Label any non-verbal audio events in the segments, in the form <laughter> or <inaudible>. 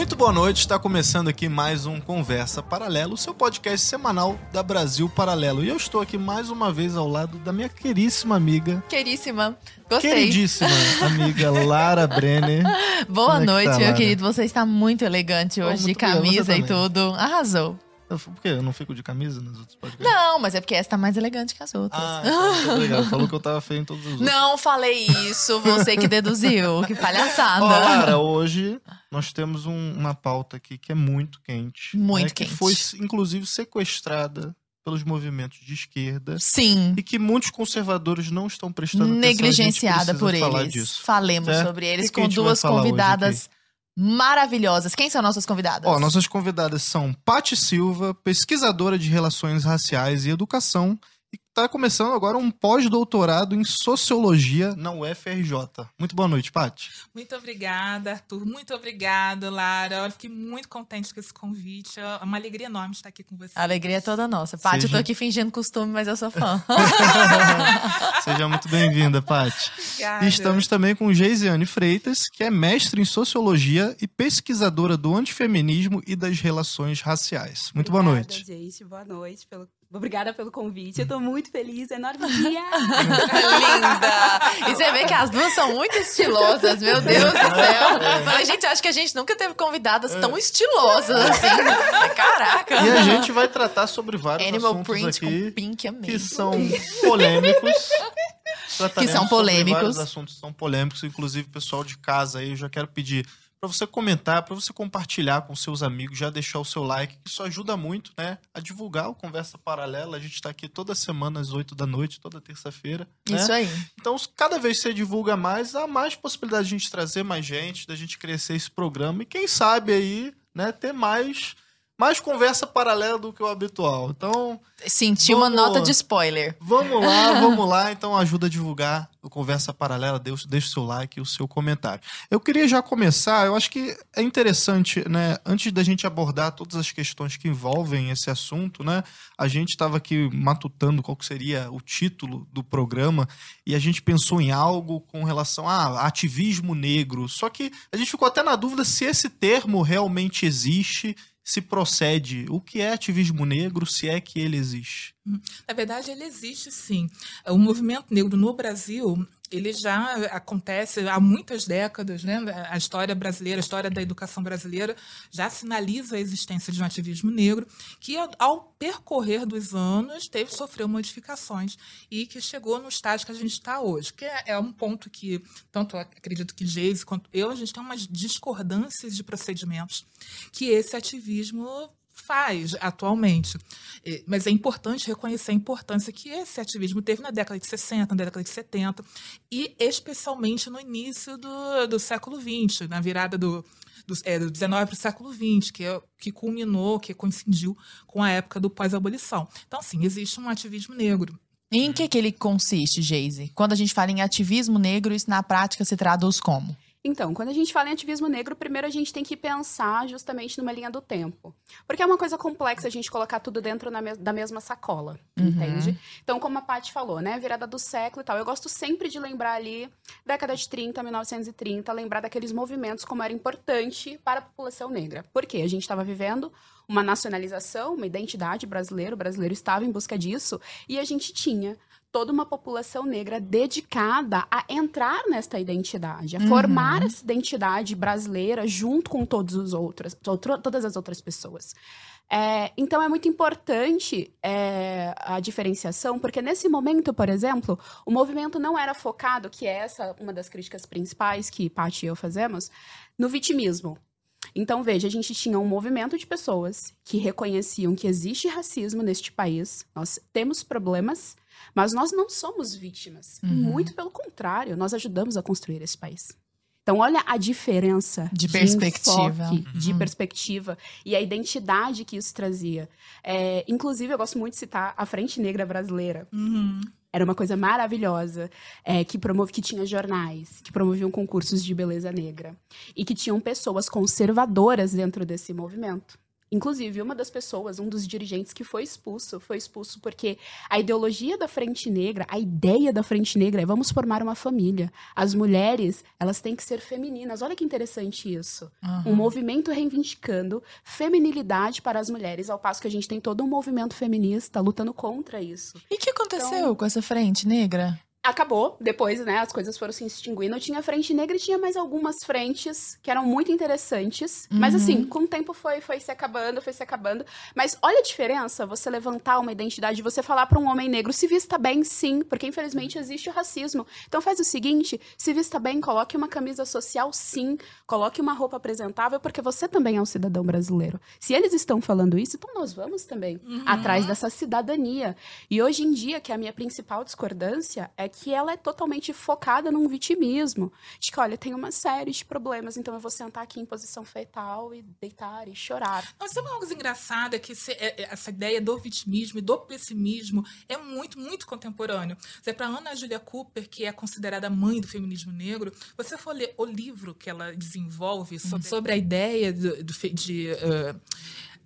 Muito boa noite, está começando aqui mais um Conversa Paralelo, seu podcast semanal da Brasil Paralelo. E eu estou aqui mais uma vez ao lado da minha queríssima amiga. Queríssima, gostei. Queridíssima amiga Lara Brenner. <laughs> Boa Como é que noite, tá, meu querido. Você está muito elegante Oh, hoje, de muito obrigado, camisa você e tudo. Arrasou. Eu- Por quê? Eu não fico de camisa nos outros podcasts? Não, mas é porque essa tá mais elegante que as outras. Ah, então, <laughs> obrigado. Falou que eu tava feio em todos os outros. Não falei isso, você que deduziu. Que palhaçada. Ó, Lara, hoje nós temos um- uma pauta aqui que é muito quente. Muito né, quente. Que foi, inclusive, sequestrada pelos movimentos de esquerda. Sim, E que muitos conservadores não estão prestando atenção. negligenciada a gente por precisa falar eles. disso. Falemos Certo? sobre eles que que com vai duas convidadas maravilhosas. Quem são nossas convidadas? Ó, nossas convidadas são Pati Silva, pesquisadora de relações raciais e educação, está começando agora um pós-doutorado em sociologia na UFRJ. Muito boa noite, Pati. Muito obrigada, Arthur. Muito obrigada, Lara. Eu fiquei muito contente com esse convite. É uma alegria enorme estar aqui com você. A alegria é toda nossa. Paty, eu Seja- tô aqui fingindo costume, mas eu sou fã. <laughs> Seja muito bem-vinda, Pati. Obrigada. E estamos também com Geisiane Freitas, que é mestre em sociologia e pesquisadora do antifeminismo e das relações raciais. Muito boa Obrigada, noite. gente. Boa noite. Pelo... Obrigada pelo convite. Eu tô muito feliz. Enorme dia. Linda! E você vê que as duas são muito estilosas, meu <laughs> Deus do céu. Eu Falei, gente, acho que a gente nunca teve convidadas tão estilosas assim. Caraca! E a gente vai tratar sobre vários Animal assuntos print aqui com pink, amei. que são polêmicos. Trataremos Que são polêmicos. Vários assuntos que são polêmicos, inclusive pessoal de casa aí, eu já quero pedir para você comentar, para você compartilhar com seus amigos, já deixar o seu like, que isso ajuda muito, né, a divulgar o Conversa Paralela. A gente está aqui toda semana às 8 da noite, toda terça-feira. né? Isso aí. Então, cada vez que você divulga mais, há mais possibilidade de a gente trazer mais gente, da gente crescer esse programa e quem sabe aí, né, ter mais mais conversa paralela do que o habitual. Então, Senti uma Vamos- nota de spoiler. Vamos lá, <laughs> vamos lá. Então ajuda a divulgar o Conversa Paralela. Deixa, deixa o seu like e o seu comentário. Eu queria já começar, eu acho que é interessante, né? Antes da gente abordar todas as questões que envolvem esse assunto, né? A gente estava aqui matutando qual seria o título do programa e a gente pensou em algo com relação a ativismo negro. Só que a gente ficou até na dúvida se esse termo realmente existe, se procede. O que é ativismo negro, se é que ele existe? Na verdade, ele existe sim. O movimento negro no Brasil, ele já acontece há muitas décadas, né? A história brasileira, a história da educação brasileira já sinaliza a existência de um ativismo negro que, ao percorrer dos anos, teve sofreu modificações e que chegou no estágio que a gente está hoje, que é, é um ponto que tanto acredito que Geise quanto eu a gente tem umas discordâncias de procedimentos que esse ativismo faz atualmente. Mas é importante reconhecer a importância que esse ativismo teve na década de 60, na década de 70, e especialmente no início do, do século XX, na virada do, do, é, do 19 para o século XX, que, é, que culminou, que coincidiu com a época do pós-abolição. Então, sim, existe um ativismo negro. Em que, que ele consiste, Geise? Quando a gente fala em ativismo negro, isso na prática se traduz como? Então, quando a gente fala em ativismo negro, primeiro a gente tem que pensar justamente numa linha do tempo. Porque é uma coisa complexa a gente colocar tudo dentro mes- da mesma sacola, Uhum. entende? Então, como a Paty falou, né? Virada do século e tal. Eu gosto sempre de lembrar ali, década de 30, 1930, lembrar daqueles movimentos como era importante para a população negra. Por quê? A gente estava vivendo uma nacionalização, uma identidade brasileira, o brasileiro estava em busca disso, e a gente tinha toda uma população negra dedicada a entrar nesta identidade, a Uhum. formar essa identidade brasileira junto com todos os outros, outro- todas as outras pessoas. É, então é muito importante é, a diferenciação, porque nesse momento, por exemplo, o movimento não era focado, que é essa uma das críticas principais que Paty e eu fazemos, no vitimismo. Então, veja, a gente tinha um movimento de pessoas que reconheciam que existe racismo neste país, nós temos problemas, mas nós não somos vítimas. Uhum. Muito pelo contrário, nós ajudamos a construir esse país. Então, olha a diferença De perspectiva. enfoque, de Uhum. perspectiva e a identidade que isso trazia. É, inclusive, eu gosto muito de citar a Frente Negra Brasileira. Uhum. Era uma coisa maravilhosa, é, que, promove, que tinha jornais, que promoviam concursos de beleza negra. E que tinham pessoas conservadoras dentro desse movimento. Inclusive, uma das pessoas, um dos dirigentes que foi expulso, foi expulso porque a ideologia da Frente Negra, a ideia da Frente Negra é vamos formar uma família. As mulheres, elas têm que ser femininas. Olha que interessante isso. Uhum. Um movimento reivindicando feminilidade para as mulheres, ao passo que a gente tem todo um movimento feminista lutando contra isso. E o que aconteceu Então- com essa frente negra? Acabou, depois, né, as coisas foram se extinguindo. Tinha a frente negra e tinha mais algumas frentes que eram muito interessantes. Mas Uhum. assim, com o tempo foi, foi se acabando, foi se acabando. Mas olha a diferença, você levantar uma identidade, você falar para um homem negro, se vista bem, sim, porque infelizmente existe o racismo. Então faz o seguinte, se vista bem, coloque uma camisa social, sim, coloque uma roupa apresentável, porque você também é um cidadão brasileiro. Se eles estão falando isso, então nós vamos também Uhum. atrás dessa cidadania. E hoje em dia, que é a minha principal discordância é que ela é totalmente focada num vitimismo. De que, olha, tem uma série de problemas, então eu vou sentar aqui em posição fetal e deitar e chorar. Mas sabe uma coisa engraçada? Que se- é- é- essa ideia do vitimismo e do pessimismo é muito, muito contemporâneo. Se para Ana Julia Cooper, que é considerada mãe do feminismo negro, você for ler o livro que ela desenvolve sobre, sobre a ideia do, do de, eh,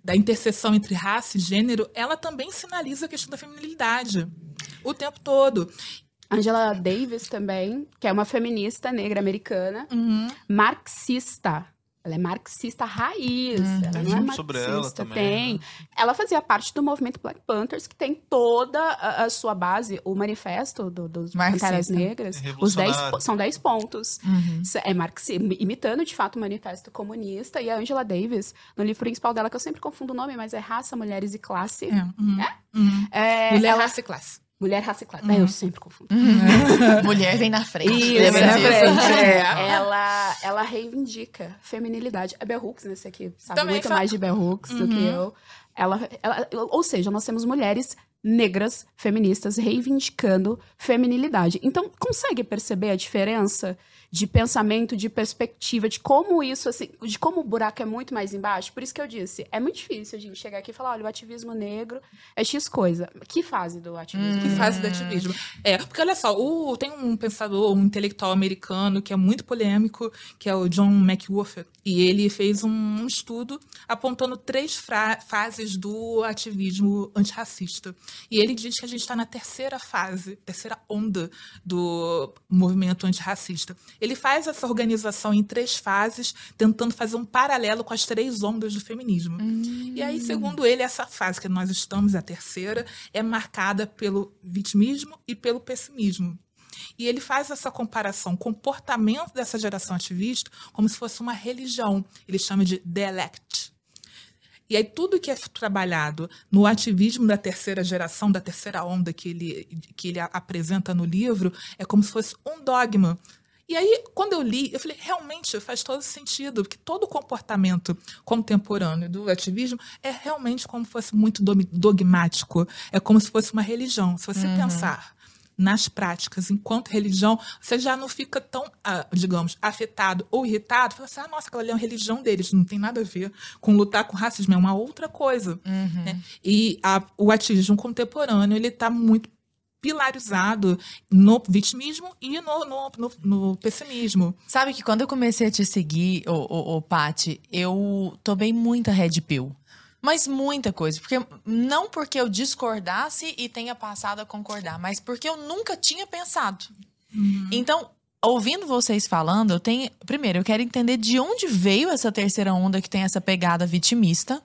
da interseção entre raça e gênero, ela também sinaliza a questão da feminilidade o tempo todo. Angela Davis também, que é uma feminista negra americana, marxista. Ela é marxista raiz. Hum. ela Tem não é filme sobre ela marxista, também, Tem. né? Ela fazia parte do movimento Black Panthers, que tem toda a, a sua base, o manifesto do- dos Marxista. Panteras Negras. É Os dez, são 10 pontos. Uhum. É marxismo, imitando de fato o manifesto comunista. E a Angela Davis, no livro principal dela, que eu sempre confundo o nome, mas é Raça, Mulheres e Classe. É, uhum, uhum. É, Mulher, ela- raça e classe. Mulher, Raça e Classe. Uhum. É, eu sempre confundo. <laughs> Mulher vem na frente. Isso, lembra na frente. É. Ela, ela reivindica feminilidade. A Bell Hooks, nesse aqui, sabe Também muito fala- mais de Bell Hooks do que Uhum. eu. Ela, ela- ou seja, nós temos mulheres negras, feministas, reivindicando feminilidade. Então, consegue perceber a diferença de pensamento, de perspectiva, de como isso, assim, de como o buraco é muito mais embaixo? Por isso que eu disse, é muito difícil a gente chegar aqui e falar, olha, o ativismo negro é X coisa. Que fase do ativismo? Que fase do ativismo. É, porque olha só, o- tem um pensador, um intelectual americano que é muito polêmico, que é o John McWhorter, e ele fez um, um estudo apontando três fases do ativismo antirracista. E ele diz que a gente está na terceira fase, terceira onda do movimento antirracista. Ele faz essa organização em três fases, tentando fazer um paralelo com as três ondas do feminismo. E aí, segundo ele, essa fase que nós estamos, a terceira, é marcada pelo vitimismo e pelo pessimismo. E ele faz essa comparação, comportamento dessa geração ativista, como se fosse uma religião. Ele chama de dialect. E aí tudo que é trabalhado no ativismo da terceira geração, da terceira onda que ele, que ele apresenta no livro, é como se fosse um dogma. E aí, quando eu li, eu falei, realmente faz todo sentido, porque todo o comportamento contemporâneo do ativismo é realmente como se fosse muito dogmático. É como se fosse uma religião. Se você pensar nas práticas enquanto religião, você já não fica tão, ah, digamos, afetado ou irritado. Fala assim, ah, nossa, aquela ali é uma religião deles, não tem nada a ver com lutar com racismo, é uma outra coisa. né? E a- o ativismo contemporâneo, ele está muito pilarizado no vitimismo e no, no, no- no pessimismo. Sabe que quando eu comecei a te seguir, ô, ô, ô Paty, eu tomei muita Red Pill. Mas muita coisa. Porque não porque eu discordasse e tenha passado a concordar, mas porque eu nunca tinha pensado. Então, ouvindo vocês falando, eu tenho. Primeiro, eu quero entender de onde veio essa terceira onda que tem essa pegada vitimista.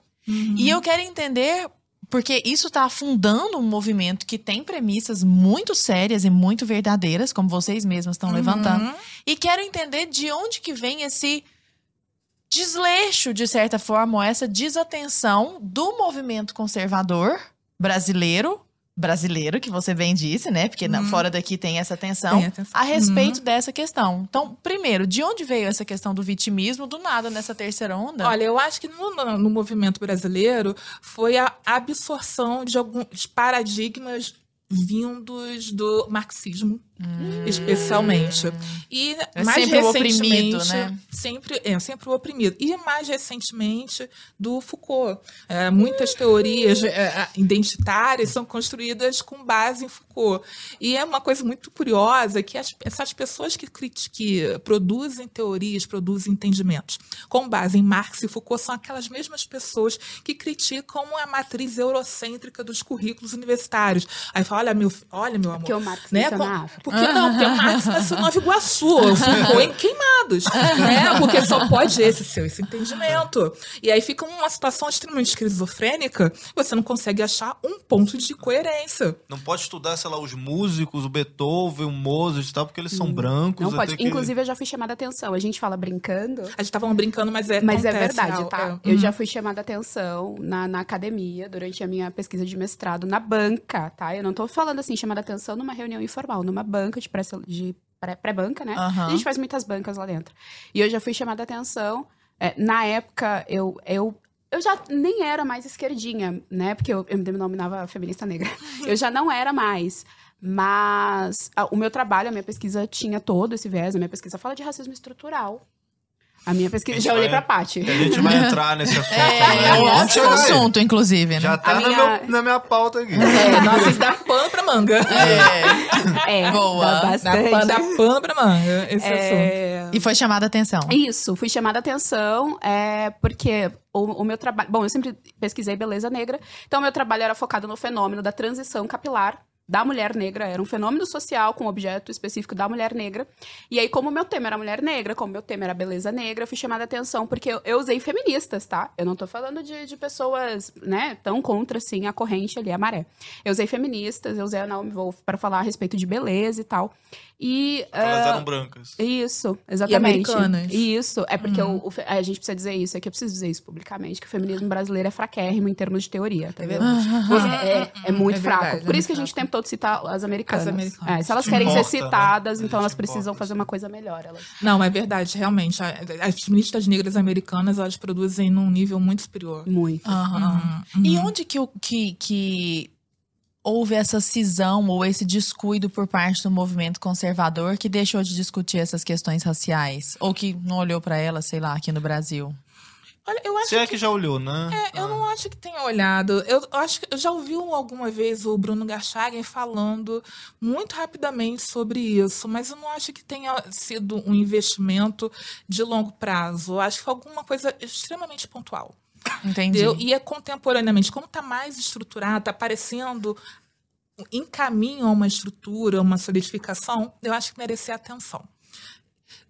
E eu quero entender. Porque isso está afundando um movimento que tem premissas muito sérias e muito verdadeiras, como vocês mesmos estão levantando. Uhum. E quero entender de onde que vem esse desleixo, de certa forma, ou essa desatenção do movimento conservador brasileiro, brasileiro, que você bem disse, né? Porque Uhum. fora daqui tem essa tensão, Tem atenção. a respeito dessa questão. Então, primeiro, de onde veio essa questão do vitimismo do nada nessa terceira onda? Olha, eu acho que no- no movimento brasileiro foi a absorção de alguns paradigmas vindos do marxismo especialmente. E É mais sempre o recentemente, oprimido, né? sempre é sempre o oprimido. E mais recentemente do Foucault, É, muitas teorias é, identitárias são construídas com base em Foucault. E é uma coisa muito curiosa que as- essas pessoas que, que produzem teorias, produzem entendimentos com base em Marx e Foucault são aquelas mesmas pessoas que criticam a matriz eurocêntrica dos currículos universitários. Aí fala, olha meu, olha meu amor, Porque o Marx né? com- África. Porque não, porque o Marx nasceu em Nova Iguaçu, Foucault em Queimados, né? Porque só pode esse ser esse entendimento. E aí fica uma situação extremamente esquizofrênica, você não consegue achar um ponto de coerência. Não pode estudar, sei lá, os músicos, o Beethoven, o Mozart e tal, porque eles são brancos. Não pode. que- Inclusive, eu já fui chamada a atenção. A gente fala brincando. A gente tava brincando, mas é Mas é acontece, verdade, real, tá? é. Eu já fui chamada a atenção na, na academia durante a minha pesquisa de mestrado na banca, tá? Eu não tô falando assim, chamada a atenção numa reunião informal, numa banca de pré- de pré- pré-banca, né? Aham. A gente faz muitas bancas lá dentro. E eu já fui chamada a atenção. é, na época, eu, eu, eu já nem era mais esquerdinha, né? Porque eu, eu me denominava feminista negra. <laughs> Eu já não era mais. Mas ah, o meu trabalho, a minha pesquisa tinha todo esse viés. A minha pesquisa fala de racismo estrutural. A minha pesquisa. Gente, Já olhei vai- pra Paty. A gente vai <laughs> entrar nesse assunto. É, né? é um Vamos ótimo chegar aí. assunto, inclusive, né? Já tá A na, minha- meu- na minha pauta aqui. É, <laughs> nossa, isso dá pano pra manga. É. É, Boa. dá bastante. pano, dá pano pra manga, esse assunto. É, E foi chamada a atenção. Isso, fui chamada a atenção, é, porque o, o meu trabalho. Bom, eu sempre pesquisei beleza negra, então o meu trabalho era focado no fenômeno da transição capilar da mulher negra, era um fenômeno social com objeto específico da mulher negra. E aí, como meu tema era mulher negra, como meu tema era beleza negra, eu fui chamada a atenção porque eu, eu usei feministas, tá? Eu não tô falando de, de pessoas, né, tão contra, assim, a corrente ali, a maré. Eu usei feministas, eu usei a Naomi Wolf para falar a respeito de beleza e tal. E. Elas ah, eram brancas. isso, exatamente. americanas. Isso, é porque Uhum. o- o a gente precisa dizer isso, é que eu preciso dizer isso publicamente, que o feminismo brasileiro é fraquérrimo em termos de teoria, tá É vendo? Você- é, é muito É fraco. verdade, é Por isso que a gente o tempo todo cita as americanas. As americanas. É, se elas querem importa, ser né? citadas, A então elas precisam importa, fazer uma coisa melhor. Elas... Não, é verdade, realmente. As feministas negras americanas, elas produzem num nível muito superior. Muito. Uhum, E uhum. onde que, que, que houve essa cisão ou esse descuido por parte do movimento conservador que deixou de discutir essas questões raciais? Ou que não olhou para elas, sei lá, aqui no Brasil? Olha, eu acho Você é que já olhou, né? É, eu não acho que tenha olhado. Eu acho que eu já ouvi um- alguma vez o Bruno Garchagen falando muito rapidamente sobre isso, mas eu não acho que tenha sido um investimento de longo prazo. Eu acho que foi alguma coisa extremamente pontual. Entendi. Entendeu? E é contemporaneamente, como está mais estruturado, está parecendo em caminho a uma estrutura, uma solidificação, eu acho que merecia atenção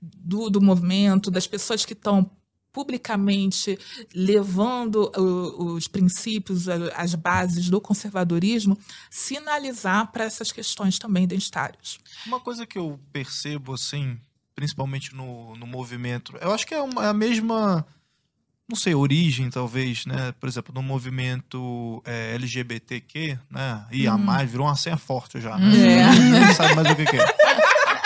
do, do movimento, das pessoas que estão publicamente levando o- os princípios, a- as bases do conservadorismo, sinalizar para essas questões também identitárias. Uma coisa que eu percebo, assim, principalmente no, no movimento, eu acho que é, uma- é a mesma, não sei, origem, talvez, né? Por exemplo, no movimento é, LGBTQ, né? E a mais, virou uma senha forte já, né? É. Ninguém sabe mais o que, que é.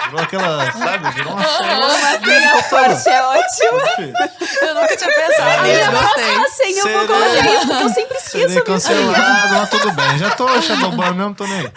Virou aquela, sabe? Virou uma senha. forte é ótimo. Eu nunca tinha pensado nisso, gostei. Assim, eu vou colocar isso, porque eu sempre esqueço cancelado, mas tudo bem. Já tô shadowban mesmo, tô nem aí.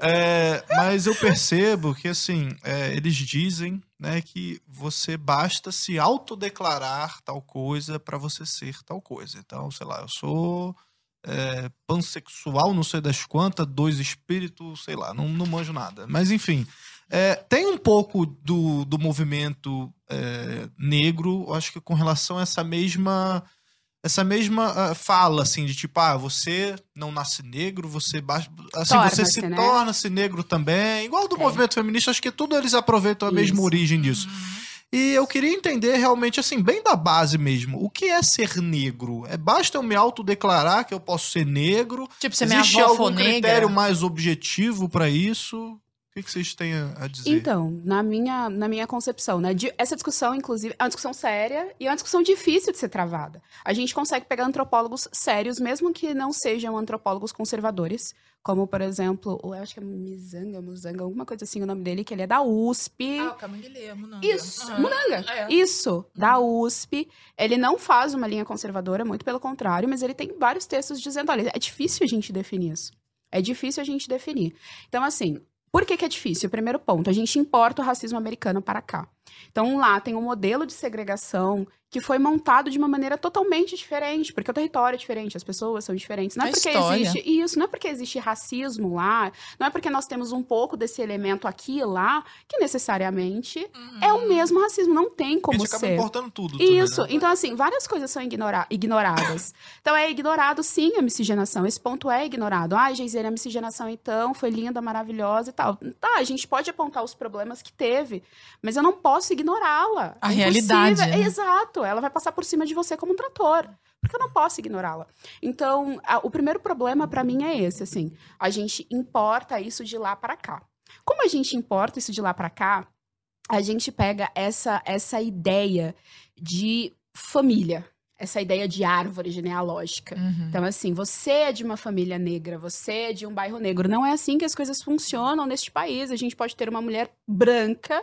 É, mas eu percebo que, assim, é, eles dizem né, que você basta se autodeclarar tal coisa para você ser tal coisa. Então, sei lá, eu sou é, pansexual, não sei das quantas, dois espíritos, sei lá, não, não manjo nada. Mas, enfim, é, tem um pouco do, do movimento é, negro, acho que com relação a essa mesma essa mesma ah, fala assim de tipo ah você não nasce negro você basta assim você Torna-se, se né? torna-se negro também. Igual do É. movimento feminista acho que tudo eles aproveitam a mesma Isso. origem disso. E eu queria entender realmente assim bem da base mesmo o que é ser negro? É basta eu me autodeclarar que eu posso ser negro? Tipo, se minha existe avó algum for negra... critério mais objetivo para isso o que, que vocês têm a dizer Então, na minha, na minha concepção, né? de- essa discussão, inclusive, é uma discussão séria e é uma discussão difícil de ser travada. A gente consegue pegar antropólogos sérios, mesmo que não sejam antropólogos conservadores, como, por exemplo, o- eu acho que é Mizanga, Muzanga, alguma coisa assim o nome dele, que ele é da USP. Ah, o Camanguilê, Munanga. Isso, Aham. Munanga. É. Isso, da USP. Ele não faz uma linha conservadora, muito pelo contrário, mas ele tem vários textos dizendo: olha, é difícil a gente definir isso. É difícil a gente definir. Então, assim, Por que, que é difícil? Primeiro ponto, a gente importa o racismo americano para cá. Então lá tem um modelo de segregação que foi montado de uma maneira totalmente diferente, porque o território é diferente, as pessoas são diferentes. Não é A porque história. existe isso, não é porque existe racismo lá, não é porque nós temos um pouco desse elemento aqui e lá, que necessariamente é o mesmo racismo, não tem a como gente acaba ser. importando tudo. também, Isso, né? então assim, várias coisas são ignora- ignoradas. então é ignorado sim a miscigenação, esse ponto é ignorado. Ah, Geisene, a miscigenação então foi linda, maravilhosa e tal. Tá, a gente pode apontar os problemas que teve, mas eu não posso ignorá-la. A É realidade, né? Exato, ela vai passar por cima de você como um trator. Porque eu não posso ignorá-la. Então, a- o primeiro problema para mim é esse, assim. A gente importa isso de lá para cá. Como a gente importa isso de lá para cá, a gente pega essa, essa ideia de família, essa ideia de árvore genealógica. Uhum. Então, assim, você é de uma família negra, você é de um bairro negro. Não é assim que as coisas funcionam neste país. A gente pode ter uma mulher branca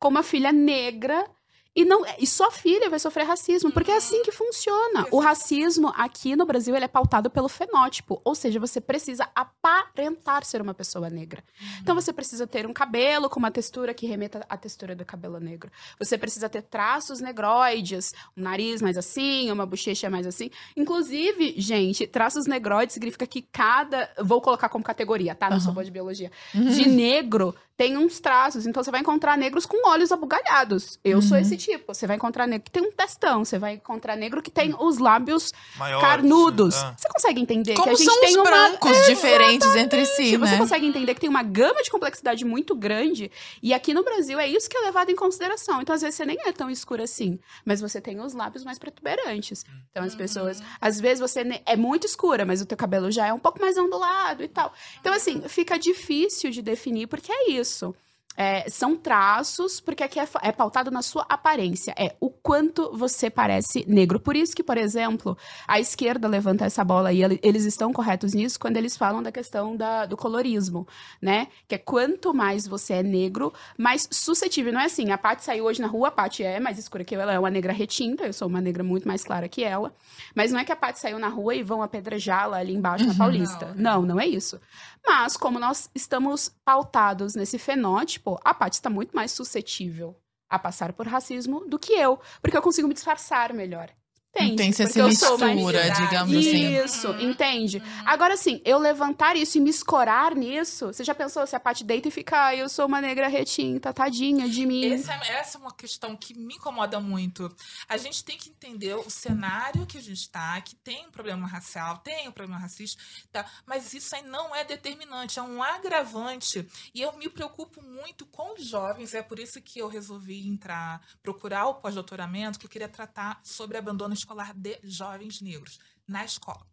com uma filha negra. E, não, e sua filha vai sofrer racismo, porque é assim que funciona. O racismo aqui no Brasil ele é pautado pelo fenótipo, ou seja, você precisa aparentar ser uma pessoa negra. Então você precisa ter um cabelo com uma textura que remeta à textura do cabelo negro. Você precisa ter traços negroides, um nariz mais assim, uma bochecha mais assim. Inclusive, gente, traços negroides significa que cada. Vou colocar como categoria, tá? Não sou Aham. boa de biologia. Uhum. <laughs> De negro tem uns traços. Então você vai encontrar negros com olhos abugalhados. Eu sou Uhum. esse tipo. Você vai encontrar negro que tem um testão. Você vai encontrar negro que tem os lábios Maiores, carnudos. ah. Você consegue entender Como que a gente são tem os uma. brancos diferentes entre si, Você né? consegue entender que tem uma gama de complexidade muito grande. E aqui no Brasil é isso que é levado em consideração. Então, às vezes, você nem é tão escuro assim. Mas você tem os lábios mais protuberantes. Então, as pessoas. Às vezes, você é muito escura, mas o teu cabelo já é um pouco mais ondulado e tal. Então, assim, fica difícil de definir, porque é isso. É, são traços, porque aqui é, é pautado na sua aparência. É o quanto você parece negro. Por isso que, por exemplo, a esquerda levanta essa bola e ele- eles estão corretos nisso quando eles falam da questão da- do colorismo, né? Que é quanto mais você é negro, mais suscetível. Não é assim, a Paty saiu hoje na rua, a Paty é mais escura que eu, ela é uma negra retinta, eu sou uma negra muito mais clara que ela. Mas não é que a Paty saiu na rua e vão apedrejá-la ali embaixo na Uhum. Paulista. Não. Não, não é isso. Mas, como nós estamos pautados nesse fenótipo, a Paty está muito mais suscetível a passar por racismo do que eu. Porque eu consigo me disfarçar melhor. Entende? Tem se mais- mistura, digamos assim. Isso, Uhum. entende? Agora, assim, eu levantar isso e me escorar nisso, você já pensou se a Paty deita e fica, ah, eu sou uma negra retinta, tadinha de mim. Essa, é- essa é uma questão que me incomoda muito. A gente tem que entender o cenário que a gente está, que tem um problema racial, tem um problema racista, tá? mas isso aí não é determinante, é um agravante. E eu me preocupo muito com os jovens, é por isso que eu resolvi entrar, procurar o pós-doutoramento, que eu queria tratar sobre abandono escolar de jovens negros na escola.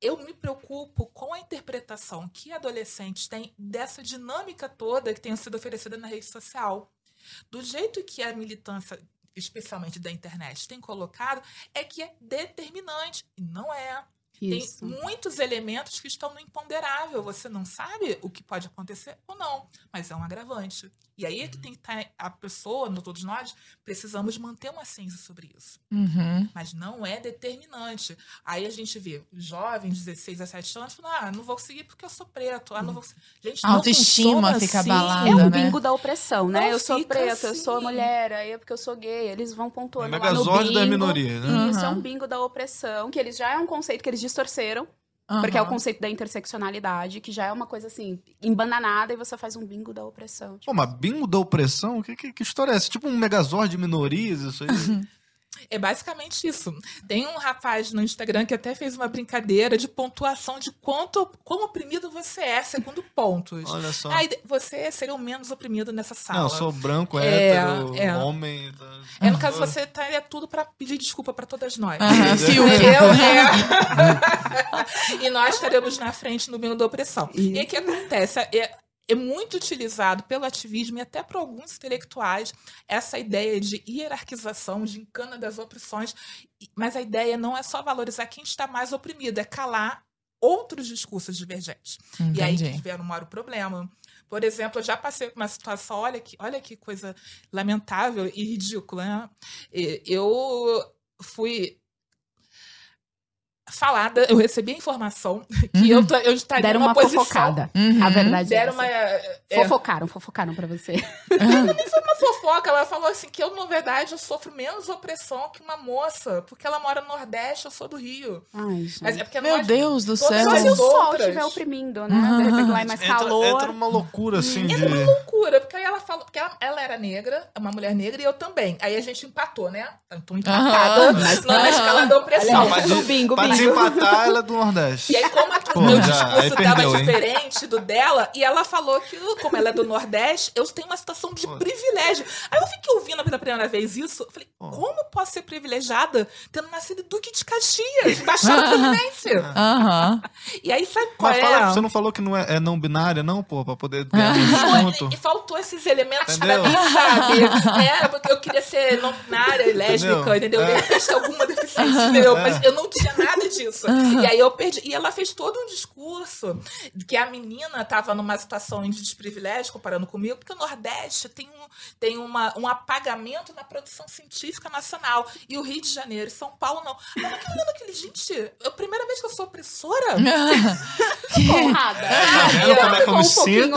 Eu me preocupo com a interpretação que adolescentes têm dessa dinâmica toda que tem sido oferecida na rede social do jeito que a militância, especialmente da internet, tem colocado, é que é determinante. E não é. Isso. Tem muitos elementos que estão no imponderável. Você não sabe o que pode acontecer ou não, mas é um agravante. E aí é que tem que estar a pessoa, no- todos nós, precisamos manter uma ciência sobre isso. Uhum. Mas não é determinante. Aí a gente vê jovens, 16, 17 anos, falando, ah, não vou seguir porque eu sou preto. Ah, não vou seguir. Gente, A autoestima fica assim. abalada. É um né? bingo da opressão, né? Não eu sou preta, eu sou assim. mulher, aí é porque eu sou gay. Eles vão pontuando É lá no bingo. da minoria, né? Isso, é Uhum. um bingo da opressão, que eles já é um conceito que eles distorceram, porque é o conceito da interseccionalidade, que já é uma coisa assim, embananada, e você faz um bingo da opressão. Tipo, Pô, mas bingo da opressão? Que, que, que história é essa? Tipo um megazord de minorias, isso aí? É basicamente isso. Tem um rapaz no Instagram que até fez uma brincadeira de pontuação de quanto quão oprimido você é, segundo pontos. Olha só. Aí você seria o menos oprimido nessa sala. Não, eu sou branco, É, hétero, é. homem. tá- É, no caso, você estaria tudo pra pedir desculpa pra todas nós. Fiuk. Entendeu? <laughs> É. <laughs> e nós estaremos na frente no bingo da opressão. E aí o que acontece? É, é muito utilizado pelo ativismo e até por alguns intelectuais essa ideia de hierarquização, de encana das opressões. Mas a ideia não é só valorizar quem está mais oprimido, é calar outros discursos divergentes. E aí que Entendi. tiveram mora o problema. Por exemplo, eu já passei por uma situação, olha que, olha que coisa lamentável e ridícula. Né? Eu fui. Falada, eu recebi a informação <laughs> que eu, eu estaria Deram numa uma posição... fofocada. Uhum. A verdade é Deram essa. uma... é, Fofocaram, fofocaram pra você. <laughs> foi uma fofoca, ela falou assim que eu, na verdade, eu sofro menos opressão que uma moça, porque ela mora no Nordeste, eu sou do Rio. Ai, gente. Mas é porque Meu nós- Deus do céu. Só se o sol estiver oprimindo, né? De repente lá é mais entra, calor. entra numa loucura assim de. Entra uma loucura, porque aí ela falou, porque ela, ela era negra, uma mulher negra, e eu também. Aí a gente empatou, né? Então empatada Aham. na, na escala da opressão. Olha, Pra, o de- bingo, bingo. desempatar, ela é do Nordeste. E aí, como a- Pô, o meu já- discurso aí estava hein? diferente do dela, e ela falou que, como ela é do Nordeste, eu tenho uma situação de Pô. privilégio. Aí eu fiquei ouvindo pela primeira vez isso, eu falei, Pô. como posso ser privilegiada tendo nascido Duque de Caxias, Baixada <laughs> Fluminense? Aham. E aí, sabe qual Mas é? fala, você não falou que não é, é não binária, não, pô, pra poder ganhar <laughs> um desconto. E faltou esses elementos Entendeu? pra mim, sabe? <laughs> É, porque eu queria ser não binária, lésbica, entendeu? De É. repente alguma deficiência, entendeu? Mas eu não tinha nada disso. E aí eu perdi. E ela fez todo um discurso de que a menina estava numa situação de desprivilégio, comparando comigo, porque o Nordeste tem, um, tem uma, um apagamento na produção científica nacional. E o Rio de Janeiro e São Paulo não. Eu fiquei olhando aquele, gente, é a primeira vez que eu sou opressora. <laughs> Porrada. Tá vendo como é que eu me pouquinho- sinto?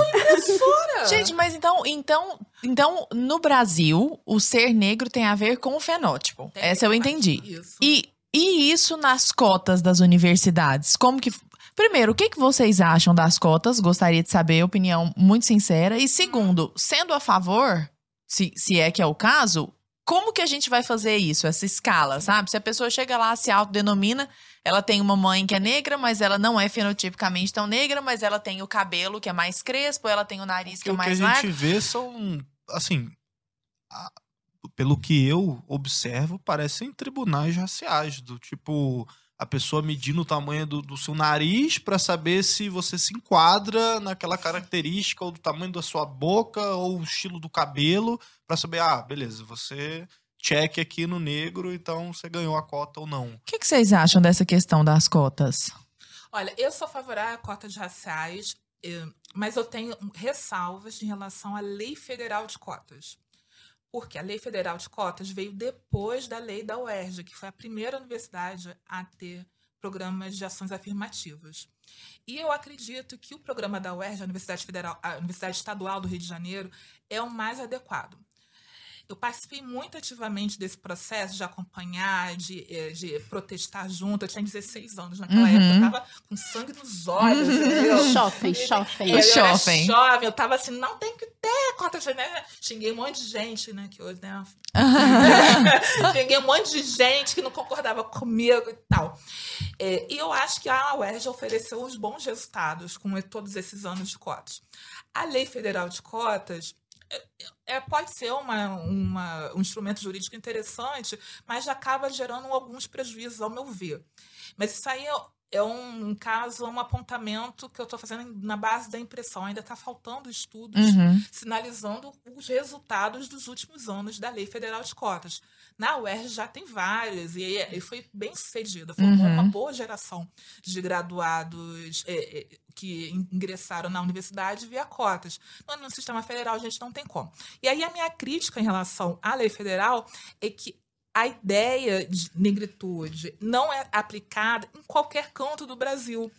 Opressora! Gente, mas então, então, então, no Brasil, o ser negro tem a ver com o fenótipo. Tem Essa eu entendi. Isso. E, e isso nas cotas das universidades? Como que. Primeiro, o que, que vocês acham das cotas? Gostaria de saber, opinião muito sincera. E segundo, sendo a favor, se, se é que é o caso, como que a gente vai fazer isso, essa escala, sabe? Se a pessoa chega lá, se autodenomina, ela tem uma mãe que é negra, mas ela não é fenotipicamente tão negra, mas ela tem o cabelo que é mais crespo, ela tem o nariz que é o que a mais gente largo. vê são, assim, pelo que eu observo, parecem tribunais raciais, do tipo a pessoa medindo o tamanho do, do seu nariz pra saber se você se enquadra naquela característica ou do tamanho da sua boca ou o estilo do cabelo pra saber, ah, beleza, você check aqui no negro, então você ganhou a cota ou não. O que, que vocês acham dessa questão das cotas? Olha, eu sou favorável a cotas raciais, eh, mas eu tenho ressalvas em relação à lei federal de cotas. Porque a lei federal de cotas veio depois da lei da UERJ, que foi a primeira universidade a ter programas de ações afirmativas. E eu acredito que o programa da UERJ, a Universidade Federal, a Universidade Estadual do Rio de Janeiro, é o mais adequado. Eu participei muito ativamente desse processo de acompanhar, de, eh, de protestar junto. Eu tinha 16 anos naquela Uhum. época, eu tava com sangue nos olhos? Chofem, chofem. Eu, Chofem. jovem, eu tava assim, não tem que ter contra né? Xinguei um monte de gente, né? Que hoje, né? <laughs> Xinguei um monte de gente que não concordava comigo e tal. É, e eu acho que a UERJ ofereceu uns bons resultados com todos esses anos de cotas. A lei federal de cotas é, é, pode ser uma, uma- um instrumento jurídico interessante, mas já acaba gerando alguns prejuízos, ao meu ver. Mas isso aí é, é um caso, um apontamento que eu estou fazendo na base da impressão. Ainda está faltando estudos Uhum. sinalizando os resultados dos últimos anos da Lei Federal de Cotas. Na UERJ já tem vários, e, e foi bem sucedida, formou Uhum. uma boa geração de graduados é, é, que in- ingressaram na universidade via cotas. No, no sistema federal a gente não tem como. E aí a minha crítica em relação à lei federal é que a ideia de negritude não é aplicada em qualquer canto do Brasil.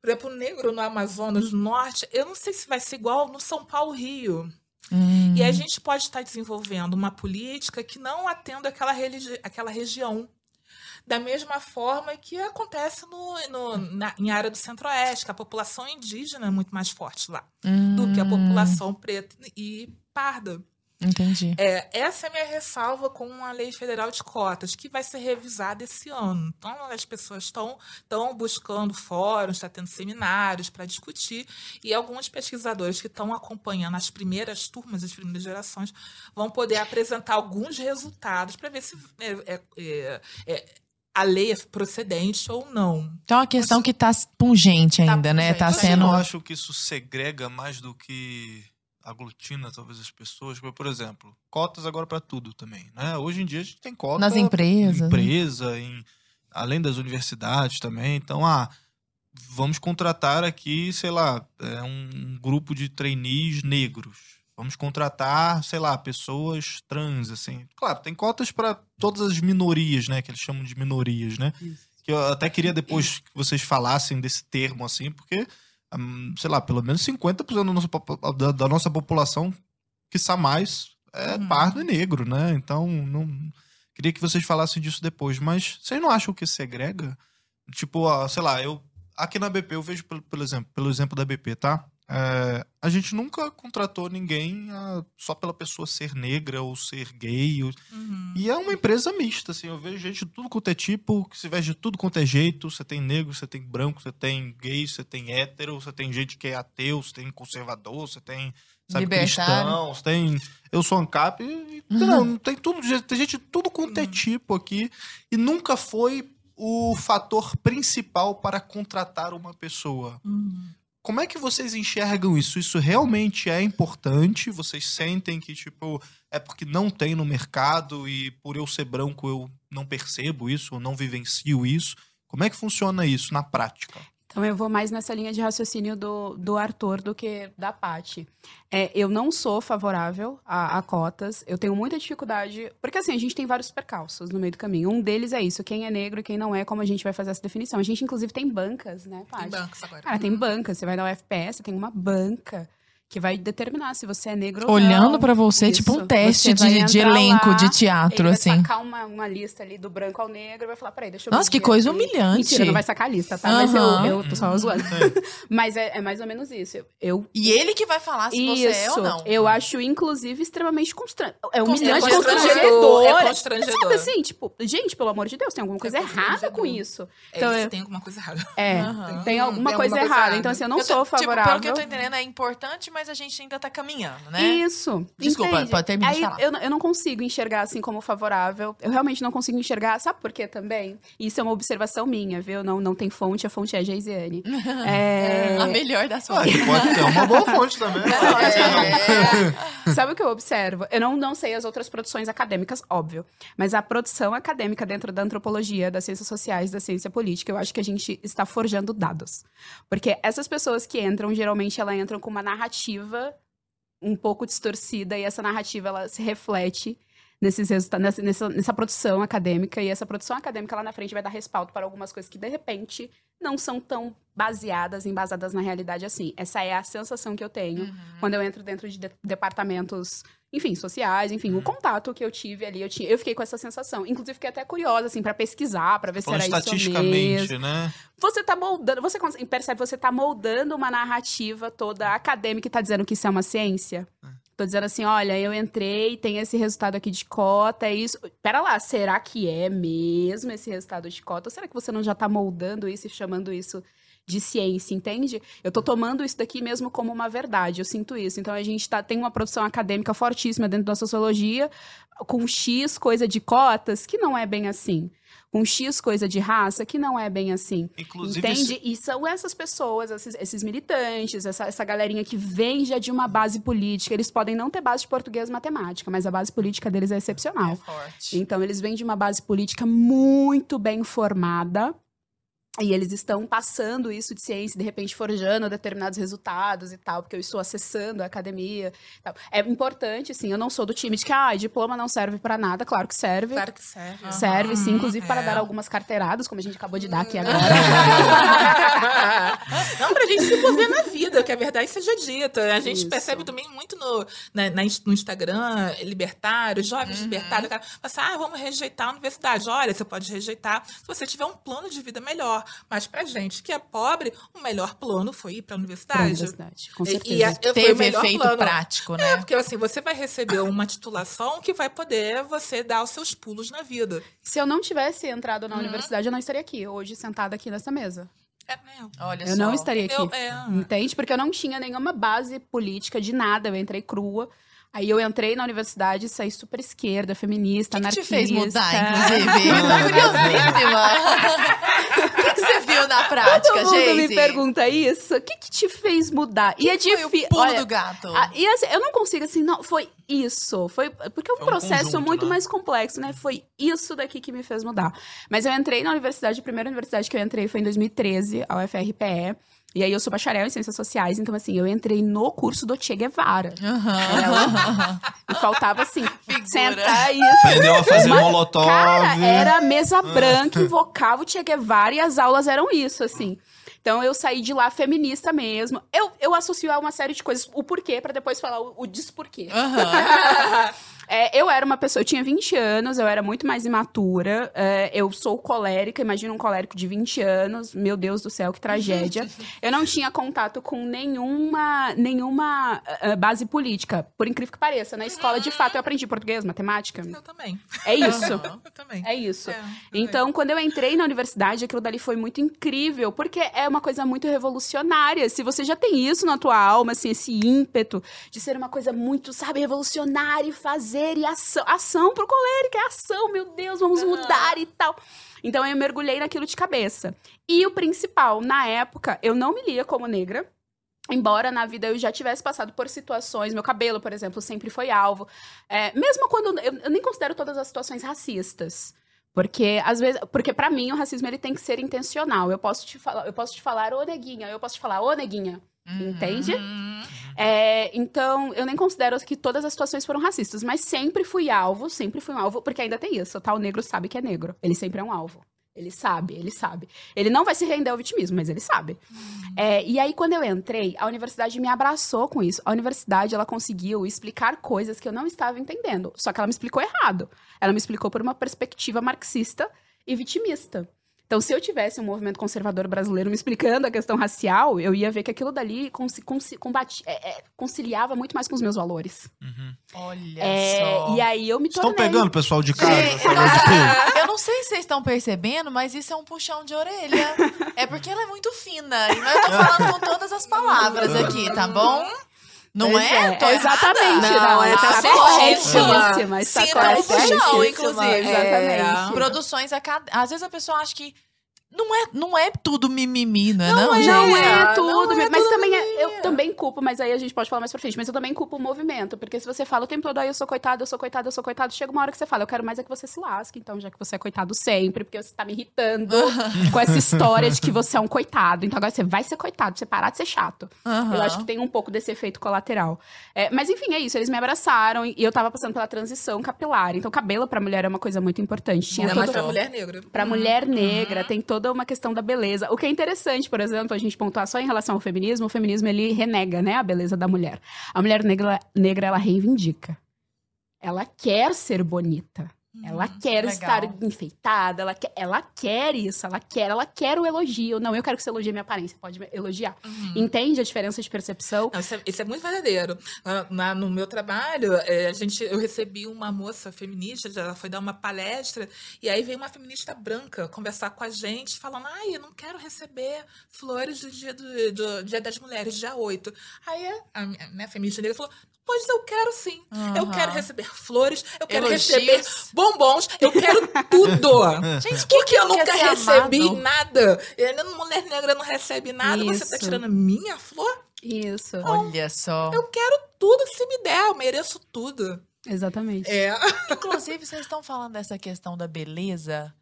Por exemplo, o negro no Amazonas do Norte, eu não sei se vai ser igual no São Paulo Rio. Hum. E a gente pode estar desenvolvendo uma política que não atenda aquela, aquela região. Da mesma forma que acontece no, no- na, em área do centro-oeste, que a população indígena é muito mais forte lá do que a Hum, população preta e parda. Entendi. É, essa é a minha ressalva com a Lei Federal de Cotas, que vai ser revisada esse ano. Então, as pessoas estão estão buscando fóruns, está tendo seminários para discutir, e alguns pesquisadores que estão acompanhando as primeiras turmas, as primeiras gerações, vão poder apresentar alguns resultados para ver se é, é, é, é, a lei é procedente ou não. Então é uma questão que tá pungente Tá ainda, né? pungente. Tá Mas Mas sendo. eu não acho que isso segrega mais do que aglutina talvez as pessoas. Por exemplo, cotas agora para tudo também, né? Hoje em dia a gente tem cota Nas empresas, em né? empresa, em além das universidades também. Então, ah, vamos contratar aqui, sei lá, é, um grupo de trainees negros. Vamos contratar, sei lá, pessoas trans, assim. Claro, tem cotas para todas as minorias, né? Que eles chamam de minorias, né? Que eu até queria depois que vocês falassem desse termo, assim, porque, hum, sei lá, pelo menos 50% da nossa, da, da nossa população, quiçá mais, é Uhum. pardo e negro, né? Então, não. Queria que vocês falassem disso depois, mas vocês não acham que segrega? Tipo, ó, sei lá, eu. Aqui na BP, eu vejo, pelo, pelo exemplo, pelo exemplo da BP, tá? É, a gente nunca contratou ninguém ah, só pela pessoa ser negra ou ser gay. ou- Uhum. E é uma empresa mista, assim. Eu vejo gente de tudo quanto é tipo, que se veste de tudo quanto é jeito. Você tem negro, você tem branco, você tem gay, você tem hétero, você tem gente que é ateu, você tem conservador, você tem, sabe, Libertário. cristão, você tem. Eu sou ANCAP. e- Uhum. Não, tem tudo, tem gente de tudo quanto é tipo aqui. E nunca foi o fator principal para contratar uma pessoa. Uhum. Como é que vocês enxergam isso? Isso realmente é importante? Vocês sentem que, tipo, é porque não tem no mercado e por eu ser branco eu não percebo isso, ou não vivencio isso? Como é que funciona isso na prática? Então eu vou mais nessa linha de raciocínio do, do Arthur do que da Paty. É, eu não sou favorável a, a cotas. Eu tenho muita dificuldade. Porque assim, a gente tem vários percalços no meio do caminho. Um deles é isso: quem é negro e quem não é, como a gente vai fazer essa definição. A gente, inclusive, tem bancas, né, Paty? Tem bancos agora. Cara, tem banca. Você vai na UFPS, tem uma banca que vai determinar se você é negro ou Olhando não. pra você, Isso. tipo um teste vai de, de elenco lá, de Ele teatro, vai assim. sacar uma, uma lista ali do branco ao negro e vai falar, peraí, deixa eu Nossa, que coisa aqui. humilhante. Mentira, não vai sacar a lista, tá? Mas eu, eu tô só zoando. <laughs> Mas é, é mais ou menos isso. Eu, eu E ele que vai falar se você é ou não. eu acho, inclusive, extremamente constrangedor. É É humilhante, constrangedor, constrangedor. é Sabe constrangedor. assim, tipo, gente, pelo amor de Deus, tem alguma coisa É errada constrangedor. com isso. É, Então, eu- tem alguma coisa errada. É, Aham. tem alguma Tem coisa alguma coisa errada. errada. Então, assim, eu não Eu tô- sou Tipo, favorável. pelo que eu tô entendendo, é importante, mas a gente ainda tá caminhando, né? Isso. Desculpa, entende? pode terminar de Aí falar. eu, não- eu não consigo enxergar assim como favorável. Eu realmente não consigo enxergar. Sabe por quê também? Isso é uma observação minha, viu? Não, não tem fonte, a fonte é Geisiane. <laughs> É, A melhor das Ah, fontes. que pode ter uma boa fonte também. <laughs> É. Sabe o que eu observo? Eu não, não sei as outras produções acadêmicas, óbvio. Mas a produção acadêmica dentro da antropologia, das ciências sociais, da ciência política, eu acho que a gente está forjando dados. Porque essas pessoas que entram, geralmente, elas entram com uma narrativa um pouco distorcida e essa narrativa ela se reflete nesses resultados, nessa, nessa, nessa produção acadêmica e essa produção acadêmica lá na frente vai dar respaldo para algumas coisas que de repente não são tão baseadas, embasadas na realidade assim. Essa é a sensação que eu tenho Uhum. quando eu entro dentro de, de- departamentos, enfim, sociais, enfim, Uhum. o contato que eu tive ali, eu, tinha, eu fiquei com essa sensação. Inclusive, fiquei até curiosa, assim, para pesquisar, para ver se Falando era isso estatisticamente, mesmo. né? Você tá moldando, você percebe, você tá moldando uma narrativa toda acadêmica e tá dizendo que isso é uma ciência? Tô dizendo assim, olha, eu entrei, tem esse resultado aqui de cota, é isso. Pera lá, será que é mesmo esse resultado de cota? Ou será que você não já tá moldando isso e chamando isso de ciência, entende? Eu tô tomando isso daqui mesmo como uma verdade, eu sinto isso. Então a gente tá, tem uma produção acadêmica fortíssima dentro da sociologia, com X coisa de cotas, que não é bem assim. Com X coisa de raça, que não é bem assim. Inclusive, Entende? E são essas pessoas, esses, esses militantes, essa, essa galerinha que vem já de uma base política. Eles podem não ter base de português matemática, mas a base política deles é excepcional. É forte. Então, eles vêm de uma base política muito bem formada. E eles estão passando isso de ciência, de repente forjando determinados resultados e tal, porque eu estou acessando a academia. e tal. É importante, sim. Eu não sou do time de que, ah, diploma não serve para nada. Claro que serve. Claro que serve. Serve, sim, Uhum, inclusive para é. dar algumas carteiradas, como a gente acabou de dar aqui agora. <laughs> Não, pra gente se mover na vida, que a verdade seja dita. A gente Isso. percebe também muito no, na- na ins- no Instagram, libertário, jovens Uhum. libertários, cara, fala assim, ah, vamos rejeitar a universidade. Olha, você pode rejeitar se você tiver um plano de vida melhor. Mas pra gente que é pobre, o melhor plano foi ir pra Pra universidade. universidade, com E- certeza. E, a- foi o Teve melhor efeito plano. prático, É, né? porque assim, você vai receber uma titulação que vai poder você dar os seus pulos na vida. Se eu não tivesse entrado na Uhum. universidade, eu não estaria aqui, hoje, sentada aqui nessa mesa. É, né? Olha Eu só. não estaria aqui. Eu- é. Entende? Porque eu não tinha nenhuma base política de nada. Eu entrei crua. Aí eu entrei na universidade, saí super esquerda, feminista, O que, que te anarquista. fez mudar, <laughs> inclusive? Tô curiosíssima. O que, que você viu na prática, Todo mundo me Geise? pergunta isso. O que, que te fez mudar? e é Foi o difícil. pulo Olha, do gato. ah, e assim, eu não consigo assim, não, foi isso. Foi porque é um Foi um processo conjunto, muito né? mais complexo, né? Foi isso daqui que me fez mudar. Mas eu entrei na universidade, a primeira universidade que eu entrei foi em 2013, a UFRPE. E aí eu sou bacharel em ciências sociais, então assim, eu entrei no curso do Che Guevara. Aham. <laughs> E faltava assim, Figura. sentar e Aprendeu a fazer Uma- molotov. Cara, era mesa branca, invocava o Che Guevara e as aulas eram isso, assim. Então eu saí de lá feminista mesmo. Eu, eu associo a uma série de coisas, o porquê, pra depois falar o, o desporquê. Aham. <laughs> É, eu era uma pessoa, eu tinha 20 anos, eu era muito mais imatura. é, eu sou colérica, imagina um colérico de 20 anos. Meu Deus do céu, que tragédia. <laughs> eu não tinha contato com nenhuma, nenhuma ah, base política. Por incrível que pareça, na escola, de fato, eu aprendi português, matemática. Eu também. É isso. <laughs> Eu também. É isso. É. Então, quando eu entrei na universidade, aquilo dali foi muito incrível, porque é uma coisa muito revolucionária. Se você já tem isso na tua alma, assim, esse ímpeto de ser uma coisa muito, sabe, revolucionária e fazer e ação. Ação pro colérico, é ação, meu Deus, vamos Aham. mudar e tal. Então, eu mergulhei naquilo de cabeça. E o principal, na época, eu não me lia como negra. Embora na vida eu já tivesse passado por situações, meu cabelo, por exemplo, sempre foi alvo. É, mesmo quando. Eu, eu nem considero todas as situações racistas. Porque, às vezes, porque para mim o racismo ele tem que ser intencional. Eu posso te falar, eu posso te falar, ô neguinha, eu posso te falar, ô neguinha. Entende? Hum, É, então, eu nem considero que todas as situações foram racistas, mas sempre fui alvo, sempre fui um alvo, porque ainda tem isso, tá? O negro sabe que é negro. Ele sempre é um alvo. Ele sabe, ele sabe. Ele não vai se render ao vitimismo, mas ele sabe. É, e aí, quando eu entrei, a universidade me abraçou com isso. A universidade, ela conseguiu explicar coisas que eu não estava entendendo. Só que ela me explicou errado. Ela me explicou por uma perspectiva marxista e vitimista. Então, se eu tivesse um movimento conservador brasileiro me explicando a questão racial, eu ia ver que aquilo dali combate- é, é, conciliava muito mais com os meus valores. Uhum. Olha É, só. e aí eu me Estão tornei... pegando, pessoal de casa? Gente? Eu não sei se vocês estão percebendo, mas isso é um puxão de orelha. É porque ela é muito fina. E eu tô falando com todas as palavras <laughs> aqui, tá bom? Não Pois é? Tô exatamente. Não, é, está tá corretíssima. Está Sinta o puxão, corretíssima. inclusive. Exatamente. Produções acadêmicas. Às vezes a pessoa acha que não é, não é tudo mimimi, não é? Não Não, é. gente? Não é Não tudo, é mas tudo também é- eu também culpo, mas aí a gente pode falar mais pra frente, mas eu também culpo o movimento, porque se você fala o tempo todo, aí eu sou coitado, eu sou coitado, eu sou coitado, chega uma hora que você fala, eu quero mais é que você se lasque, então, já que você é coitado sempre, porque você tá me irritando com essa história de que você é um coitado, então agora você vai ser coitado, pra você parar de ser chato. Aham. Eu acho que tem um pouco desse efeito colateral. É, mas enfim, é isso, eles me abraçaram e eu tava passando pela transição capilar, então cabelo pra mulher é uma coisa muito importante. Tinha Ainda todo... mais pra mulher negra. Pra mulher negra, Uhum. tem toda uma questão da beleza. O que é interessante, por exemplo, a gente pontuar só em relação ao feminismo, o feminismo ele renega, né, a beleza da mulher. A mulher negra, negra ela reivindica. Ela quer ser bonita. Ela quer legal. estar enfeitada, ela quer, ela quer isso, ela quer, ela quer o elogio. Não, eu quero que você elogie minha aparência, pode elogiar. Uhum. Entende a diferença de percepção? Não, isso, é, isso é muito verdadeiro. Ah, na- no meu trabalho, é, a gente, eu recebi uma moça feminista, ela foi dar uma palestra, e aí veio uma feminista branca conversar com a gente, falando: ai, eu não quero receber flores do dia, do, do dia das mulheres, dia 8. Aí a, minha- a feminista negra falou: Pois eu quero sim. Eu Aham. quero receber flores, eu quero Elogios. receber bombons, eu quero tudo. <laughs> Gente, Porque eu nunca recebi amado? nada. Eu, mulher negra não recebe nada, você tá Isso. tirando a minha flor? Isso, Olha só. Eu quero tudo se me der, eu mereço tudo. exatamente. É. Inclusive, vocês estão falando dessa questão da beleza.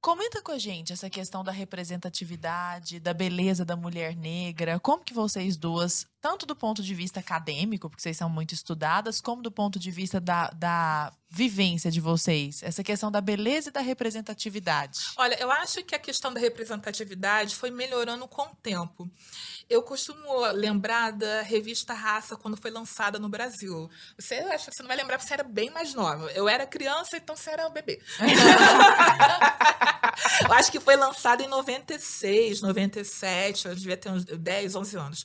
Comenta com a gente essa questão da representatividade, da beleza da mulher negra. Como que vocês duas, tanto do ponto de vista acadêmico, porque vocês são muito estudadas, como do ponto de vista da, da vivência de vocês, essa questão da beleza e da representatividade. Olha, eu acho que a questão da representatividade foi melhorando com o tempo. Eu costumo lembrar da revista Raça quando foi lançada no Brasil. Você acha que você não vai lembrar porque você era bem mais nova. Eu era criança, então você era um bebê. <laughs> <laughs> eu acho que foi lançado em 96, 97, eu devia ter uns 10, 11 anos.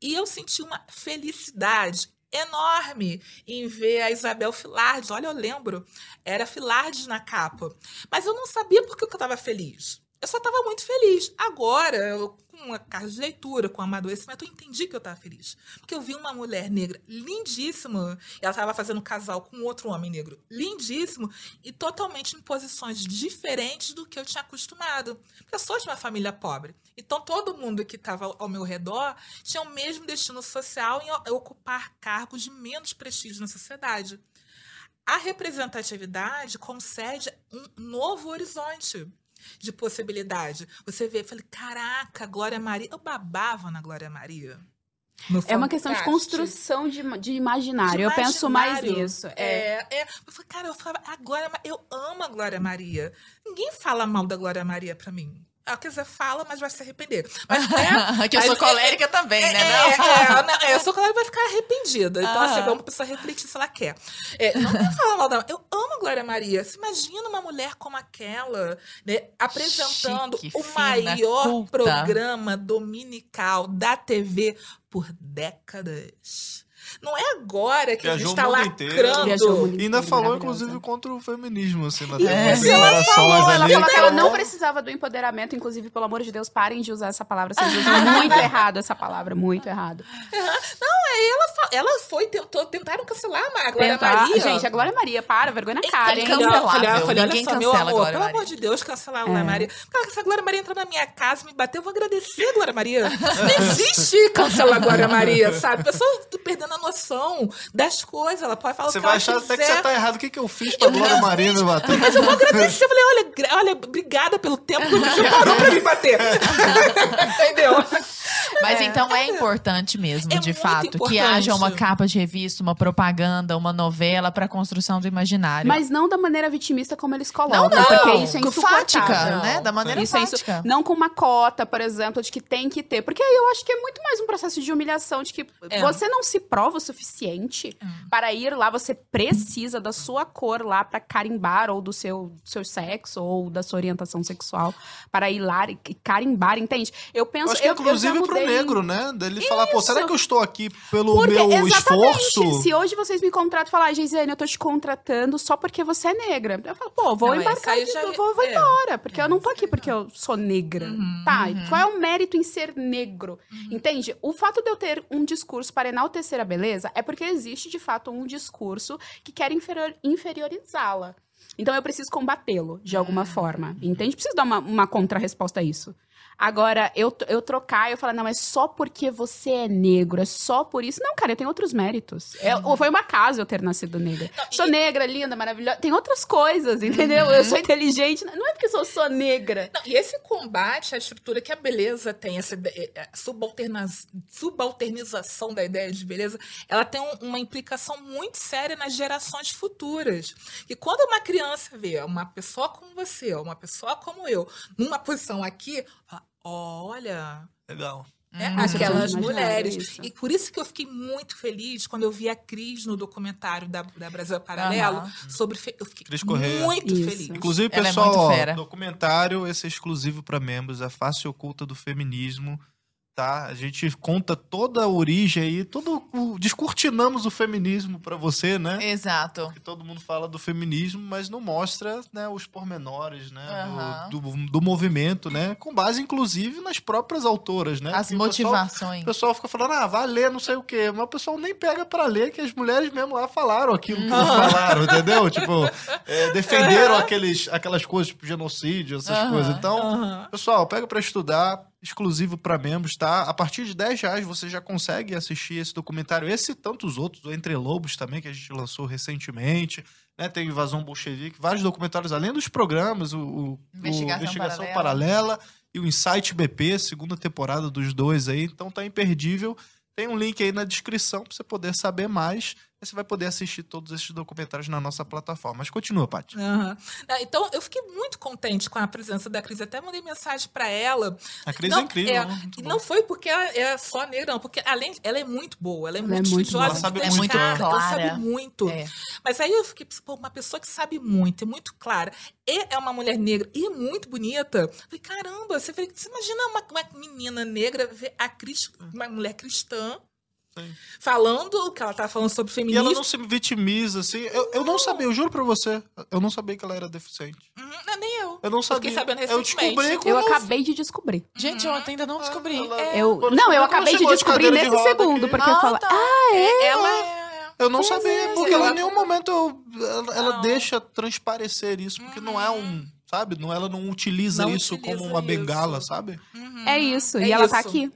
E eu senti uma felicidade enorme em ver a Isabel Filardes. Olha, eu lembro, era Filardes na capa. Mas eu não sabia por que eu estava feliz. Eu só estava muito feliz. Agora, eu, com a carga de leitura, com o amadurecimento, eu entendi que eu estava feliz. Porque eu vi uma mulher negra lindíssima, ela estava fazendo casal com outro homem negro lindíssimo, e totalmente em posições diferentes do que eu tinha acostumado. Porque eu sou de uma família pobre. Então, todo mundo que estava ao meu redor tinha o mesmo destino social em ocupar cargos de menos prestígio na sociedade. A representatividade concede um novo horizonte. De possibilidade. Você vê, eu falei, caraca, Glória Maria. Eu babava na Glória Maria. É uma questão de construção de, de imaginário. De Eu penso mais imaginário. nisso. É. É, é. Eu falei, cara, eu falava, a Glória, Ma- eu amo a Glória Maria. Ninguém fala mal da Glória Maria pra mim. Ah, quer dizer, fala, mas vai se arrepender. Mas, né, <laughs> que eu sou mas- colérica também, é, né? é, é, é, eu sou que vai ficar arrependida. Então, assim, é uma pessoa refletir se ela quer. É, não vou falar mal da. Eu amo a Glória Maria. Você imagina uma mulher como aquela, né, apresentando Chique, o fina, maior culta. programa dominical da TV por décadas. Não é agora que a Viajou gente tá inteiro. Viajou o lacrando. E ainda falou, inclusive, contra o feminismo, assim, na Isso, nas ela falou, ela falou que ela então- não precisava do empoderamento, inclusive, pelo amor de Deus, parem de usar essa palavra. Vocês usam muito errado essa palavra, muito errado. Ela, fa- ela foi, tentou, tentaram cancelar a Glória Tentar- Maria. Gente, a Glória Maria, para, vergonha na cara, hein? Incancelável. Eu falei, eu falei, olha Ninguém só, meu cancela a amor, pelo Maria. amor de Deus, cancelar a Glória É. Maria. Cara, se a Glória Maria entrar na minha casa e me bater, eu vou agradecer a Glória Maria. <laughs> Não existe cancelar a Glória Maria, sabe? A pessoa perdendo a noção das coisas. Ela pode falar Você o que vai ela achar até que você tá errado. O que, que eu fiz pra Glória Maria me bater? Mas eu vou agradecer. Eu falei, olha, olha, obrigada pelo tempo que você parou pra me bater. <laughs> Entendeu? Mas então é importante mesmo, É de fato, que importante. haja uma capa de revista, uma propaganda, uma novela para construção do imaginário. Mas não da maneira vitimista como eles colocam, não, não, porque isso é fática, insuportável. né? Da maneira Isso é insu- fática. Não com uma cota, por exemplo, de que tem que ter. Porque aí eu acho que é muito mais um processo de humilhação, de que É. você não se prova o suficiente Hum. para ir lá, você precisa da sua cor lá para carimbar, ou do seu, seu sexo, ou da sua orientação sexual, para ir lá e carimbar, entende? Eu penso. Eu acho que eu, inclusive eu já pro mudei- negro, né? Dele falar, pô, será Isso. que eu estou aqui pelo Porque, meu exatamente, esforço? se hoje vocês me contratam e falar, ah, Gisele, eu tô te contratando só porque você é negra. Eu falo, pô, vou Não, embarcar, de- já é- vou, vou é. embora, porque eu não tô aqui porque eu sou negra. Uhum, tá, uhum. qual é o mérito em ser negro? Uhum. Entende? O fato de eu ter um discurso para enaltecer a beleza é porque existe, de fato, um discurso que quer inferior- inferiorizá-la. Então eu preciso combatê-lo, de alguma Uhum. forma. Entende? Preciso dar uma, uma contra-resposta a isso. Agora, eu, eu trocar, eu falar, não, é só porque você é negro, é só por isso. Não, cara, eu tenho outros méritos. É, ou foi uma casa eu ter nascido negra. Não, Sou e- negra, linda, maravilhosa. Tem outras coisas, entendeu? Eu sou inteligente. Não é porque eu sou negra. Não, e esse combate à estrutura que a beleza tem, essa eh, eh, subalterna- subalternização da ideia de beleza, ela tem um- uma implicação muito séria nas gerações futuras. E quando uma criança vê uma pessoa como você, uma pessoa como eu, numa posição aqui, fala, olha, Legal. né, Uhum. aquelas mulheres. isso. E por isso que eu fiquei muito feliz quando eu vi a Cris no documentário da, da Brasil Paralelo sobre. fe- Eu fiquei Cris Correia. muito Isso. feliz. Inclusive, é pessoal, muito ó, documentário, esse é exclusivo para membros, a face oculta do feminismo, tá? A gente conta toda a origem aí, todo o, descortinamos o feminismo para você, né? Exato. Porque todo mundo fala do feminismo, mas não mostra né, os pormenores né, Aham. do, do, do movimento, né? Com base, inclusive, nas próprias autoras, né? As Porque o pessoal- motivações. O pessoal fica falando, ah, vai ler não sei o quê. Mas o pessoal nem pega pra ler, que as mulheres mesmo lá falaram aquilo que eles falaram, entendeu? <laughs> Tipo, é, defenderam aqueles, aquelas coisas, tipo genocídio, essas coisas. Então, pessoal, pega pra estudar, exclusivo pra membros, tá? A partir de 10 reais você já consegue assistir esse documentário, esse e tantos outros, o Entre Lobos também, que a gente lançou recentemente. Né, tem Invasão Bolchevique, vários documentários, além dos programas, o, o- o Investigação Investigação Paralela. Paralela e o Insight BP, segunda temporada dos dois aí, então tá imperdível. Tem um link aí na descrição pra você poder saber mais. Você vai poder assistir todos esses documentários na nossa plataforma. Mas continua, Paty. Ah, Então, eu fiquei muito contente com a presença da Cris. Até mandei mensagem pra ela. A Cris Não, é incrível. é, né? Bom. não foi porque ela é só negra, não. Porque, além ela é muito boa, ela é Ela muito é muito estudiosa, boa. Ela sabe muito muito, dedicada, ela Clara. sabe muito. É. Mas aí eu fiquei, pô, uma pessoa que sabe muito, é muito clara, e é uma mulher negra e muito bonita. Falei, caramba, você, você imagina uma, uma menina negra ver a Cris, uma mulher cristã, Sim. falando o que ela tá falando sobre E feminismo. ela não se vitimiza, assim. Eu, eu não sabia, eu juro pra você. Eu não sabia que ela era deficiente. Uhum, não, nem eu. Eu não fiquei sabia. sabendo eu recentemente. descobri quando Eu acabei de descobrir. Gente, eu ainda não descobri. Ela- É. Eu, Quando não, eu acabei de de descobrir de nesse roda segundo, aqui. porque eu Ah, falo, tá. É, ela é. Eu não Pois sabia, é, porque ela em nenhum momento eu- ela, ela deixa transparecer isso, porque não é um. Sabe? Não, ela não utiliza Não isso utiliza como uma bengala, isso. sabe? Uhum. é isso, É e ela tá aqui.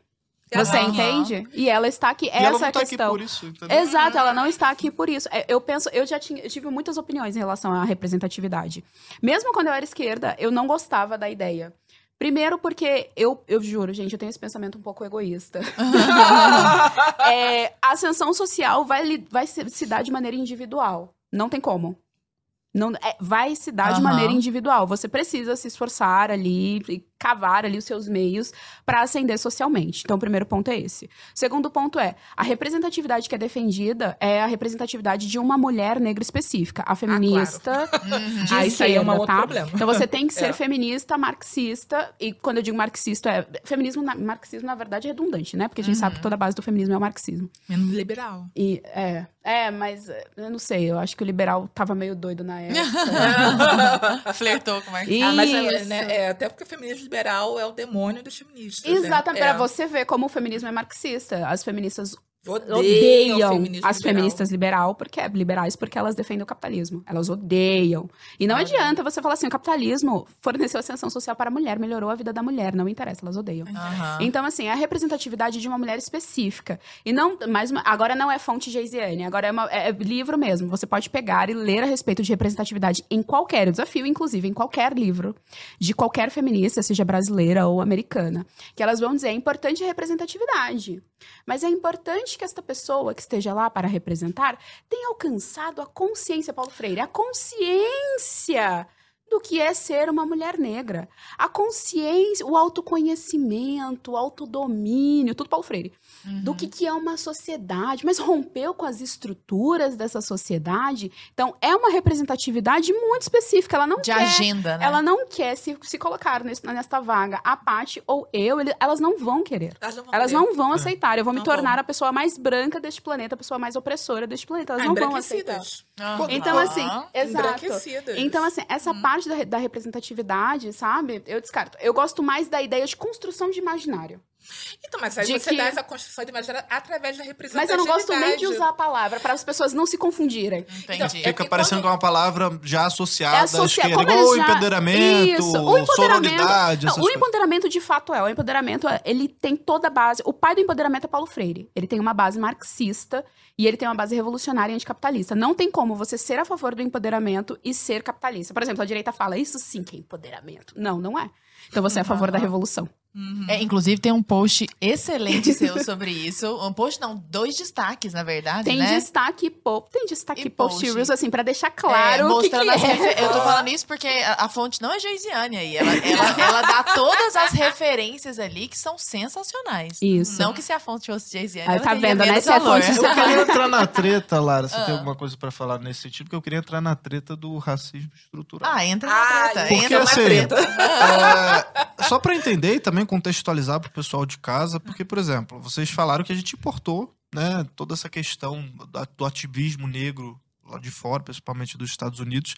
Você entende? E ela está aqui. E ela Essa não é a tá aqui questão. por isso, entendeu? Exato, ela não está aqui por isso. É, Eu penso, eu já tinha, eu tive muitas opiniões em relação à representatividade. Mesmo quando eu era esquerda, eu não gostava da ideia. Primeiro porque eu, eu juro, gente, eu tenho esse pensamento um pouco egoísta. <laughs> É, a ascensão social vai, vai se, dar de maneira individual. Não tem como. Não, é, vai se dar de Aham. maneira individual. Você precisa se esforçar ali cavar ali os seus meios para ascender socialmente. Então, o primeiro ponto é esse. O segundo ponto é, a representatividade que é defendida é a representatividade de uma mulher negra específica. A feminista Uhum. de Ah, isso aí é um esquerda, outro tá? problema. Então você tem que ser É. feminista, marxista, e quando eu digo marxista, é feminismo, na- marxismo na verdade é redundante, né? Porque a gente sabe que toda a base do feminismo é o marxismo. Menos liberal. E é, é, mas eu não sei, eu acho que o liberal tava meio doido na época. <laughs> Flertou com o Marcos. Ah, mas é, né, é, até porque o feminismo liberal é o demônio dos feministas. né? Exatamente, É. pra você ver como o feminismo é marxista. As feministas Odeiam, odeiam o feminismo as liberal. feministas liberal porque, liberais porque elas defendem o capitalismo. Elas odeiam. E não Olha. adianta você falar assim, o capitalismo forneceu ascensão social para a mulher, melhorou a vida da mulher. Não interessa, elas odeiam. Então, assim, é a representatividade de uma mulher específica. E não, mais uma- agora não é fonte Geisiane, agora é, uma- é- é livro mesmo. Você pode pegar e ler a respeito de representatividade em qualquer, desafio, inclusive, em qualquer livro, de qualquer feminista, seja brasileira ou americana. Que elas vão dizer, é importante a representatividade. Mas é importante que esta pessoa que esteja lá para representar tenha alcançado a consciência, Paulo Freire, a consciência do que é ser uma mulher negra. A consciência, o autoconhecimento, o autodomínio, tudo Paulo Freire. Uhum. Do que, que é uma sociedade, mas rompeu com as estruturas dessa sociedade. Então, é uma representatividade muito específica. Ela não De quer agenda, né? ela não quer se, se colocar nesse- nesta vaga. A Paty ou eu, ele- elas não vão querer. Elas não vão Elas não vão aceitar. Eu vou me Não tornar vão. a pessoa mais branca deste planeta, a pessoa mais opressora deste planeta. Elas Ah, não vão aceitar. Aham. Então, assim, exato. Então, assim, essa Hum. parte da, da representatividade, sabe? Eu descarto. Eu gosto mais da ideia de construção de imaginário. Então, mas aí de você que- dá essa construção de imaginário através da Mas representatividade. eu não gosto nem de usar a palavra para as pessoas não se confundirem. Entendi. É Fica parecendo quando- uma palavra já associada É à associa- esquerda, como igual já- empoderamento, Isso, o empoderamento- sororidade, Não, o coisas. empoderamento de fato é. O empoderamento, ele tem toda a base. O pai do empoderamento é Paulo Freire. Ele tem uma base marxista e ele tem uma base revolucionária e anticapitalista. Não tem como você ser a favor do empoderamento e ser capitalista. Por exemplo, a direita fala, isso sim que é empoderamento. Não, não é. Então você é a favor da Aham. revolução. Uhum. É, inclusive, tem um post excelente seu <laughs> sobre isso. Um post, não, dois destaques, na verdade, Tem né? destaque e post. Tem destaque E post, post. Reels, assim, pra deixar É, claro o que, que mostrando as é. refer- Eu tô falando <laughs> isso porque a, a fonte não é Geisiane aí. Ela, ela, ela dá todas as referências ali que são sensacionais. Isso. Não que se a fonte fosse Geisiane. Aí tá vendo, né? Se é valor. fonte- Eu queria entrar na treta, Lara. Você Ah. tem alguma coisa pra falar nesse sentido? Porque eu queria entrar na treta do racismo estrutural. Ah, entra na Ah, treta. porque entra na assim, treta. É, só pra entender e também contextualizar pro pessoal de casa, porque, por exemplo, vocês falaram que a gente importou né, toda essa questão do ativismo negro lá de fora, principalmente dos Estados Unidos.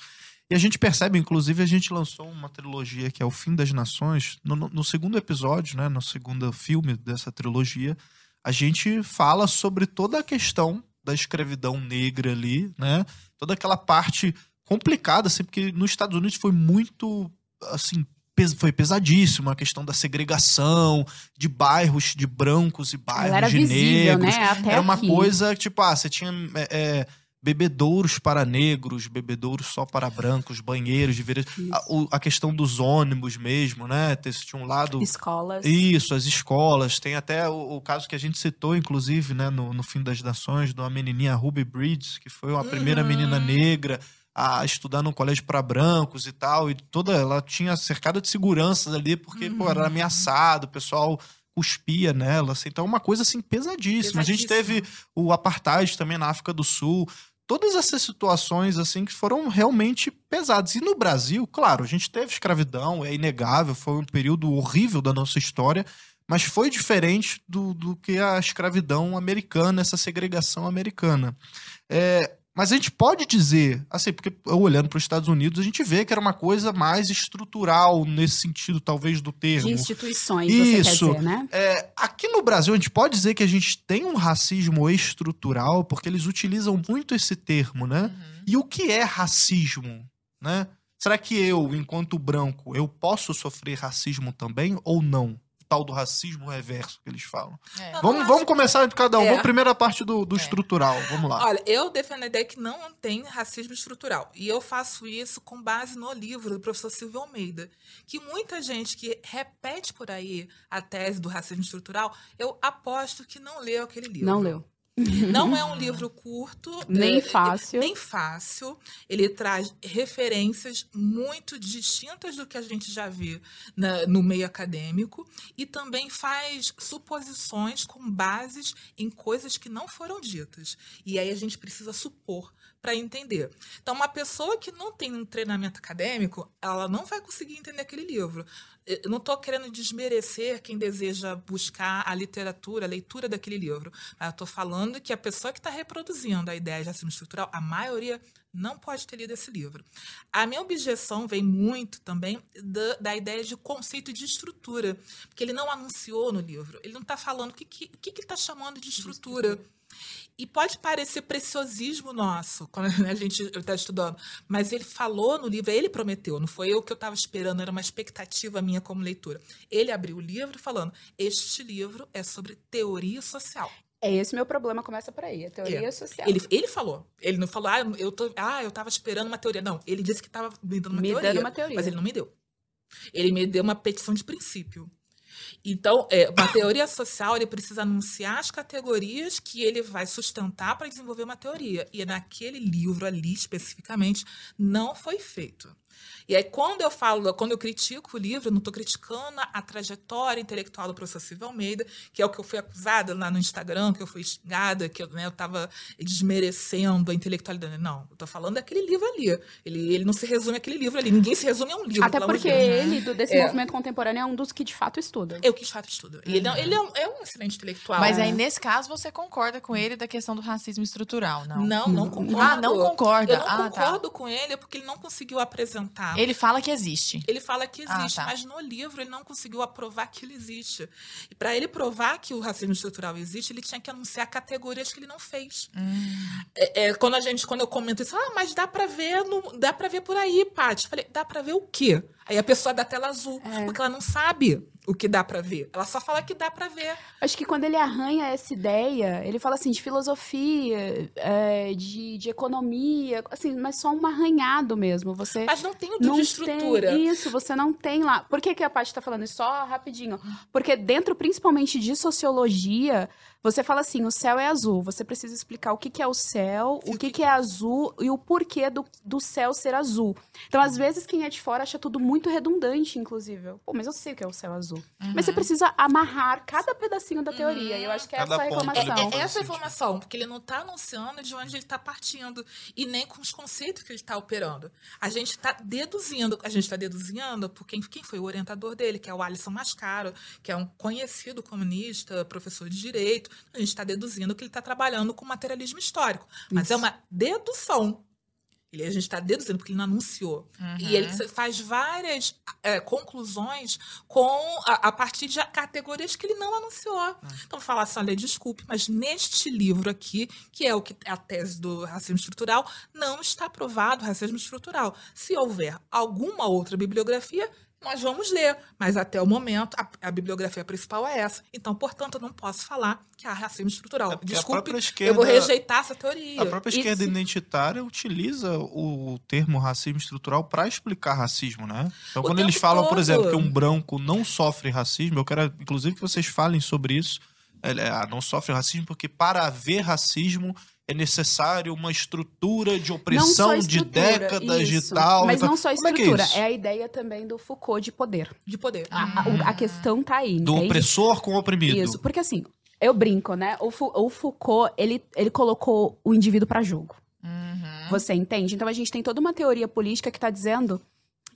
E a gente percebe, inclusive, a gente lançou uma trilogia que é O Fim das Nações. No, no- segundo episódio, né, no segundo filme dessa trilogia, a gente fala sobre toda a questão da escravidão negra ali, né? Toda aquela parte complicada, assim, porque nos Estados Unidos foi muito, assim, foi pesadíssimo a questão da segregação de bairros de brancos e bairros Ela era de visível, negros. né? Até Era uma aqui. coisa, tipo, ah, você tinha é, é, bebedouros para negros, bebedouros só para brancos, banheiros de veredas. Isso. A, a questão dos ônibus mesmo, né? Tinha um lado Escolas. isso, as escolas. Tem até o, o caso que a gente citou, inclusive, né, no, no Fim das Nações, de uma menininha Ruby Bridges, que foi a primeira Uhum. menina negra a estudar num colégio para brancos e tal. E toda ela tinha cercada de seguranças ali, porque pô, era Uhum. ameaçado, o pessoal cuspia nela. Assim, então, é uma coisa assim pesadíssima. A gente teve o apartheid também na África do Sul. Todas essas situações, assim, que foram realmente pesadas. E no Brasil, claro, a gente teve escravidão, é inegável, foi um período horrível da nossa história, mas foi diferente do, do que a escravidão americana, essa segregação americana. É, mas a gente pode dizer, assim, porque eu olhando para os Estados Unidos, a gente vê que era uma coisa mais estrutural nesse sentido, talvez, do termo. De instituições, Isso. dizer, né? É, aqui no Brasil, a gente pode dizer que a gente tem um racismo estrutural, porque eles utilizam muito esse termo, né? Uhum. E o que é racismo, né? Será que eu, enquanto branco, eu posso sofrer racismo também ou não? Tal do racismo reverso que eles falam. É. Não, Vamos, vamos começar de cada um. É. Vamos primeira parte do, do É. estrutural. Vamos lá. Olha, eu defendo a ideia que não tem racismo estrutural. E eu faço isso com base no livro do professor Silvio Almeida. Que muita gente que repete por aí a tese do racismo estrutural, eu aposto que não leu aquele livro. Não leu. Não é um livro curto. <laughs> Nem é, fácil. Nem fácil. Ele traz referências muito distintas do que a gente já vê na- no meio acadêmico e também faz suposições com bases em coisas que não foram ditas. E aí a gente precisa supor para entender. Então, uma pessoa que não tem um treinamento acadêmico, ela não vai conseguir entender aquele livro. Eu não estou querendo desmerecer quem deseja buscar a literatura, a leitura daquele livro. Eu estou falando que a pessoa que está reproduzindo a ideia de racismo estrutural, a maioria não pode ter lido esse livro. A minha objeção vem muito também da, da ideia de conceito de estrutura, porque ele não anunciou no livro. Ele não está falando o que que- que ele está chamando de estrutura. E pode parecer preciosismo nosso, quando a gente está estudando, mas ele falou no livro, ele prometeu, não foi eu que eu estava esperando, era uma expectativa minha como leitura. Ele abriu o livro falando: Este livro é sobre teoria social. É esse meu problema, começa por aí. A teoria É. social. Ele, ele falou. Ele não falou, ah, eu, tô, ah, eu estava esperando uma teoria. Não, ele disse que estava me dando uma Me teoria. dando uma teoria. Mas ele não me deu. Ele me deu uma petição de princípio. Então, é, uma teoria social, ele precisa anunciar as categorias que ele vai sustentar para desenvolver uma teoria. E naquele livro ali, especificamente, não foi feito. E aí, quando eu falo, quando eu critico o livro, eu não estou criticando a trajetória intelectual do professor Silvio Almeida, que é o que eu fui acusada lá no Instagram, que eu fui xingada, que eu né, estava desmerecendo a intelectualidade. Não, eu estou falando daquele livro ali. Ele, ele não se resume àquele livro ali. Ninguém se resume a um livro. Até de porque Deus. ele, do, desse É. movimento contemporâneo, é um dos que de fato estuda. Eu que de fato estudo. E ele, é- ele é, um, é um excelente intelectual. Mas né? aí, nesse caso, você concorda com ele da questão do racismo estrutural, não? Não, não concordo. Ah, não concorda. Eu não Ah, tá. concordo com ele porque ele não conseguiu apresentar. Ele fala que existe. Ele fala que Ah, existe, tá. mas no livro ele não conseguiu aprovar que ele existe. E para ele provar que o racismo estrutural existe, ele tinha que anunciar categorias que ele não fez. Hum. É, é, quando a gente, quando eu comento isso, ah, mas dá para ver, no, dá para ver por aí, Paty. Falei, dá para ver o quê? Aí a pessoa dá tela azul, É. porque ela não sabe o que dá para ver. Ela só fala que dá para ver. Acho que quando ele arranha essa ideia, ele fala assim de filosofia, é, de, de economia, assim, mas só um arranhado mesmo. Você Mas não tem o não de estrutura. isso, você não tem lá. Por que, que a Paty tá falando isso? Só rapidinho. Porque dentro, principalmente de sociologia, você fala assim, o céu é azul. Você precisa explicar o que, que é o céu, o que, que é azul e o porquê do, do céu ser azul. Então, às vezes, quem é de fora acha tudo muito redundante, inclusive. Pô, mas eu sei o que é o céu azul. Mas você precisa amarrar cada pedacinho da teoria. E eu acho que é Cada essa a reclamação. É faz essa sentido. informação, porque ele não está anunciando de onde ele está partindo e nem com os conceitos que ele está operando. A gente está deduzindo, a gente está deduzindo por quem, quem foi o orientador dele, que é o Alisson Mascaro, que é um conhecido comunista, professor de direito. A gente está deduzindo que ele está trabalhando com materialismo histórico. Mas é uma dedução. Ele, a gente está deduzindo porque ele não anunciou. E ele Uhum. faz várias é, conclusões com a, a partir de categorias que ele não anunciou. Então, falar assim, olha, desculpe, mas neste livro aqui, que é o que é a tese do racismo estrutural, não está aprovado o racismo estrutural. Se houver alguma outra bibliografia, nós vamos ler, mas até o momento a, a bibliografia principal é essa. Então, portanto, eu não posso falar que há racismo estrutural. É Desculpe, própria eu vou esquerda- rejeitar essa teoria. A própria Isso- esquerda identitária utiliza o termo racismo estrutural para explicar racismo, né? Então, O quando eles falam, por todo. exemplo, que um branco não sofre racismo, eu quero, inclusive, que vocês falem sobre isso. Ele, ah, não sofre racismo porque para haver racismo é necessário uma estrutura de Não opressão só de estrutura, décadas isso. de tal. Mas e tal. não só Como é é estrutura, isso? é, a ideia também do Foucault de poder. De poder. A, a- a questão tá aí, Do entende? opressor com o oprimido. Isso, porque assim, eu brinco, né? O, o Foucault, ele, ele colocou o indivíduo para jogo. Uhum. Você entende? Então a gente tem toda uma teoria política que está dizendo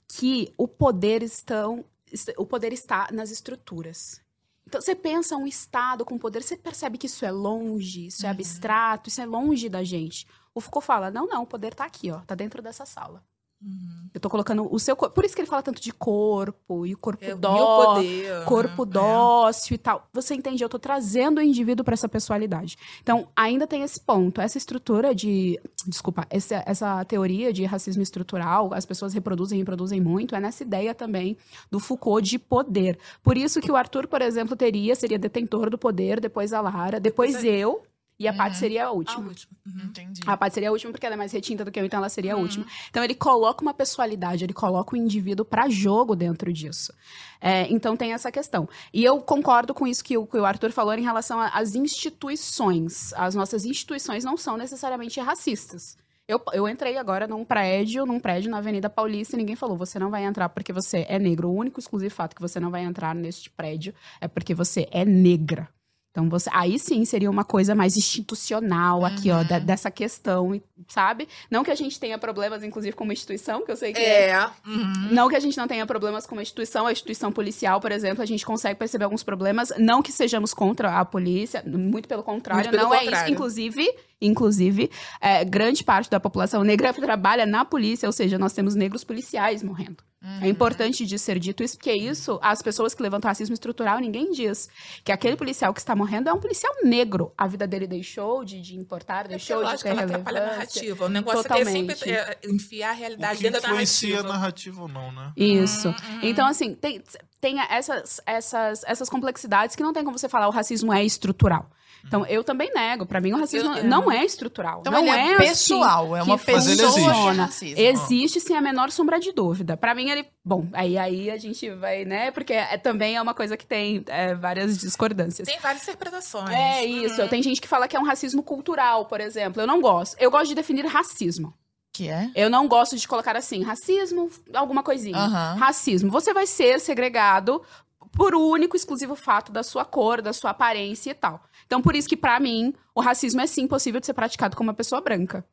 que o poder estão, est- o poder está nas estruturas. Então você pensa um estado com poder, você percebe que isso é longe, isso é Uhum. abstrato, isso é longe da gente. O Foucault fala: "Não, não, o poder tá aqui, ó, tá dentro dessa sala". Uhum. Eu tô colocando o seu corpo. Por isso que ele fala tanto de corpo e o corpo É, dó, poder. corpo né? dócil e tal. Você entende? Eu tô trazendo o indivíduo para essa pessoalidade. Então, ainda tem esse ponto. Essa estrutura de. Desculpa, essa, essa teoria de racismo estrutural, as pessoas reproduzem e reproduzem muito, é nessa ideia também do Foucault de poder. Por isso que o Arthur, por exemplo, teria, seria detentor do poder, depois a Lara, depois Depois é- eu, e a Paty Uhum. seria a última. último. Uhum. Entendi. A Paty seria a última porque ela é mais retinta do que eu, então ela seria a Uhum. última. Então ele coloca uma pessoalidade, ele coloca o indivíduo para jogo dentro disso. É, então tem essa questão. E eu concordo com isso que o, que o Arthur falou em relação a- às instituições. As nossas instituições não são necessariamente racistas. Eu, eu entrei agora num prédio, num prédio na Avenida Paulista e ninguém falou, você não vai entrar porque você é negro. O único exclusivo fato que você não vai entrar neste prédio é porque você é negra. Então, você, aí sim seria uma coisa mais institucional aqui, ó, Uhum. da- dessa questão, e- sabe? Não que a gente tenha problemas, inclusive, com uma instituição, que eu sei que é. É. Uhum. Não que a gente não tenha problemas com uma instituição, a instituição policial, por exemplo, a gente consegue perceber alguns problemas. Não que sejamos contra a polícia, muito pelo contrário, Muito pelo não é contrário. isso. Inclusive, inclusive é, grande parte da população negra trabalha na polícia, ou seja, nós temos negros policiais morrendo. Uhum. É importante de ser dito isso, porque isso, as pessoas que levantam racismo estrutural, ninguém diz. Que aquele policial que está morrendo é um policial negro. A vida dele deixou de, de importar, É deixou de ter ela relevância. narrativa. O negócio Totalmente. é sempre é, enfiar a O realidade que dentro da influencia a narrativa. narrativa ou não, né? Isso. Uhum. Então, assim, tem, tem essas, essas, essas complexidades que não tem como você falar o racismo é estrutural. Então, eu também nego. Pra mim, o racismo Eu- não é estrutural. Então não é é assim pessoal, é uma pessoa existe. Existe sem a menor sombra de dúvida. Pra mim, ele. Bom, aí, aí a gente vai, né? Porque é, também é uma coisa que tem é, várias discordâncias. Tem várias interpretações. É isso. Uhum. Tem gente que fala que é um racismo cultural, por exemplo. Eu não gosto. Eu gosto de definir racismo. Que é? Eu não gosto de colocar assim, racismo, alguma coisinha. Aham. Racismo. Você vai ser segregado por o único exclusivo fato da sua cor, da sua aparência e tal. Então, por isso que, pra mim, o racismo é sim possível de ser praticado com uma pessoa branca.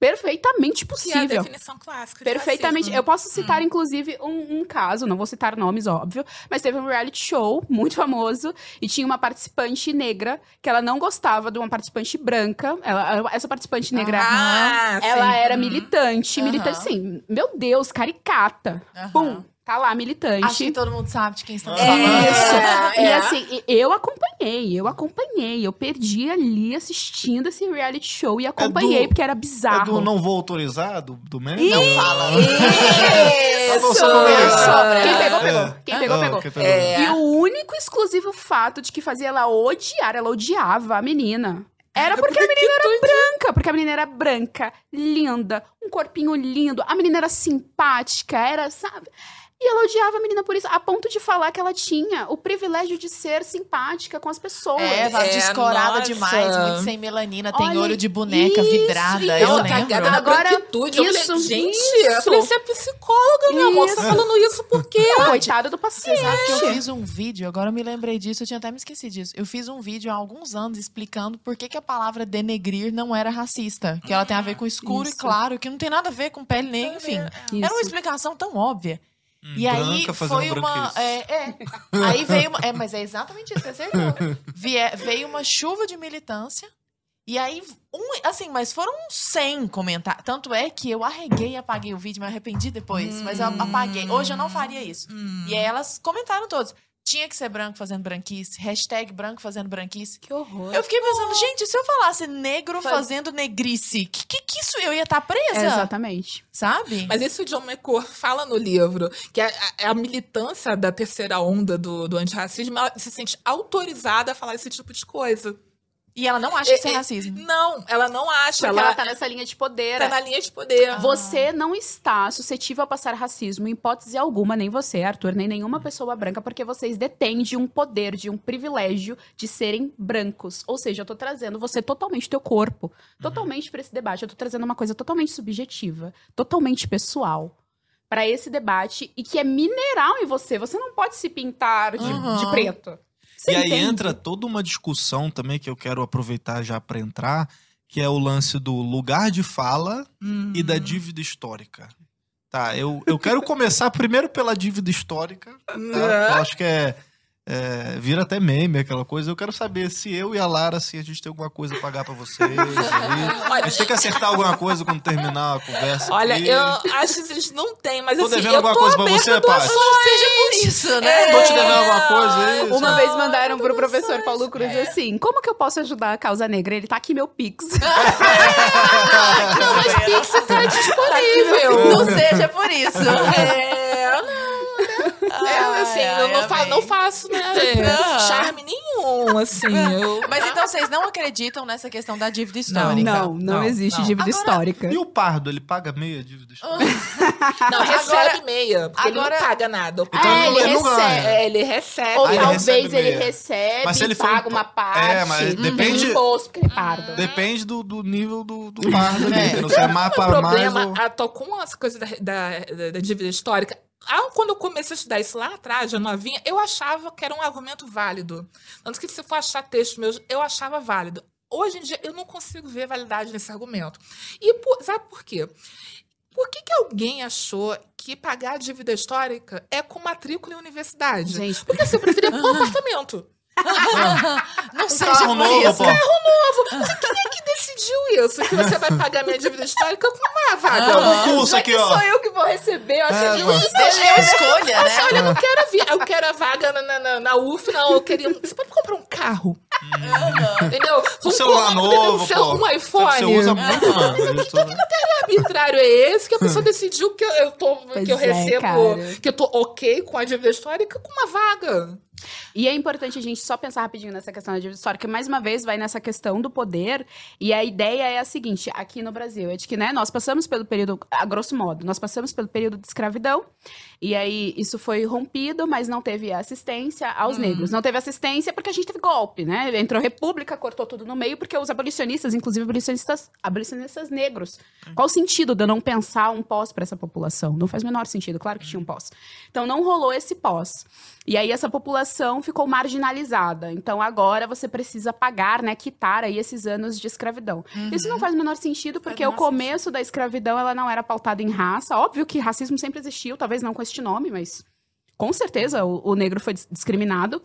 Perfeitamente Que é a possível. definição clássica. de Perfeitamente. racismo. Eu posso citar, inclusive, um, um caso, não vou citar nomes, óbvio, mas teve um reality show <laughs> muito famoso e tinha uma participante negra que ela não gostava de uma participante branca. Ela, essa participante negra. Ah, ela sim. era Uhum. militante, Aham. militante, sim. Meu Deus, caricata. Aham. Pum, tá lá, militante. Acho que todo mundo sabe de quem estamos É falando. Isso. É, E é. assim, eu acompanhei, eu acompanhei. Eu perdi ali assistindo esse reality show e acompanhei, do- porque era É bizarro. do não vou autorizar, do, do? Ih! Não fala. <laughs> Isso! Começou, Quem pegou, pegou. É. Quem pegou, Ah, pegou. quem pegou. É. E o único exclusivo fato de que fazia ela odiar, ela odiava a menina. Era porque a menina era branca, porque a menina era branca, linda, um corpinho lindo, a menina era simpática, era, sabe? E ela odiava a menina por isso, a ponto de falar que ela tinha o privilégio de ser simpática com as pessoas. É, vai É, descorada nossa. demais, muito sem melanina, tem Olha, olho de boneca isso, vidrada, isso. eu Ela lembro. Agora, branquitude. Eu isso, falei, gente, isso. eu você é psicóloga, meu amor. Você tá Isso. falando isso por quê? <laughs> Coitado do paciente. Sabe que eu fiz um vídeo, agora eu me lembrei disso, eu tinha até me esquecido disso. Eu fiz um vídeo há alguns anos explicando por que, que a palavra denegrir não era racista. Que ela tem a ver com escuro e Isso. claro, que não tem nada a ver com pele negra, enfim. Era uma Isso. explicação tão óbvia. Hum, E aí foi uma. É, é. Aí veio uma. É, mas é exatamente isso, você acertou. Vie- veio uma chuva de militância. E aí, um, assim, mas foram uns 100 comentários. Tanto é que eu arreguei e apaguei o vídeo, me arrependi depois. Mas eu apaguei. Hoje eu não faria isso. Hum. E aí elas comentaram todos. Tinha que ser branco fazendo branquice. Hashtag branco fazendo branquice. Que horror. Eu fiquei pensando, gente, se eu falasse negro Faz- fazendo negrice, que, que que isso? Eu ia estar presa, Exatamente. sabe? Mas isso o John McCord fala no livro, que a, a- a militância da terceira onda do, do antirracismo, ela se sente autorizada a falar esse tipo de coisa. E ela não acha que isso é É, é, racismo. Não, ela não acha. Porque ela ela tá nessa linha de poder. tá na linha de poder. Você não está suscetível a passar racismo em hipótese alguma, nem você, Arthur, nem nenhuma pessoa branca, porque vocês detêm de um poder, de um privilégio de serem brancos. Ou seja, eu tô trazendo você totalmente teu corpo, totalmente pra esse debate. Eu tô trazendo uma coisa totalmente subjetiva, totalmente pessoal. Pra esse debate e que é mineral em você. Você não pode se pintar de, Uhum. de preto. Você E aí entende? entra toda uma discussão também que eu quero aproveitar já para entrar, que é o lance do lugar de fala Hum. e da dívida histórica. Tá, eu, eu quero começar primeiro pela dívida histórica, tá? Eu acho que é, é, vira até meme aquela coisa. Eu quero saber se eu e a Lara, assim, a gente tem alguma coisa a pagar pra vocês. <laughs> aí. A gente tem que acertar alguma coisa quando terminar a conversa. Olha, aqui. eu acho que eles não têm, mas Tô assim, devendo eu alguma tô coisa pra você, a Paty? Seja por isso, né? Tô te devendo alguma coisa aí? Uma sabe? vez mandaram pro professor Paulo Cruz é. assim: como que eu posso ajudar a causa negra? Ele tá aqui meu Pix. <laughs> Não, <laughs> mas Pix tá disponível. Não seja por isso. É? É, assim, Ai, eu não, fa não faço, né? <laughs> Aham. Charme nenhum, assim. Eu... Mas então vocês não acreditam nessa questão da dívida histórica? Não, não, Não, existe não. dívida Agora- histórica. E o pardo, ele paga meia dívida? Não, recebe Agora- meia, porque ele agora- não paga nada. Então É, ele, ele não recebe. É, ele recebe. Ou Ah, ele talvez recebe ele recebe Mas se ele e for paga uma parte. É, mas Uhum. depende- Imposto, porque ele pardo. Depende do, do nível do, do <laughs> pardo ali. É. entendeu? Se é mais O para mais problema, ou... ah, tô com essa coisa da, da, da- da dívida histórica. Ah, quando eu comecei a estudar isso lá atrás, já novinha, eu achava que era um argumento válido. Tanto que se for achar textos meus, eu achava válido. Hoje em dia, eu não consigo ver validade nesse argumento. E por- sabe por quê? Por que, que alguém achou que pagar a dívida histórica é com matrícula em universidade? Gente, Porque assim, eu preferia um <laughs> apartamento. Não Um seja carro novo, isso. pô. Quem é que decidiu isso? Que você vai pagar minha dívida histórica com uma vaga? Aham. Um curso aqui, que ó. sou eu que vou receber, eu É, acho mano. justo. Deixa eu escolha, né? Olha, eu não quero a, vi- eu quero a vaga na, na, na UF, não. Eu queria. Você pode comprar um carro. Entendeu? Um celular novo, um, pô. um iPhone. Você usa muito, mano. <laughs> Isso, né? arbitrário é esse que a pessoa decidiu que eu, eu tô, Pois que eu é, recebo, cara. que eu tô ok com a dívida histórica com uma vaga. E é importante a gente só pensar rapidinho nessa questão da dívida histórica, que mais uma vez vai nessa questão do poder. E a ideia é a seguinte: aqui no Brasil, é de que né, nós passamos pelo período, a grosso modo, nós passamos pelo período de escravidão. E aí isso foi rompido, mas não teve assistência aos Uhum. negros. Não teve assistência porque a gente teve golpe, né? Entrou república, cortou tudo no meio, porque os abolicionistas, inclusive abolicionistas, abolicionistas negros. Qual o sentido de eu não pensar um pós para essa população? Não faz o menor sentido, claro que tinha um pós. Então não rolou esse pós. E aí essa população ficou marginalizada. Então agora você precisa pagar, né, quitar aí esses anos de escravidão. Isso não faz o menor sentido, porque o começo da escravidão ela não era pautada em raça. Óbvio que racismo sempre existiu, talvez não com este nome, mas com certeza o, o negro foi dis- discriminado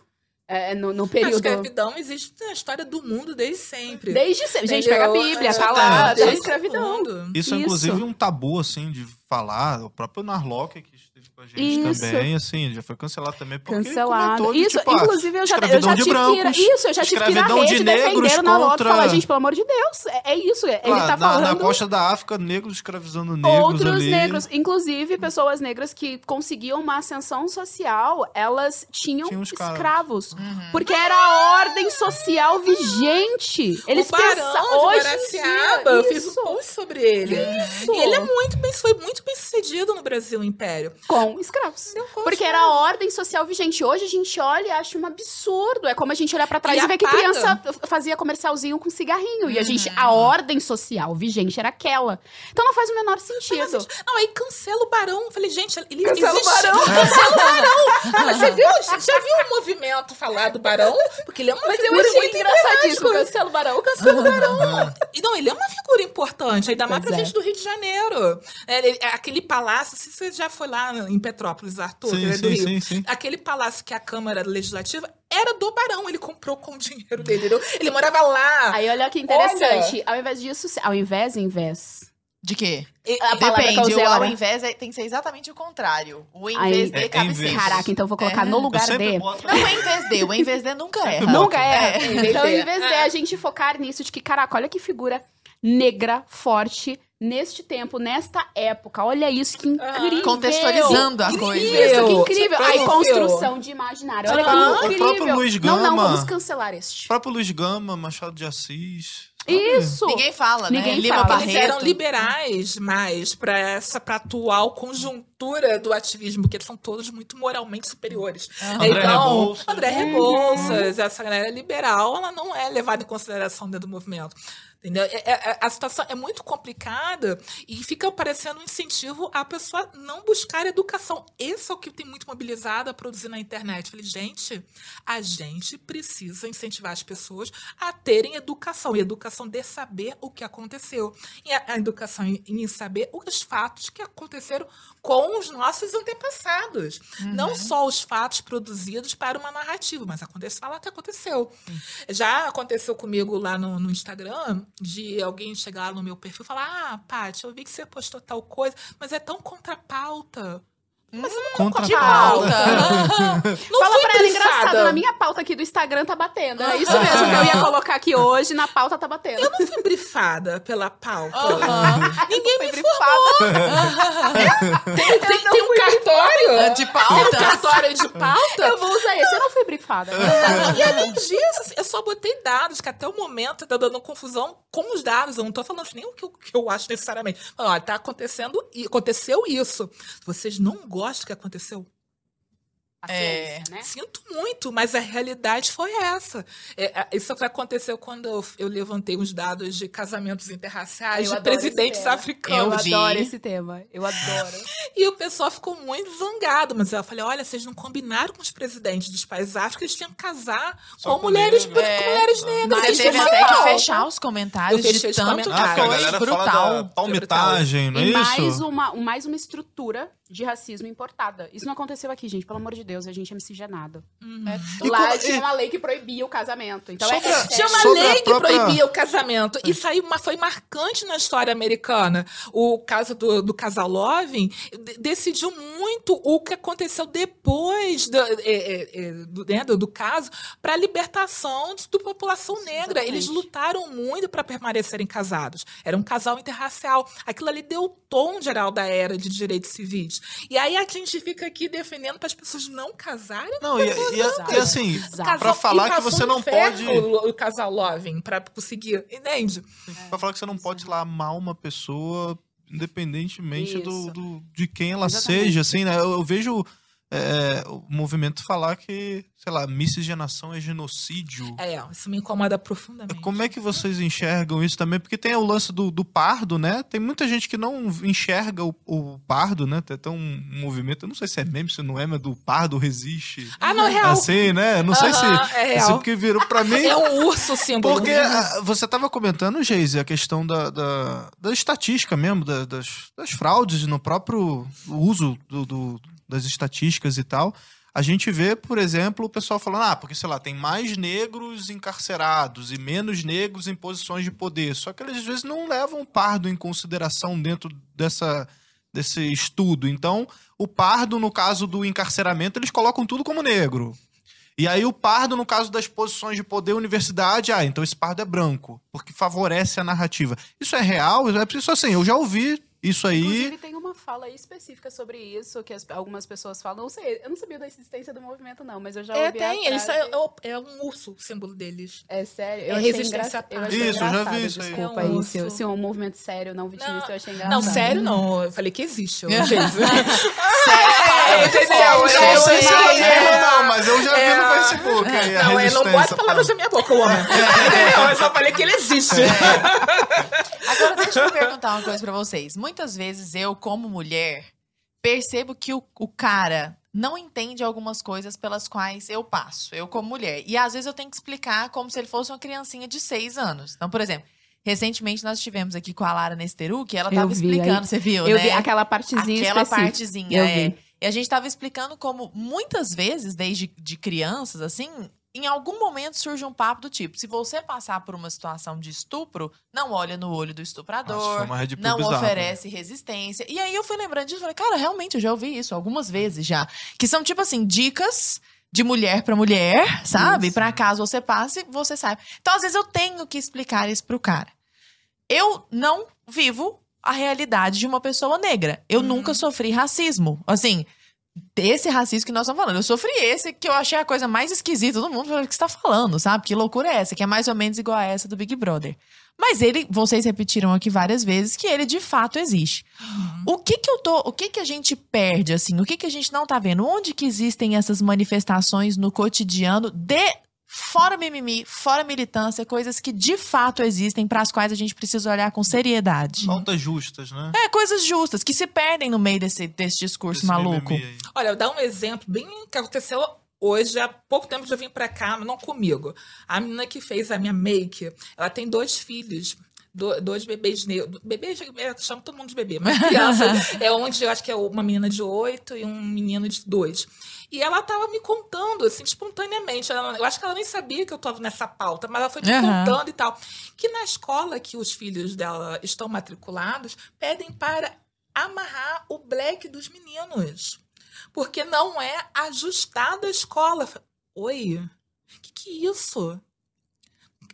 é, no, no A período. escravidão existe na história do mundo desde sempre. Desde sempre. Gente, pega a? Bíblia, É, tá lá, desde o escravidão. Isso é Isso. inclusive um tabu, assim, de falar. O próprio Narlock que com a gente Isso. também, assim, já foi cancelado também. Porque Cancelado. comentou de, Isso, tipo, ah, inclusive, eu já, eu já de tive que ir, brancos, Isso, eu já tive que ir na escravidão de rede negros defender na loja falar, gente, pelo amor de Deus, é, é isso. é- Ele lá, tá na, falando na costa da África, negros escravizando negros outros ali. negros, inclusive pessoas negras que conseguiam uma ascensão social, elas tinham, Tinham escravos. Uhum. Porque era a ordem social vigente. Eles o Barão pensavam de hoje Guaraciaba, eu fiz um post sobre ele. isso, E ele é muito bem, foi muito bem sucedido no Brasil Império. com escravos. Deu conta. Porque era a ordem social vigente. Hoje a gente olha e acha um absurdo. É como a gente olhar pra trás E e, ver que criança fazia comercialzinho com cigarrinho. E a gente, a ordem social vigente era aquela. Então não faz o menor sentido. Não, aí cancela o Barão. Falei, gente, ele Cancela o existe. Barão. Cancela o Barão. Mas você viu, já viu o movimento falar do Barão? Porque ele é uma Mas eu figura achei muito engraçadíssimo. Cancela o barão, cancela o barão. E não, ele é uma figura importante, ainda mais Pois pra é. gente do Rio de Janeiro. É, ele- é aquele palácio, se você já foi lá em Petrópolis, Arthur, Sim, ele é do sim, Rio. sim, sim. Aquele palácio que é a Câmara Legislativa era do Barão, ele comprou com o dinheiro dele. Ele, ele morava lá. Aí olha que interessante. Ao invés disso, ao invés, em vez. De quê? A e- palavra que eu Depende. ao invés é- tem que ser exatamente o contrário. O em Aí- vez É, de em cabe vez. ser. Caraca, então eu vou colocar É. no lugar de. boto- Não o em vez de. O em vez de nunca erra. Nunca é. É. Então, em vez de a gente focar nisso, de que, caraca, olha que figura negra, forte, neste tempo, nesta época. Olha isso, que incrível. Contextualizando a coisa. Isso, que Incrível. Aí, construção de imaginário. Olha que O incrível. próprio Luiz Não, não, Gama. vamos cancelar este. O próprio Luiz Gama, Machado de Assis. Isso. Ninguém fala, né? Ninguém Lima fala. Eles eram liberais mais para essa pra atual conjuntura do ativismo, porque eles são todos muito moralmente superiores. André então, Rebouças. André Rebouças, essa galera liberal, ela não é levada em consideração dentro do movimento. É- é- é- a situação é muito complicada. E fica parecendo um incentivo a pessoa não buscar educação. Esse é o que tem muito mobilizado a produzir na internet. Falei, gente, a gente precisa incentivar as pessoas a terem educação. E educação de saber o que aconteceu. E a, educação em, saber os fatos que aconteceram com os nossos antepassados. Uhum. Não só os fatos produzidos para uma narrativa, mas aconteceu, fala que aconteceu. Uhum. Já aconteceu comigo lá no, no, Instagram de alguém chegar no meu perfil e falar: Ah, Paty, eu vi que você postou tal coisa, mas é tão contra pauta. Mas eu não Contra de pauta. <laughs> não Fala pra ela, engraçado, na minha pauta aqui do Instagram tá batendo. É isso mesmo que eu ia colocar aqui hoje, na pauta tá batendo. Eu não fui brifada pela pauta. Ninguém me brifada. tem, tem, tem um cartório de pauta? Tem um cartório de pauta? Eu vou usar esse, eu não fui brifada. e além disso, assim, eu só botei dados, que até o momento tá dando confusão com os dados. Eu não tô falando nem o que eu, que eu acho necessariamente. Olha, tá acontecendo, aconteceu isso. Vocês não gostam gosto que aconteceu? É, né? Sinto muito, mas a realidade foi essa. É, isso aconteceu quando eu, eu, levantei os dados de casamentos interraciais eu de presidentes africanos. Eu, eu adoro esse tema. Eu adoro. e o pessoal ficou muito zangado, mas eu falei: olha, vocês não combinaram com os presidentes dos países africanos, eles tinham que casar com, com mulheres, é. com mulheres negras. Mas teve até que fechar os comentários eu de tanto ah, que foi brutal. palmitagem, não é e isso? Mais uma, mais uma estrutura de racismo importada. Isso não aconteceu aqui, gente, pelo amor de Deus, a gente é miscigenado. Uhum. É, lá como, tinha uma lei que proibia o casamento. Então é, é, tinha uma lei própria... que proibia o casamento. Isso aí foi marcante na história americana. O caso do, do casal Loving decidiu muito o que aconteceu depois do, é, é, é do, né, do, do caso para a libertação da população negra. Exatamente. Eles lutaram muito para permanecerem casados. Era um casal interracial. Aquilo ali deu o tom geral da era de direitos civis. E aí a gente fica aqui defendendo para as pessoas não casarem. Não, e, e, e, assim, para falar que você não pode. O, o casal Loving, para conseguir. Entende? É. Para falar que você não pode lá amar uma pessoa independentemente do, do, de quem ela Exatamente. seja, assim, né? Eu, eu vejo é, o movimento falar que, sei lá, miscigenação é genocídio. É, isso me incomoda profundamente. Como é que vocês enxergam isso também? Porque tem o lance do, do pardo, né? Tem muita gente que não enxerga o, o pardo, né? Tem até um, movimento, eu não sei se é meme, se não é, mas do pardo resiste. Ah, não, é real. Assim, né? Não sei se. É real. porque virou pra mim. É um urso símbolo. Porque a, você tava comentando, Geise, a questão da, da, da estatística mesmo, da, das, das fraudes no próprio uso do, do das estatísticas e tal, a gente vê, por exemplo, o pessoal falando, ah, porque, sei lá, tem mais negros encarcerados e menos negros em posições de poder. Só que eles, às vezes, não levam o pardo em consideração dentro dessa, desse estudo. Então, o pardo, no caso do encarceramento, eles colocam tudo como negro. E aí o pardo, no caso das posições de poder, universidade, ah, então esse pardo é branco, porque favorece a narrativa. Isso é real? É preciso assim, eu já ouvi isso aí. Inclusive, tem uma fala específica sobre isso, que as, algumas pessoas falam. Não sei, eu não sabia da existência do movimento, não, mas eu já é, ouvi. É, tem, eles é, é, um urso o símbolo deles. É sério? Eu é resistência engra... eu Isso, eu já vi isso aí. Desculpa é um aí. Se, se é um movimento sério, não vitimista, não, eu achei engraçado. Não, sério não. Eu falei que existe. Eu, sério, entendeu? Eu não sei se é não, mas eu já vi no é. Facebook. Aí, não, eu não pode palavras da minha boca, o homem. <laughs> Eu só falei que ele existe. Agora, deixa eu perguntar uma coisa pra vocês. Muitas vezes eu, como mulher, percebo que o, o cara não entende algumas coisas pelas quais eu passo, eu como mulher. E às vezes eu tenho que explicar como se ele fosse uma criancinha de seis anos. Então, por exemplo, recentemente nós tivemos aqui com a Lara Nesteru, que ela estava explicando, aí. você viu, eu né? vi aquela partezinha Aquela específica. partezinha, eu é. Vi. E a gente estava explicando como muitas vezes, desde de crianças, assim, em algum momento surge um papo do tipo: se você passar por uma situação de estupro, não olha no olho do estuprador, não bizarro, oferece né? resistência. E aí eu fui lembrando disso e falei, cara, realmente eu já ouvi isso algumas vezes já. Que são tipo assim, dicas de mulher para mulher, sabe? Para caso você passe, você sabe. Então, às vezes, eu tenho que explicar isso pro cara. Eu não vivo a realidade de uma pessoa negra. Eu uhum. nunca sofri racismo. Assim, esse racismo que nós estamos falando. Eu sofri esse que eu achei a coisa mais esquisita do mundo. O que está falando, sabe? Que loucura é essa? Que é mais ou menos igual a essa do Big Brother. Mas ele, vocês repetiram aqui várias vezes que ele de fato existe. Uhum. O que que eu tô, o que que a gente perde assim? O que que a gente não tá vendo? Onde que existem essas manifestações no cotidiano de Fora mimimi, fora militância, coisas que de fato existem para as quais a gente precisa olhar com seriedade. Pautas justas, né? É, coisas justas, que se perdem no meio desse, desse discurso Esse maluco. Olha, eu dar um exemplo bem que aconteceu hoje, há pouco tempo eu vim pra cá, mas não comigo. A menina que fez a minha make, ela tem dois filhos. do- Dois bebês negros. Bebês, eu chamo todo mundo de bebê, mas criança. <laughs> é onde eu acho que é uma menina de oito e um menino de dois. E ela tava me contando, assim, espontaneamente. Ela- eu acho que ela nem sabia que eu tava nessa pauta, mas ela foi me Aham. contando e tal. Que na escola que os filhos dela estão matriculados, pedem para amarrar o black dos meninos. Porque não é ajustada a escola. Oi, o que, que é isso?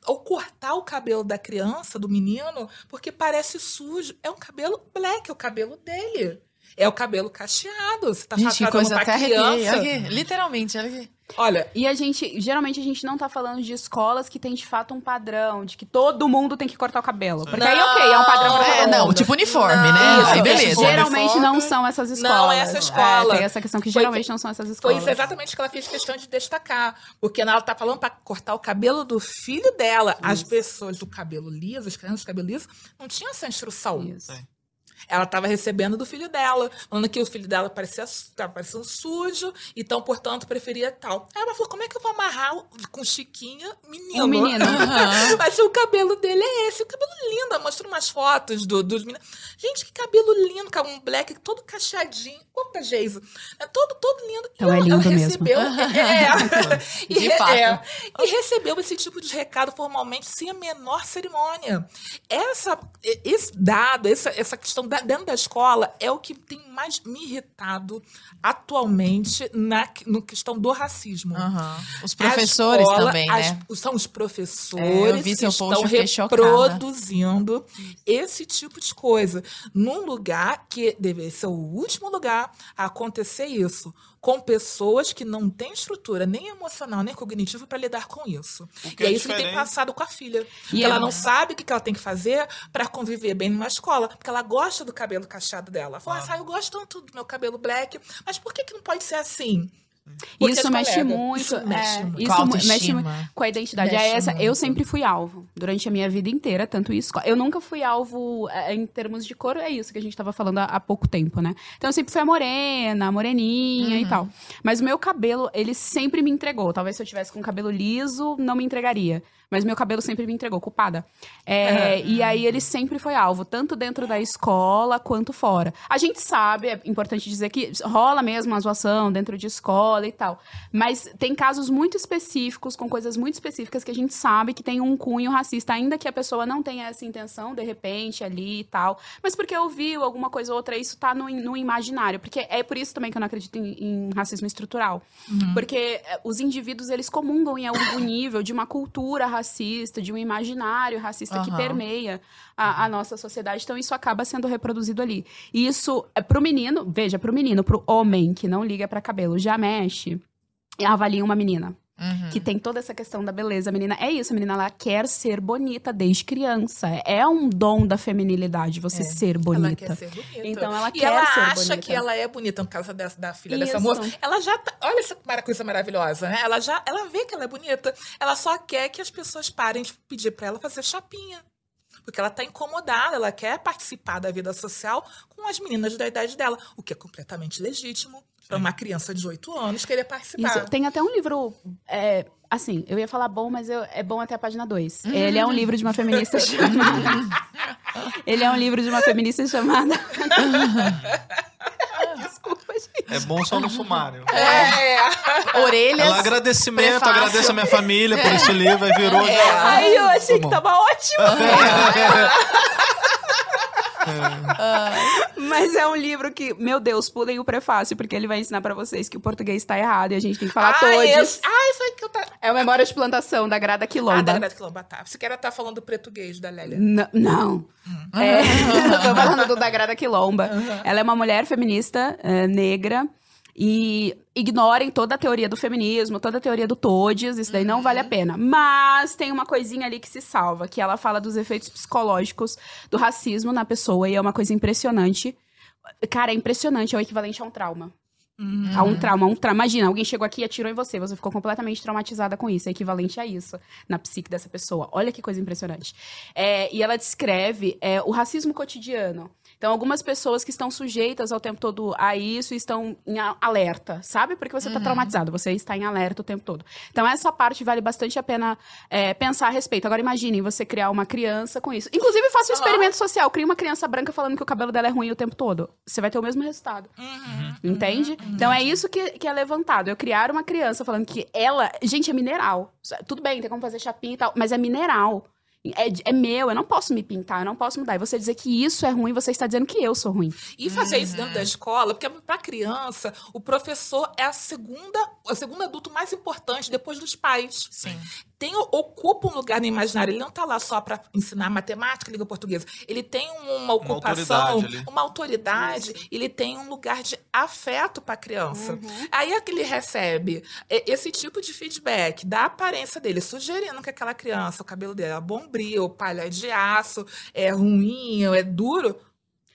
Ou cortar o cabelo da criança, do menino, porque parece sujo. É um cabelo black, é o cabelo dele. É o cabelo cacheado. Você tá Gente, que coisa pra até criança. Olha aqui, literalmente, olha aqui. Olha, E a gente, geralmente a gente não tá falando de escolas que tem de fato um padrão, de que todo mundo tem que cortar o cabelo. Porque aí, ok, é um padrão pra É, não, mundo. tipo uniforme, Não, né? isso, Aí isso, beleza. Geralmente não são essas escolas. Não é essa escola. É, tem essa questão que Foi- geralmente não são essas Foi escolas. isso exatamente que ela fez questão de destacar. Porque ela tá falando para cortar o cabelo do filho dela. As pessoas do cabelo liso, as crianças do cabelo liso, não tinham essa instrução. Isso. Sim. Ela estava recebendo do filho dela, falando que o filho dela parecia estava parecendo sujo, então, portanto, preferia tal. Aí ela falou: como é que eu vou amarrar com Chiquinha menino? Um menino. <laughs> Aham. Mas o cabelo dele é esse, o cabelo lindo. Ela mostrou umas fotos do, dos meninos. Gente, que cabelo lindo, cara, um black todo cacheadinho. Conta, Geisa. É todo, todo lindo. Então E é ela- lindo ela mesmo. recebeu, <laughs> É, <laughs> e, De re- fato. é, e recebeu esse tipo de recado formalmente sem a menor cerimônia. Essa, esse dado, essa, essa questão da- dentro da escola é o que tem mais me irritado atualmente na no questão do racismo. Aham. Os professores escola, também, as- né? são os professores É, eu vi que estão reproduzindo esse tipo de coisa num lugar que deve ser o último lugar a acontecer isso, com pessoas que não têm estrutura nem emocional nem cognitiva para lidar com isso. E é é isso que tem passado com a filha. E ela não sabe o que que ela tem que fazer para conviver bem numa escola, porque ela gosta do cabelo cacheado dela. Ela fala, Claro. ah, eu gosto tanto do meu cabelo black, mas por que, que não pode ser assim? Porque Isso mexe muito. isso é, mexe muito. Com isso mexe muito com a identidade. Mexe É essa, eu muito. sempre fui alvo durante a minha vida inteira, tanto isso. Eu nunca fui alvo é, em termos de cor, é isso que a gente tava falando há, há pouco tempo, né? Então eu sempre fui a morena, a moreninha e Uhum. tal. Mas o meu cabelo, ele sempre me entregou. Talvez se eu tivesse com cabelo liso, não me entregaria. Mas meu cabelo sempre me entregou, culpada. É, Uhum. E aí ele sempre foi alvo, tanto dentro da escola quanto fora. A gente sabe, é importante dizer que rola mesmo a zoação dentro de escola e tal. Mas tem casos muito específicos, com coisas muito específicas, que a gente sabe que tem um cunho racista, ainda que a pessoa não tenha essa intenção, de repente, ali e tal. Mas porque ouviu alguma coisa ou outra, isso tá no, no imaginário. Porque é por isso também que eu não acredito em, em racismo estrutural. Porque é, os indivíduos, eles comungam em algum nível de uma cultura racista, de um imaginário racista que Aham. permeia a, a nossa sociedade. Então, isso acaba sendo reproduzido ali. E isso, é pro menino, veja, pro menino, pro homem que não liga pra cabelo, já mexe, e avalia uma menina. Uhum. Que tem toda essa questão da beleza. A menina é isso, a menina ela quer ser bonita desde criança. É um dom da feminilidade você É. ser Ela bonita. quer ser bonita. Então ela e quer ela ser acha bonita. que ela é bonita, no caso dessa, da filha dessa Isso. moça. Ela já tá, Olha essa coisa maravilhosa, né? Ela já ela vê que ela é bonita. Ela só quer que as pessoas parem de pedir pra ela fazer chapinha. Porque ela tá incomodada, ela quer participar da vida social com as meninas da idade dela, o que é completamente legítimo para uma criança de 8 anos querer participar. Isso, tem até um livro. é, assim, eu ia falar bom, mas eu- é bom até a página 2. Ele é um livro de uma feminista <laughs> chamada. Ele é um livro de uma feminista chamada. <laughs> Desculpa, gente. É bom só no sumário. É, Orelhas. Ela agradecimento, prefácio. agradeço a minha família por esse livro, aí virou. É. Ai, eu achei Tá que tava ótimo. <laughs> <laughs> Mas é um livro que, meu Deus, pulem o prefácio, porque ele vai ensinar pra vocês que o português tá errado e a gente tem que falar ah, todos. esse- ah, isso aí que eu tá. É o Memória de Plantação, da Grada Ah, Quilomba. da Greta Quilomba, tá. Você quer estar falando do português da Lélia? N- não. É, <laughs> tô falando do da Grada Quilomba. Ela é uma mulher feminista é, negra e ignorem toda a teoria do feminismo, toda a teoria do todes, isso daí não vale a pena. Mas tem uma coisinha ali que se salva, que ela fala dos efeitos psicológicos do racismo na pessoa e é uma coisa impressionante. Cara, é impressionante, é o equivalente a um trauma. Uhum. Há um trauma, um trauma. Imagina, alguém chegou aqui e atirou em você, você ficou completamente traumatizada com isso. É equivalente a isso na psique dessa pessoa. Olha que coisa impressionante. É, e ela descreve é, o racismo cotidiano. Então, algumas pessoas que estão sujeitas ao tempo todo a isso estão em alerta, sabe? Porque você está Uhum. traumatizado, você está em alerta o tempo todo. Então, essa parte vale bastante a pena é, pensar a respeito. Agora, imagine você criar uma criança com isso. Inclusive, faça um experimento social. Crie uma criança branca falando que o cabelo dela é ruim o tempo todo. Você vai ter o mesmo resultado. Uhum. Entende? Então é isso que, que é levantado. Eu criar uma criança falando que ela. Gente, é mineral. Tudo bem, tem como fazer chapinha e tal, mas é mineral. É, é meu, eu não posso me pintar, eu não posso mudar. E você dizer que isso é ruim, você está dizendo que eu sou ruim. E fazer isso dentro da escola, porque para criança, o professor é a segunda, o segundo adulto mais importante depois dos pais. Sim. Tem, ocupa um lugar no imaginário. Ele não está lá só para ensinar matemática, língua portuguesa. Ele tem uma ocupação, autoridade ali. uma autoridade, ele tem um lugar de afeto para a criança. Uhum. Aí é que ele recebe e- esse tipo de feedback da aparência dele, sugerindo que aquela criança, o cabelo dela é bombril, palha de aço, é ruim, é duro.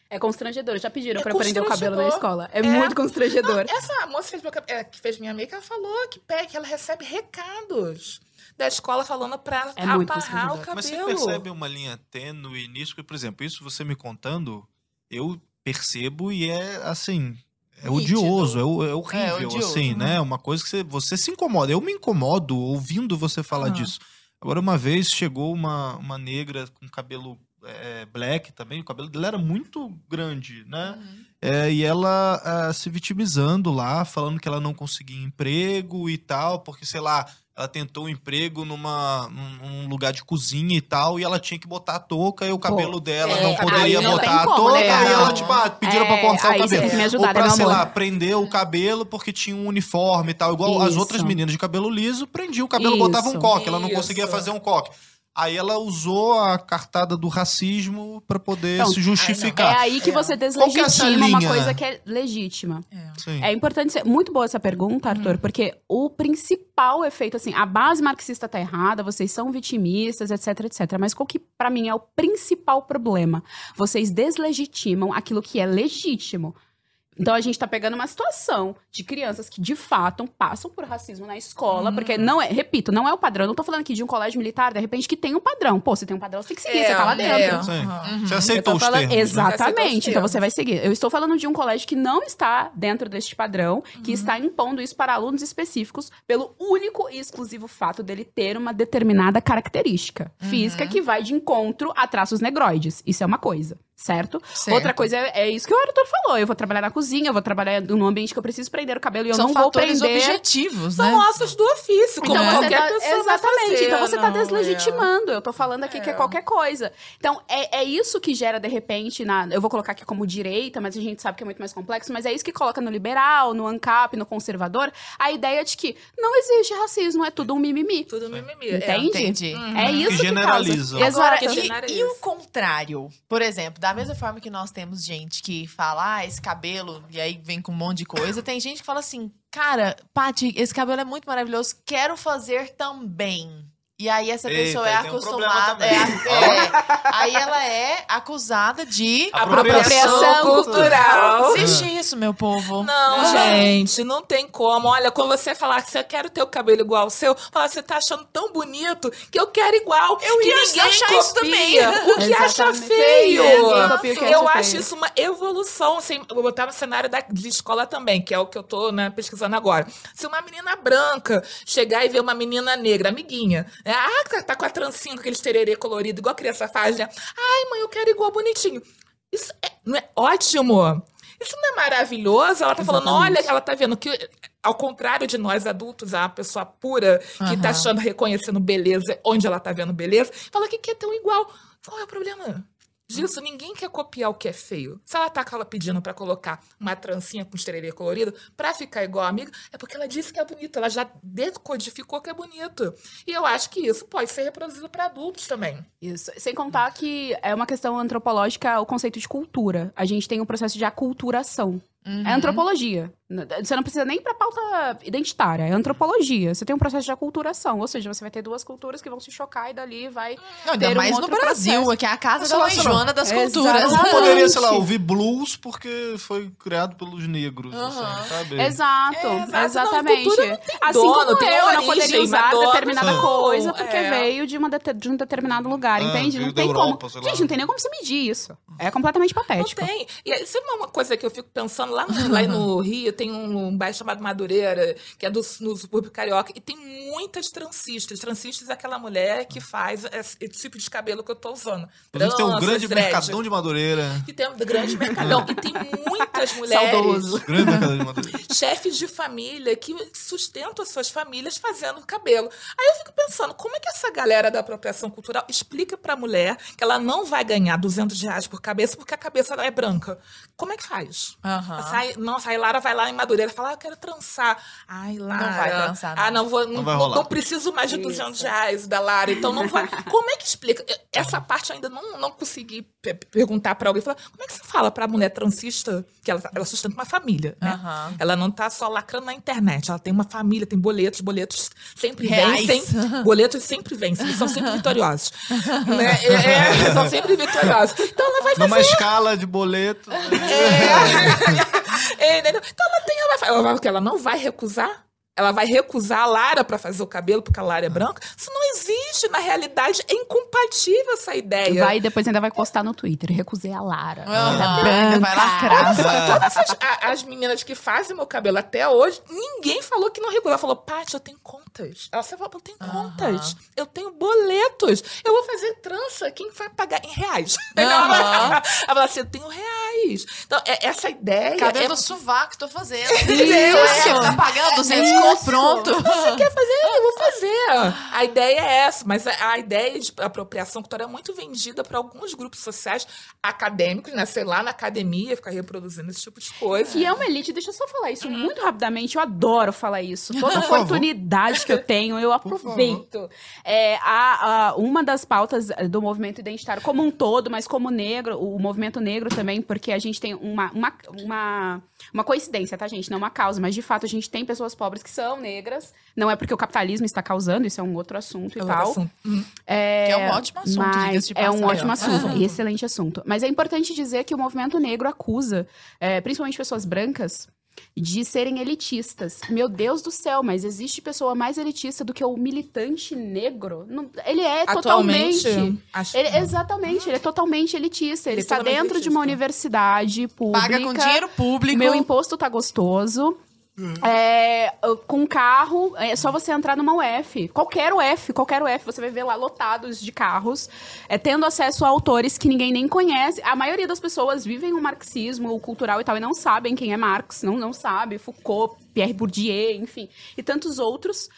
É constrangedor. Já pediram É pra eu prender o cabelo na escola. É, É. muito constrangedor. Essa moça fez meu cab- é, que fez minha make, ela falou que, que ela recebe recados da escola falando pra É aparrar o cabelo. Mas você percebe uma linha tênue nisso? Porque, por exemplo, isso você me contando, eu percebo e é assim. É Nítido. odioso, é, o- é horrível, É odioso, assim, né? né? Uma coisa que você, você se incomoda. Eu me incomodo ouvindo você falar Aham. disso. Agora, uma vez chegou uma, uma negra com cabelo é, black também, o cabelo dela era muito grande, né? Uhum. É, e ela ah, se vitimizando lá, falando que ela não conseguia emprego e tal, porque, sei lá, ela tentou um emprego numa, num, lugar de cozinha e tal, e ela tinha que botar a touca e o cabelo dela é, não poderia não botar a como, touca, né? e ela, tipo, ah, pediram pra É, cortar o cabelo. me ajudar, Ou né, pra, meu sei amor? lá, prender o cabelo porque tinha um uniforme e tal, igual as Isso. outras meninas de cabelo liso, prendiam o cabelo, Isso. botavam um coque, ela não conseguia fazer um coque. Aí ela usou a cartada do racismo pra poder Então, se É justificar. aí que É. você é deslegitima uma linha? coisa que é legítima. É. É importante ser. Muito boa essa pergunta, Arthur, porque o principal efeito, assim, a base marxista tá errada, vocês são vitimistas, etc, etc. Mas qual que, pra mim, é o principal problema? Vocês deslegitimam aquilo que é legítimo. Então a gente tá pegando uma situação de crianças que de fato passam por racismo na escola, Uhum. porque não é, repito, não é o padrão. Eu não tô falando aqui de um colégio militar, de repente, que tem um padrão. Pô, você tem um padrão, você tem que seguir, você tá lá dentro. Sim. Uhum. Você Eu aceitou os falando- termos, né? Exatamente. Os Então você vai seguir. Eu estou falando de um colégio que não está dentro deste padrão, que está impondo isso para alunos específicos pelo único e exclusivo fato dele ter uma determinada característica física que vai de encontro a traços negroides. Isso é uma coisa, certo? Certo. Outra coisa é, é isso que o Arthur falou. Eu vou trabalhar na cozinha, eu vou trabalhar num ambiente que eu preciso prender o cabelo e eu São não vou fatores prender. objetivos, São né? ossos do ofício, como Então você qualquer tá, pessoa exatamente. fazer, então você tá não, é. deslegitimando. Eu tô falando aqui que é É. qualquer coisa. Então é, é isso que gera de repente na, eu vou colocar aqui como direita, mas a gente sabe que é muito mais complexo, mas é isso que coloca no liberal, no ANCAP, no conservador, a ideia de que não existe racismo, é tudo um mimimi. Tudo mimimi. Entende? Entendi. Uhum. É isso que, generaliza. causa. Agora, Exato. que e, generaliza. e o contrário? Por exemplo, da mesma forma que nós temos gente que fala, ah, esse cabelo, e aí vem com um monte de coisa, tem gente que fala assim, cara, Paty, esse cabelo é muito maravilhoso, quero fazer também. E aí essa Eita, pessoa é um problema acostumada. também. é, é, aí ela é acusada de Apropriação cultural. Existe isso, meu povo. Não, Ah. gente, não tem como. Olha, quando você falar que você quer ter o cabelo igual ao seu, falar você tá achando tão bonito que eu quero igual. Eu que ia ninguém achar copia, isso também. O que acha Exatamente. feio. Ninguém copia o que eu acha acho feio. isso uma evolução. Assim, vou botar no cenário da, de escola também, que é o que eu tô né, pesquisando agora. Se uma menina branca chegar e ver uma menina negra, amiguinha, ah, tá- tá com a trancinha, com aquele tererê colorido, igual a criança faz, né? Ai, mãe, eu quero igual bonitinho. Isso é, não é ótimo? Isso não é maravilhoso? Ela tá falando, Exatamente. olha, ela tá vendo que, ao contrário de nós adultos, a pessoa pura que tá Aham. achando, reconhecendo beleza onde ela tá vendo beleza, fala que quer tão igual. Qual é o problema? Disso, ninguém quer copiar o que é feio. Se ela tá ela pedindo pra colocar uma trancinha com estrelha colorido pra ficar igual a amiga, é porque ela disse que é bonito, ela já decodificou que é bonito. E eu acho que isso pode ser reproduzido pra adultos também. Isso. Sem contar que é uma questão antropológica o conceito de cultura. A gente tem um processo de aculturação. Uhum. É antropologia. Você não precisa nem para pauta identitária, é antropologia. Você tem um processo de aculturação, ou seja, você vai ter duas culturas que vão se chocar e dali vai. Não, ainda ter um mais no outro Brasil, processo. que é a casa da. Joana das Exato. culturas. Não Exatamente. poderia, sei lá, ouvir blues porque foi criado pelos negros, Aham. assim, sabe? Exato, É, exato. Não, exatamente. cultura assim dono, como eu não origem, poderia usar dono determinada não. coisa porque É. veio de, uma dete- de um determinado lugar, Ah, entende? Não tem Europa, como. Gente, não tem nem como se medir isso. É completamente Não patético. tem. E aí, sabe uma coisa que eu fico pensando? Lá, no- lá no Rio tem um bairro chamado Madureira, que é do, no subúrbio carioca, e tem muitas trancistas. Trancistas é aquela mulher que faz esse, esse tipo de cabelo que eu tô usando. Inclusive tem um grande dread. mercadão de Madureira. Que tem um grande mercadão. e tem muitas <laughs> mulheres, Saudoso. Grande mercadão de Madureira. <laughs> chefes de família, que sustentam as suas famílias fazendo cabelo. Aí eu fico pensando, como é que essa galera da apropriação cultural explica pra mulher que ela não vai ganhar 200 reais por cabeça porque a cabeça dela é branca? Como é que faz? Aham. Sai, nossa, aí Lara vai lá em Madureira e fala, ah, eu quero trançar. Ai, Lara. Não vai trançar, não. Ah, não, vou, não, Não vai rolar. não preciso mais de 200 reais da Lara, então não vai. <laughs> Como é que explica? Essa parte eu ainda não, não consegui pe- perguntar pra alguém. Falar, como é que você fala pra mulher transista que ela, ela sustenta uma família, né? Aham. Ela não tá só lacrando na internet, ela tem uma família, tem boletos, boletos sempre Reais. vencem. <laughs> Boletos sempre vencem, são sempre <laughs> vitoriosos. né? É, é, são sempre vitoriosos. Então ela vai fazer Numa escala de boleto. né? é, entendeu? Então ela tem, ela vai, ela vai, ela não vai recusar? Ela vai recusar a Lara pra fazer o cabelo porque a Lara é branca? Isso não existe na realidade, é incompatível essa ideia. Vai e depois ainda vai postar no Twitter. Recusei a Lara. Ela é ainda vai lacrar. Todas as, as meninas que fazem meu cabelo até hoje, ninguém falou que não recusou. Ela falou, Paty, eu tenho contas. Ela falou, eu tenho contas. Eu tenho boletos. Eu vou fazer trança. Quem vai pagar em reais? <laughs> Aham. Ela falou assim, eu tenho reais. Então, é- essa ideia... Cabelo é do sovaco, tô fazendo. <laughs> Isso. Tá pagando 200 conto, pronto. Você quer fazer? Eu vou fazer. <laughs> A ideia é essa, mas a, a ideia de apropriação cultural é muito vendida para alguns grupos sociais acadêmicos, né? Sei lá, na academia, ficar reproduzindo esse tipo de coisa. Que é uma elite, deixa eu só falar isso muito rapidamente. Eu adoro falar isso. Toda oportunidade que eu tenho, eu aproveito. É, a, a- uma das pautas do movimento identitário como um todo, mas como negro, o movimento negro também, porque a gente tem uma, uma, uma, uma coincidência, tá, gente? Não uma causa, mas de fato a gente tem pessoas pobres que são negras. Não é porque o capitalismo está causando, isso é um outro assunto e Outro tal. assunto. Hum. É, é um ótimo assunto, mas É um ótimo assunto, e excelente assunto. Mas é importante dizer que o movimento negro acusa, é, principalmente pessoas brancas, de serem elitistas. Meu Deus do céu, mas existe pessoa mais elitista do que o militante negro? Não- ele é Atualmente, totalmente. acho Ele, exatamente, ele é totalmente elitista. Ele, Ele é está dentro de uma elitista. universidade pública. Paga com dinheiro público. Meu imposto tá gostoso. É, com carro, é só você entrar numa UF. Qualquer UF, qualquer UF, você vai ver lá lotados de carros, é, tendo acesso a autores que ninguém nem conhece. A maioria das pessoas vivem o marxismo o cultural e tal e não sabem quem é Marx, não, não sabe, Foucault, Pierre Bourdieu, enfim, e tantos outros.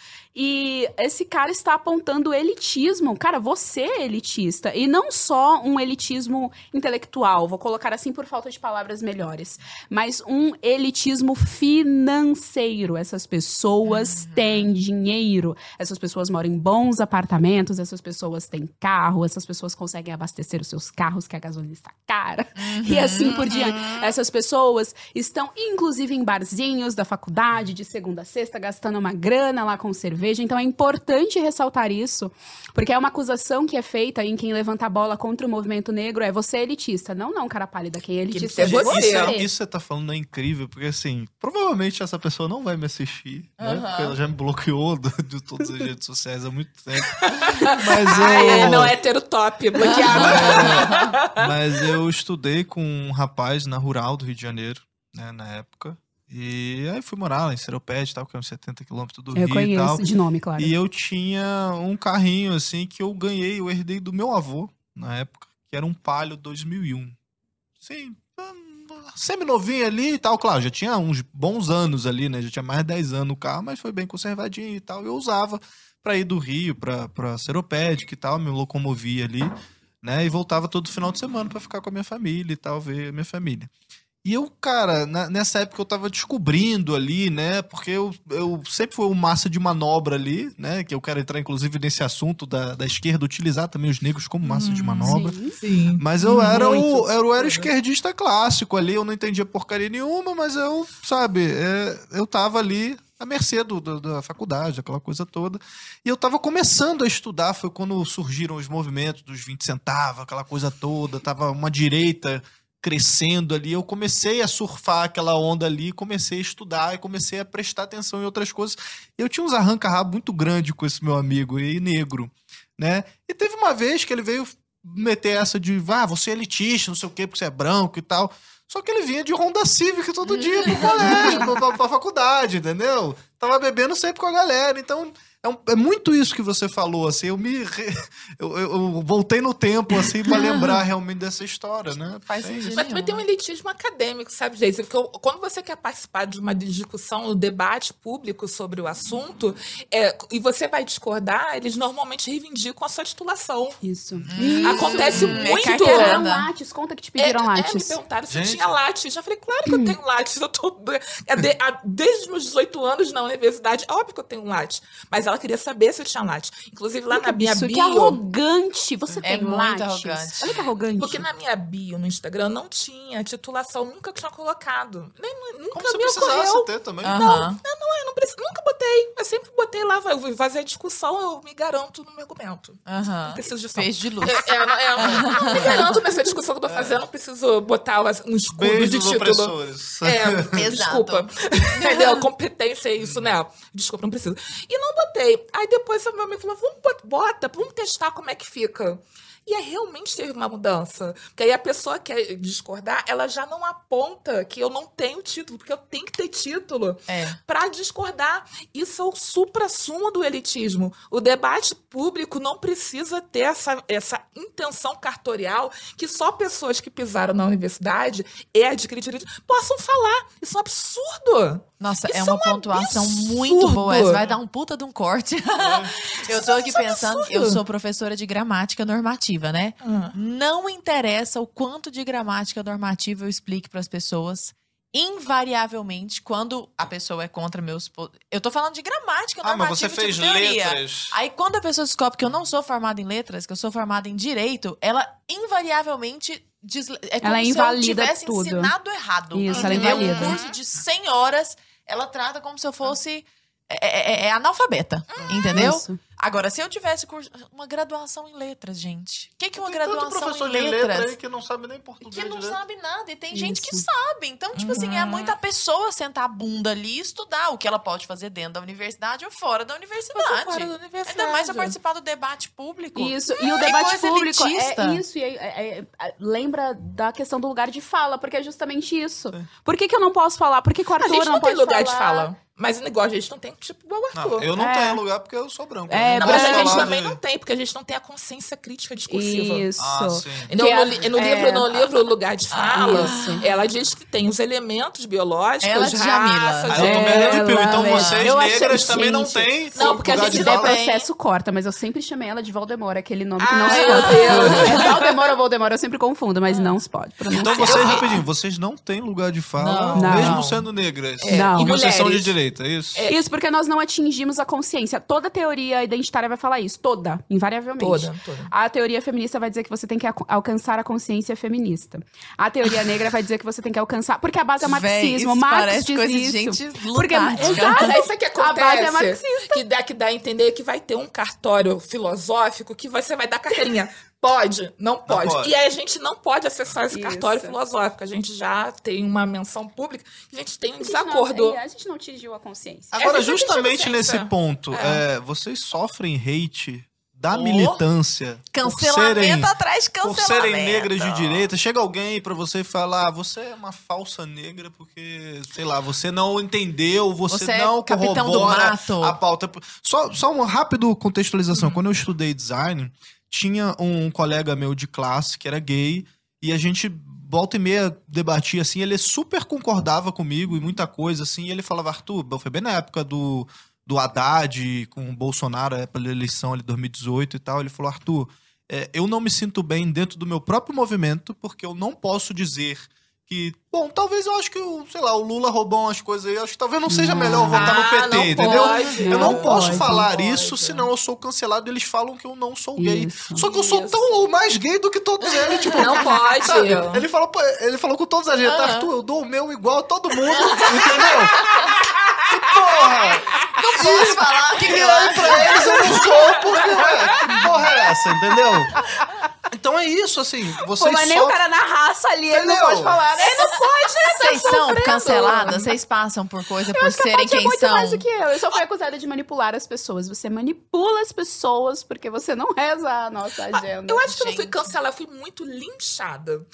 E esse cara está apontando elitismo. Cara, você é elitista. E não só um elitismo intelectual, vou colocar assim por falta de palavras melhores, mas um elitismo financeiro. Essas pessoas têm dinheiro, essas pessoas moram em bons apartamentos, essas pessoas têm carro, essas pessoas conseguem abastecer os seus carros, que a gasolina está cara, e assim por diante. Essas pessoas estão, inclusive, em barzinhos da faculdade, de segunda a sexta, gastando uma grana lá com cerveja. Então é importante ressaltar isso, porque é uma acusação que é feita em quem levanta a bola contra o movimento negro: é você é elitista. Não, não, cara pálida, quem é elitista é Isso é você. Isso, isso você tá falando é incrível, porque assim, provavelmente essa pessoa não vai me assistir, né? Aham. Porque ela já me bloqueou do- de todas as redes sociais há muito tempo. <laughs> Mas eu, Ai, é, não é ter o top bloqueado. É, mas eu estudei com um rapaz na Rural do Rio de Janeiro, né, na época. E aí fui morar lá em Seropédica, tal, que é uns 70 quilômetros do Eu Rio e tal. conheço de nome, claro. E eu tinha um carrinho, assim, que eu ganhei, eu herdei do meu avô, na época, que era um Palio 2001. Sim, semi-novinho ali e tal. Claro, já tinha uns bons anos ali, né? Já tinha mais de 10 anos o carro, mas foi bem conservadinho e tal. Eu usava pra ir do Rio pra, pra Seropédica e tal, me locomovia ali, né? E voltava todo final de semana pra ficar com a minha família e tal, ver a minha família. E eu, cara, na- nessa época eu tava descobrindo ali, né? Porque eu, eu sempre fui um massa de manobra ali, né? Que eu quero entrar, inclusive, nesse assunto da, da esquerda, utilizar também os negros como massa de manobra. Sim. Sim. Mas eu era o, eu era o esquerdista clássico ali, eu não entendia porcaria nenhuma, mas eu, sabe, é, eu tava ali à mercê do, do- da faculdade, aquela coisa toda. E eu tava começando a estudar, foi quando surgiram os movimentos dos 20 centavos, aquela coisa toda, tava uma direita crescendo ali, eu comecei a surfar aquela onda ali, comecei a estudar e comecei a prestar atenção em outras coisas. Eu tinha uns arranca-rabo muito grande com esse meu amigo e negro, né? E teve uma vez que ele veio meter essa de, ah, você é elitista, não sei o quê, porque você é branco e tal. Só que ele vinha de Honda Civic todo dia pro <laughs> colégio, pra, pra, pra faculdade, entendeu? Tava bebendo sempre com a galera. Então, é, um- é muito isso que você falou, assim. Eu me. re- <laughs> Eu, eu- eu voltei no tempo, assim, pra lembrar realmente dessa história, né? <laughs> Faz É sentido. Mas também tem um elitismo acadêmico, sabe, Geise? Porque eu- quando você quer participar de uma discussão, um debate público sobre o assunto, é, e você vai discordar, eles normalmente reivindicam a sua titulação. Isso. Acontece Hum, é muito. Pediram lattes, conta que te pediram é, é, me perguntaram se eu Gente. tinha lattes. Já falei, claro que eu tenho lattes. Eu tô, é de- a- desde os meus 18 anos na universidade, óbvio que eu tenho lattes. Mas ela queria saber se eu tinha lattes. Inclusive, lá na minha Isso bio... que arrogante. Você É tem muito lattes. arrogante. Olha que arrogante. Porque na minha bio no Instagram não tinha titulação, nunca tinha colocado. Nem, nunca Como me precisasse ocorreu. ter também. Aham. Eu não preciso, nunca botei. Eu sempre botei lá, eu vou fazer a discussão, eu me garanto no meu argumento. Aham. Não preciso de som. Fez de luz. É, é, não, é, não me garanto nessa discussão que eu tô fazendo, não preciso botar um escudo de Beijos título. opressores. É, <laughs> Exato. desculpa. <laughs> Entendeu? Competência é isso, né? Desculpa, não preciso. E não botei. Aí depois o meu amigo falou: vamos bot- bota, vamos testar como é que fica. E aí realmente teve uma mudança. Porque aí a pessoa que quer discordar, ela já não aponta que eu não tenho título, porque eu tenho que ter título É. para discordar. Isso é o supra-sumo do elitismo. O debate público não precisa ter essa, essa intenção cartorial que só pessoas que pisaram na universidade e adquiriram direito possam falar. Isso é um absurdo. Nossa, é Isso uma é um pontuação absurdo. muito boa. Essa vai dar um puta de um corte. É. <laughs> eu tô aqui é um pensando, eu sou professora de gramática normativa, né? Ah. Não interessa o quanto de gramática normativa eu explique para as pessoas. Invariavelmente, quando a pessoa é contra meus. Eu tô falando de gramática Ah, normativa. mas você tipo fez teoria. letras. Aí, quando a pessoa descobre que eu não sou formada em letras, que eu sou formada em direito, ela invariavelmente. diz- é como Ela se eu invalida tivesse tudo. ensinado errado. Isso, ela entendeu? Um invalida. curso de 100 horas, ela trata como se eu fosse. É, é- é analfabeta, entendeu? Isso. Agora, se eu tivesse curso, uma graduação em letras, gente. O que, que é uma Tem tanto graduação professor em de letra letras? aí que não sabe nem português que não sabe nada. E tem gente que Isso. sabe. Então, tipo assim, é Uhum. muita pessoa sentar a bunda ali e estudar o que ela pode fazer dentro da universidade ou fora da universidade. Fora da universidade. Ainda mais a participar do debate público. Isso, e o Que debate público elitista. é isso, e é- é- é- lembra da questão do lugar de fala, porque é justamente isso. Por que, que eu não posso falar? Por que, que o A Arthur gente não, não, tem pode lugar falar? de fala. Mas igual a gente não tem, tipo, igual o Arthur. Não, eu não É. tenho lugar porque eu sou branco. É, eu Não, não mas a gente também de- não tem, porque a gente não tem a consciência crítica discursiva. Isso. Ah, sim. No, no, é- no é. livro, no livro Lugar de Fala, Isso. ela diz que tem os elementos biológicos, Ela, raça, Aí eu tô me É, arrepio. Então vocês eu achei- negras também não gente, têm Não, porque a gente der processo, corta, mas eu sempre chamei ela de Voldemort, aquele nome que Ah, não se pode. <laughs> É Valdemort ou Voldemort, eu sempre confundo, mas não se pode. Então vocês, rapidinho, vocês não têm lugar de fala, Não. mesmo Não. sendo negras. É, Não. E Porque vocês são de mulheres. Direita, é isso? Isso porque nós não atingimos a consciência. Toda teoria identitária vai falar isso. Toda, invariavelmente. Toda, toda. A teoria feminista vai dizer que você tem que alca- alcançar a consciência feminista. A teoria negra vai dizer que você tem que alcançar. Porque a base é o Véi, marxismo. isso Marx parece diz coisa de isso. gente Porque-. Exato. Mas isso que A acontece. base é marxista. Que dá, que dá a entender que vai ter um cartório filosófico que você vai dar carteirinha. Pode, não pode. pode. E aí a gente não pode acessar esse Isso. cartório filosófico. A gente já tem uma menção pública a gente tem um A gente desacordo. não- é, a gente não atingiu a consciência. Agora, É, justamente justamente a nesse consciência. ponto, É. é, vocês sofrem hate da Oh. militância Cancelamento serem, atrás de por cancelamento. serem negras de direita. Chega alguém pra você falar, ah, você é uma falsa negra porque, sei lá, você não entendeu, você, Você é não capitão do corrobora mato. a pauta. Só, só uma rápida contextualização. Quando eu estudei design, tinha um colega meu de classe que era gay e a gente volta e meia debatia assim, ele super concordava comigo em muita coisa assim, e ele falava, Arthur, foi bem na época do do Haddad com o Bolsonaro, é, pela eleição ali de 2018 e tal, ele falou, Arthur, é, eu não me sinto bem dentro do meu próprio movimento, porque eu não posso dizer que, bom, talvez eu acho que, o, sei lá, o Lula roubou umas coisas aí, acho que talvez não seja melhor eu votar no Ah, PT, entendeu? pode, eu não não posso pode, falar não isso, pode. senão eu sou cancelado e eles falam que eu não sou gay. Isso. Só que eu sou Isso. tão ou mais gay do que todos eles, <laughs> tipo, Não pode. Sabe? Ele falou, ele falou com todos a gente, Aham. Arthur, eu dou o meu igual a todo mundo, entendeu? Porra! Não posso falar que, que E eu aí pra eles eu não sou, porque, ué, que porra é essa, entendeu? Então é isso, assim, vocês Pô, mas nem só... o cara na raça ali, ele não Entendeu? pode falar, né? Ele não pode, né? Vocês são canceladas? Vocês passam por coisa por serem é quem muito são? mais do que eu. Eu só fui acusada de manipular as pessoas. Você manipula as pessoas porque você não reza a nossa agenda. Eu acho que eu não fui cancelada, eu fui muito linchada.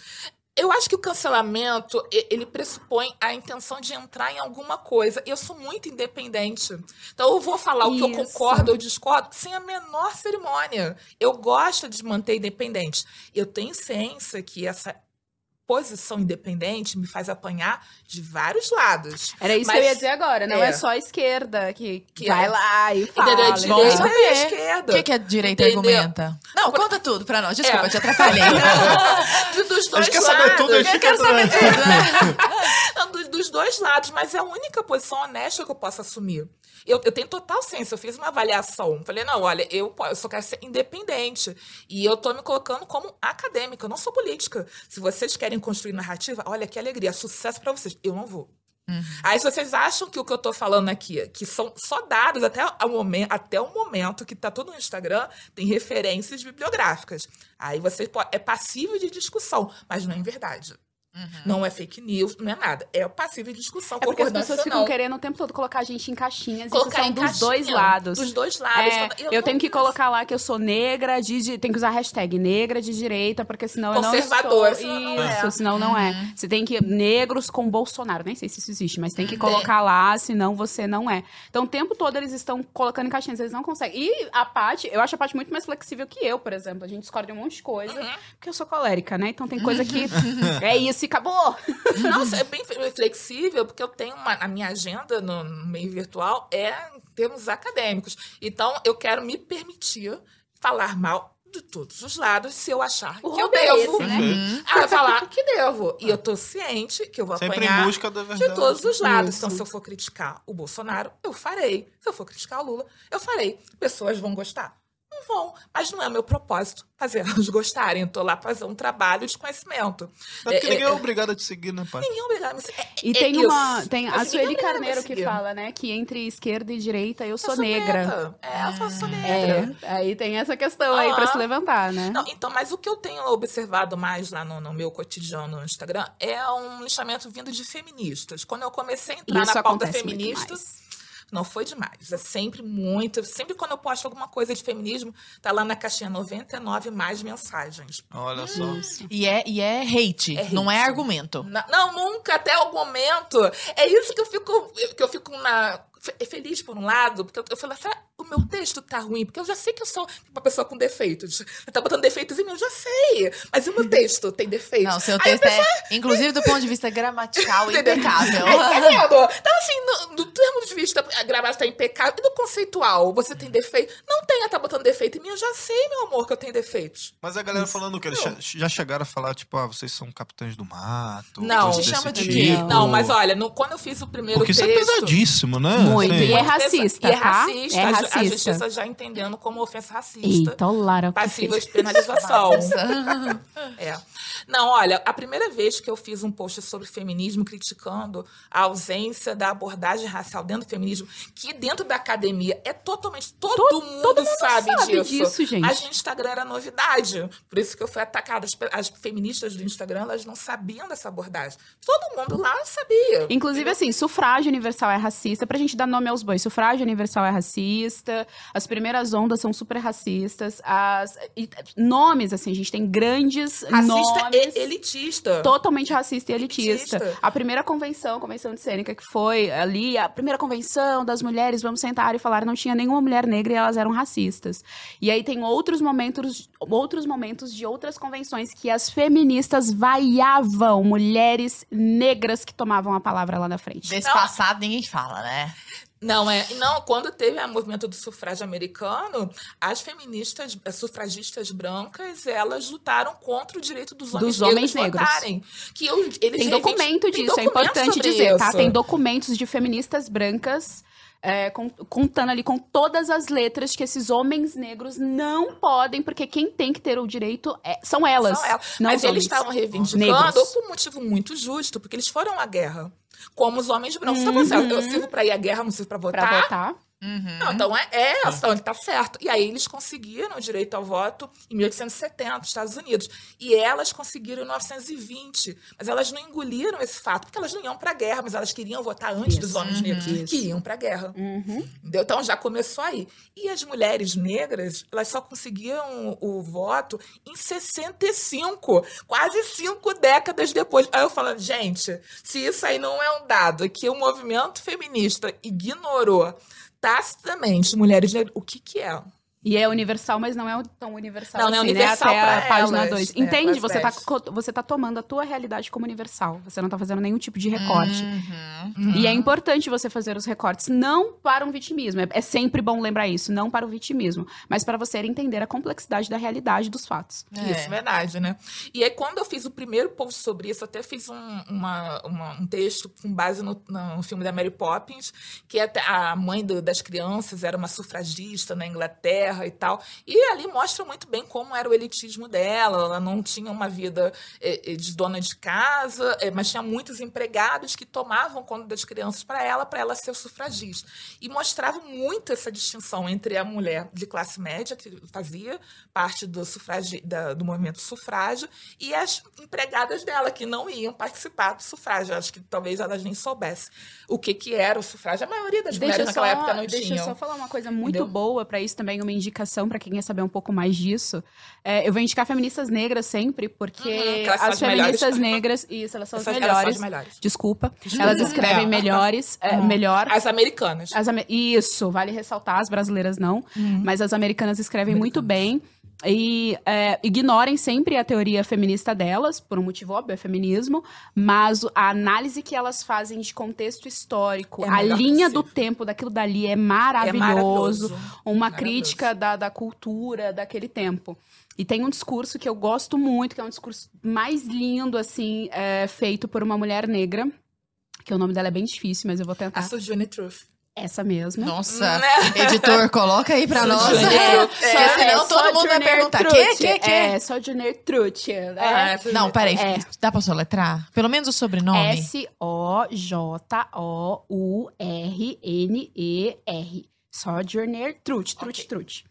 Eu acho que o cancelamento, ele pressupõe a intenção de entrar em alguma coisa. Eu sou muito independente. Então eu vou falar o que eu Isso. concordo ou discordo sem a menor cerimônia. Eu gosto de manter independente. Eu tenho ciência que essa posição independente me faz apanhar de vários lados. Era isso Mas- que eu ia dizer agora. Não é, é. só a esquerda que, Que vai é. lá e fala. Entendeu? Bom Direita e saber. esquerda. O que, que a direita Entendeu? argumenta? Não, conta tudo pra nós. Desculpa, É. te atrapalhei. <laughs> De- dos A dois gente quer saber tudo, a lados. gente quer saber <laughs> Não, do- dos dois lados, mas é a única posição honesta que eu posso assumir. Eu, eu tenho total ciência, eu fiz uma avaliação. Falei, não, olha, eu, eu só quero ser independente. E eu tô me colocando como acadêmica, eu não sou política. Se vocês querem construir narrativa, olha que alegria, sucesso pra vocês. Eu não vou. Aí, se vocês acham que o que eu tô falando aqui, que são só dados até o momento, até o momento que tá tudo no Instagram, tem referências bibliográficas. Aí você po- é passível de discussão, mas não é verdade. Não é fake news, não é nada. É passível de discussão. É porque as pessoas ficam querendo o tempo todo colocar a gente em caixinhas. Colocar isso são em dos caixinha, dois lados. Dos dois lados. É, eu, não- tenho que colocar lá que eu sou negra, de, de- tem que usar a hashtag negra de direita, porque senão eu não Conservadora, estou... senão não Isso, é. senão não é. Você tem que... Negros com Bolsonaro, nem sei se isso existe, mas tem que Hum, colocar lá, senão você não é. Então, o tempo todo eles estão colocando em caixinhas, eles não conseguem. E a Paty, eu acho a Paty muito mais flexível que eu, por exemplo. A gente discorda um monte de coisa, Uhum. porque eu sou colérica, né? Então tem coisa que... <laughs> é isso e acabou! <laughs> Nossa, é bem flexível, porque eu tenho uma, a minha agenda no, meio virtual é em termos acadêmicos. Então, eu quero me permitir falar mal de todos os lados se eu achar O que eu é devo. esse, né? Uhum. Ah, falar que devo. E eu tô <laughs> ciente que eu vou Sempre em apanhar busca da verdade. de todos os lados. Isso. Então, se eu for criticar o Bolsonaro, eu farei. Se eu for criticar o Lula, eu farei. Pessoas vão gostar? Não vão. Mas não é meu propósito fazer elas gostarem. Eu tô lá pra fazer um trabalho de conhecimento. É porque É, ninguém é é, obrigado a te seguir, né, pai? Ninguém é obrigado a me seguir. É- E é tem isso. uma. Tem a Sueli é Carneiro que fala, né? Que entre esquerda e direita eu Eu sou negra. neta. É, eu sou negra. É, aí tem essa questão aí pra se levantar, né? Não, então, mas o que eu tenho observado mais lá no, no meu cotidiano no Instagram é um lixamento vindo de feministas. Quando eu comecei a entrar Isso na pauta acontece muito feminista, mais. Não foi demais. É sempre muito. Sempre quando eu posto alguma coisa de feminismo, tá lá na caixinha 99 mais mensagens. Olha só. E é, e é hate, É não é hate. argumento. Na- não, nunca, até o momento. É isso que eu fico, que eu fico na, fe- feliz por um lado, porque eu, eu falo, será o meu texto tá ruim? Porque eu já sei que eu sou uma pessoa com defeitos. Tá botando defeitos em mim, eu já sei. Mas o meu texto tem defeitos? Não, seu texto é, inclusive do ponto de vista gramatical, impecável. Tá vendo? Então, assim, no, do termo de vista, a grammática tá impecável. E do conceitual, você tem defeito? Não tem, tá botando defeito em mim. Eu já sei, meu amor, que eu tenho defeitos. Mas a galera falando que eles Não. já chegaram a falar, tipo, ah, vocês são capitães do mato. Não. Te chama de tipo. quê? Não, mas olha, no- quando eu fiz o primeiro Porque isso é texto... pesadíssimo, né? Muito. Assim, E é racista, E é tá? racista. É a A justiça já entendendo como ofensa racista. Eita, Lara. fez. de penalização. <laughs> É. Não, olha, a primeira vez que eu fiz um post sobre feminismo criticando a ausência da abordagem racial dentro do feminismo, que dentro da academia é totalmente. Todo, mundo, todo mundo sabe, sabe disso. disso, gente. Mas no Instagram era novidade. Por isso que eu fui atacada. As, as feministas do Instagram, elas não sabiam dessa abordagem. Todo mundo lá sabia. Inclusive, assim, sufrágio universal é racista. Pra gente dar nome aos bois, sufrágio universal é racista. As primeiras ondas são super racistas. As e- nomes, assim, a gente tem grandes Racista nomes. e elitista. Totalmente racista e elitista. Elitista. A primeira convenção, convenção de cênica, que foi ali, a primeira convenção das mulheres, vamos sentar e falar, não tinha nenhuma mulher negra e elas eram racistas. E aí tem outros momentos, outros momentos de outras convenções que as feministas vaiavam mulheres negras que tomavam a palavra lá na frente. Desse passado ninguém fala, né? Não, é. Não, quando teve o movimento do sufrágio americano, as feministas, as sufragistas brancas, elas lutaram contra o direito dos homens, Dos homens negros, votarem. Que eu, eles Tem documento tem disso, é documento importante dizer, tá? isso. Tem documentos de feministas brancas é, con- contando ali com todas as letras que esses homens negros não podem, porque quem tem que ter o direito é- são elas. São elas. Não Mas eles estavam reivindicando Negros. por um motivo muito justo, porque eles foram à guerra. Como os homens brancos. Então, você, eu sirvo pra ir à guerra, não sirvo pra votar? Pra votar. Uhum. Não, então é, é então ele tá certo. E aí eles conseguiram o direito ao voto em 1870, nos Estados Unidos. E elas conseguiram em 1920. Mas elas não engoliram esse fato, porque elas não iam pra guerra, mas elas queriam votar antes Isso. dos homens Uhum. negros Isso. que iam pra guerra. Uhum. Então já começou aí. E as mulheres negras, elas só conseguiram o, o voto em 65, quase cinco décadas depois. Aí eu falo, gente, se isso aí não é um dado que o movimento feminista ignorou tacitamente mulheres negras, o que que é? E é universal, mas não é tão universal Não, não é assim, universal né? Até a página elas, 2. é, Entende? pras Você tá, você tá tomando a tua realidade como universal. Você não tá fazendo nenhum tipo de recorte. Uhum. E é importante você fazer os recortes, não para um vitimismo. É, é sempre bom lembrar isso, não para o vitimismo, mas para você entender a complexidade da realidade dos fatos. É. Isso, verdade, né? E aí, quando eu fiz o primeiro post sobre isso, eu até fiz um, uma- uma- um texto com base no, no filme da Mary Poppins, que até a mãe do- das crianças era uma sufragista na Inglaterra e tal. E ali mostra muito bem como era o elitismo dela. Ela não tinha uma vida eh, eh, de dona de casa, eh, mas tinha muitos empregados que tomavam conta das crianças para ela, para ela ser sufragista. E mostrava muito essa distinção entre a mulher de classe média, que fazia parte do, sufragi, da- do movimento sufrágio, e as empregadas dela, que não iam participar do sufrágio. Acho que talvez elas nem soubessem o que, que era o sufrágio. A maioria das Deixa mulheres eu, naquela só, época não deixa eu tinham. só falar uma coisa muito Entendeu? boa para isso também, uma indicação para quem quer saber um pouco mais disso. É, eu vou indicar feministas negras sempre, porque Uhum, elas as as melhores. feministas negras, isso, elas são as elas são melhores. as melhores. Desculpa. Elas escrevem É. melhores, é, Uhum. melhor. As americanas. As Isso, vale ressaltar, as brasileiras não, Uhum. mas as americanas escrevem muito bem. E é, ignorem sempre a teoria feminista delas, por um motivo óbvio, é feminismo, mas a análise que elas fazem de contexto histórico, É a linha do tempo daquilo dali é É maravilhoso. maravilhoso. uma Maravilhoso. crítica da, da cultura daquele tempo. E tem um discurso que eu gosto muito, que é um discurso mais lindo, assim, é, feito por uma mulher negra, que o nome dela é bem difícil, mas eu vou A tentar. Sojourner Truth. Essa mesma. Nossa, Né? editor, <laughs> coloca aí pra nós. É, Truth. porque É, senão todo mundo vai perguntar. Que, que, que? É, Sojourner Truth. Ah, né? essa Não, peraí. É. Dá pra soletrar? Pelo menos o sobrenome. S-O-J-O-U-R-N-E-R. Sojourner Truth, Truth, Truth.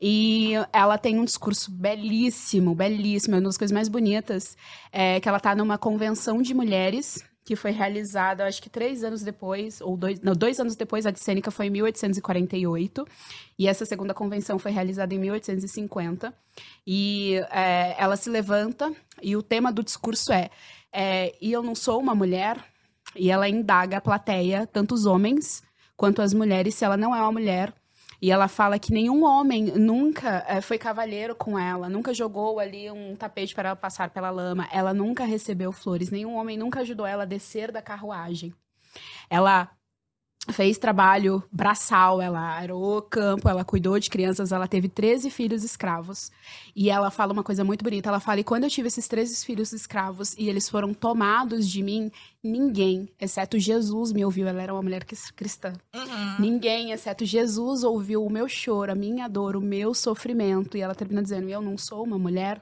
E ela tem um discurso belíssimo, belíssimo. É uma das coisas mais bonitas. É que ela tá numa convenção de mulheres que foi realizada, acho que três anos depois, ou dois, não, dois anos depois, a de Sêneca foi em 1848. E essa segunda convenção foi realizada em 1850. E é, ela se levanta, e o tema do discurso é, é: E eu não sou uma mulher? E ela indaga a plateia, tanto os homens quanto as mulheres, se ela não é uma mulher. E ela fala que nenhum homem nunca eh, foi cavalheiro com ela, nunca jogou ali um tapete para ela passar pela lama, ela nunca recebeu flores, nenhum homem nunca ajudou ela a descer da carruagem. Ela fez trabalho braçal, ela arou campo, ela cuidou de crianças, ela teve 13 filhos escravos. E ela fala uma coisa muito bonita, ela fala, e quando eu tive esses 13 filhos escravos e eles foram tomados de mim, ninguém, exceto Jesus, me ouviu, ela era uma mulher cris- cristã. Uhum. Ninguém, exceto Jesus, ouviu o meu choro, a minha dor, o meu sofrimento. E ela termina dizendo: Eu não sou uma mulher.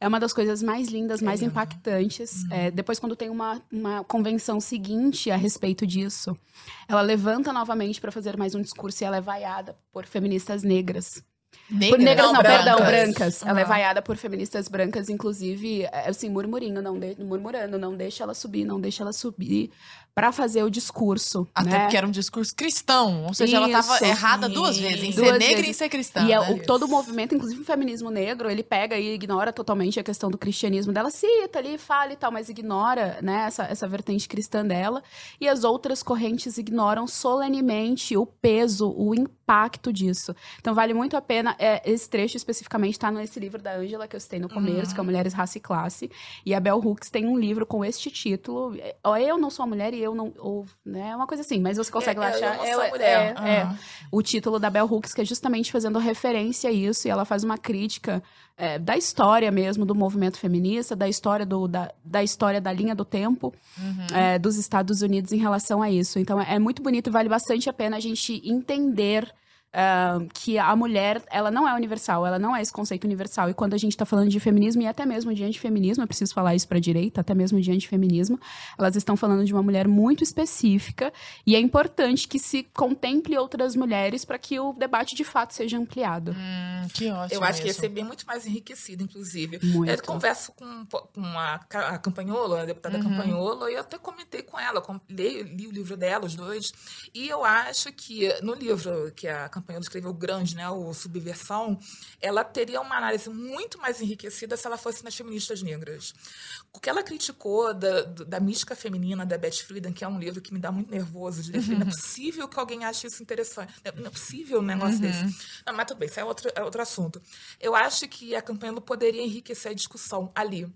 É uma das coisas mais lindas, mais lindo. impactantes. É, depois, quando tem uma, uma convenção seguinte a respeito disso, ela levanta novamente para fazer mais um discurso e ela é vaiada por feministas negras. Por negras, não, Não, perdão, brancas. brancas. Ela é Uhum. vaiada por feministas brancas, inclusive, é, assim, murmurinho, não de- murmurando, não deixa ela subir, não deixa ela subir, para fazer o discurso. Até né? porque era um discurso cristão. Ou seja, ela tava Isso. errada duas vezes. Em Duas ser negra e vezes. em ser cristã. E é né? o, todo o movimento, inclusive o feminismo negro, ele pega e ignora totalmente a questão do cristianismo dela, cita ali, fala e tal, mas ignora né, essa, essa vertente cristã dela. E as outras correntes ignoram solenemente o peso, o impacto disso. Então vale muito a pena. é, esse trecho especificamente está nesse livro da Ângela que eu citei no começo, que é Mulheres, Raça e Classe. E a Bell Hooks tem um livro com este título. é, Eu não sou mulher e eu não. Ou, né, uma coisa assim, mas você consegue É, lá é, achar. Eu sou mulher. é, é. Aham. o título da Bell Hooks, que é justamente fazendo referência a isso, e ela faz uma crítica é, da história mesmo do movimento feminista, da história do, da, da história da linha do tempo é, dos Estados Unidos em relação a isso. Então é, é muito bonito e vale bastante a pena a gente entender. Que a mulher, ela não é universal, ela não é esse conceito universal. E quando a gente tá falando de feminismo, e até mesmo de antifeminismo, eu preciso falar isso pra direita, até mesmo de antifeminismo, elas estão falando de uma mulher muito específica, e é importante que se contemple outras mulheres para que o debate de fato seja ampliado. Hum, que ótimo. Eu acho que ia isso. ser bem muito mais enriquecido, inclusive. Muito. Eu converso com, com a, a Campanholo, a deputada Uhum. Campanholo, e eu até comentei com ela, com- li, li o livro dela, os dois, e eu acho que no livro que a Campanholo escreveu, grande, né, o Subversão, ela teria uma análise muito mais enriquecida se ela fosse nas feministas negras. O que ela criticou da, da mística feminina da Beth Friedan, que é um livro que me dá muito nervoso de ler, falei, não é possível que alguém ache isso interessante, não é possível um negócio desse. Não, mas tudo bem, isso é outro, é outro assunto. Eu acho que a campanha poderia enriquecer a discussão ali.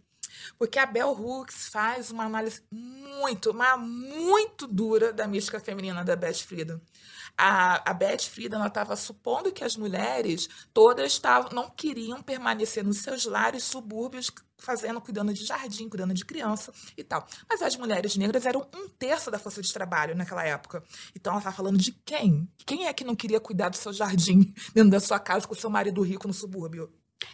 Porque a Bell Hooks faz uma análise muito, mas muito dura da mística feminina da Beth Friedan. A, a Beth Friedan estava supondo que as mulheres todas tavam, não queriam permanecer nos seus lares subúrbios fazendo, cuidando de jardim, cuidando de criança e tal. Mas as mulheres negras eram um terço da força de trabalho naquela época. Então ela estava falando de quem? Quem é que não queria cuidar do seu jardim <laughs> dentro da sua casa com o seu marido rico no subúrbio?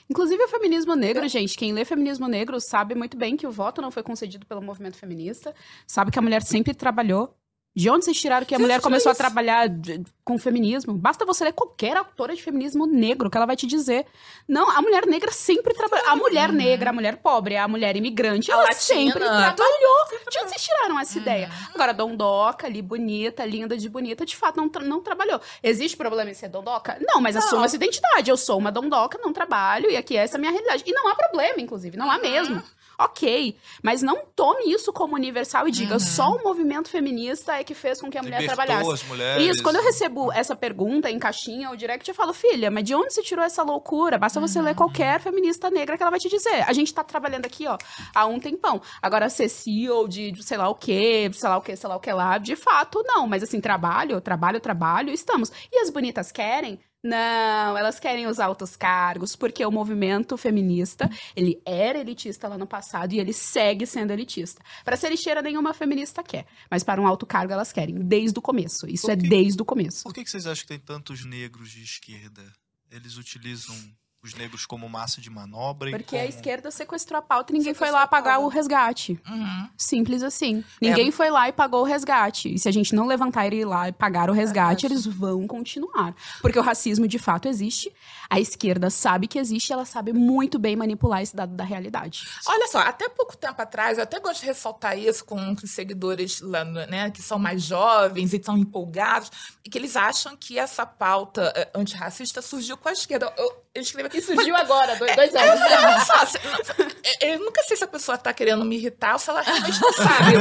Inclusive o feminismo negro, gente, quem lê feminismo negro sabe muito bem que o voto não foi concedido pelo movimento feminista, sabe que a mulher sempre trabalhou. De onde vocês tiraram que a mulher começou a isso. trabalhar de- com feminismo? Basta você ler qualquer autora de feminismo negro que ela vai te dizer. Não, a mulher negra sempre trabalhou. A mulher negra, a mulher pobre, a mulher imigrante, A ela latina, sempre trabalhou. De onde vocês tiraram essa ideia? Agora, dondoca ali, bonita, linda de bonita, de fato não, tra- não trabalhou. Existe problema em ser dondoca? Não, mas assumo essa identidade. Eu sou uma dondoca, não trabalho, e aqui essa é a minha realidade. E não há problema, inclusive, não há mesmo. Ok, mas não tome isso como universal e diga só o movimento feminista é que fez com que a mulher Libertou trabalhasse. as mulheres. Isso, quando eu recebo essa pergunta em caixinha ou direct, eu falo, filha, mas de onde você tirou essa loucura? Basta você ler qualquer feminista negra que ela vai te dizer. A gente tá trabalhando aqui, ó, há um tempão. Agora, ser CEO de, de sei lá o quê, sei lá o quê, sei lá o que lá, de fato, não. Mas assim, trabalho, trabalho, trabalho, estamos. E as bonitas querem? Não, elas querem os altos cargos, porque o movimento feminista, ele era elitista lá no passado e ele segue sendo elitista. Para ser lixeira, nenhuma feminista quer, mas para um alto cargo elas querem, desde o começo. Isso é quê? desde o começo. Por que, que vocês acham que tem tantos negros de esquerda? Eles utilizam os negros como massa de manobra e Porque a como... esquerda sequestrou a pauta e ninguém foi lá a pagar o resgate. Uhum. Simples assim. Ninguém foi lá e pagou o resgate. E se a gente não levantar e ir lá e pagar o resgate, eles vão continuar. Porque o racismo de fato existe. A esquerda sabe que existe e ela sabe muito bem manipular esse dado da realidade. Olha só, até pouco tempo atrás, eu até gosto de ressaltar isso com os seguidores lá, né, que são mais jovens e estão empolgados, e que eles acham que essa pauta eh, antirracista surgiu com a esquerda. Eu, eu escrevi aqui, surgiu agora, dois, dois Eu falei, olha só, se- eu, eu nunca sei se a pessoa tá querendo me irritar ou se ela realmente não sabe.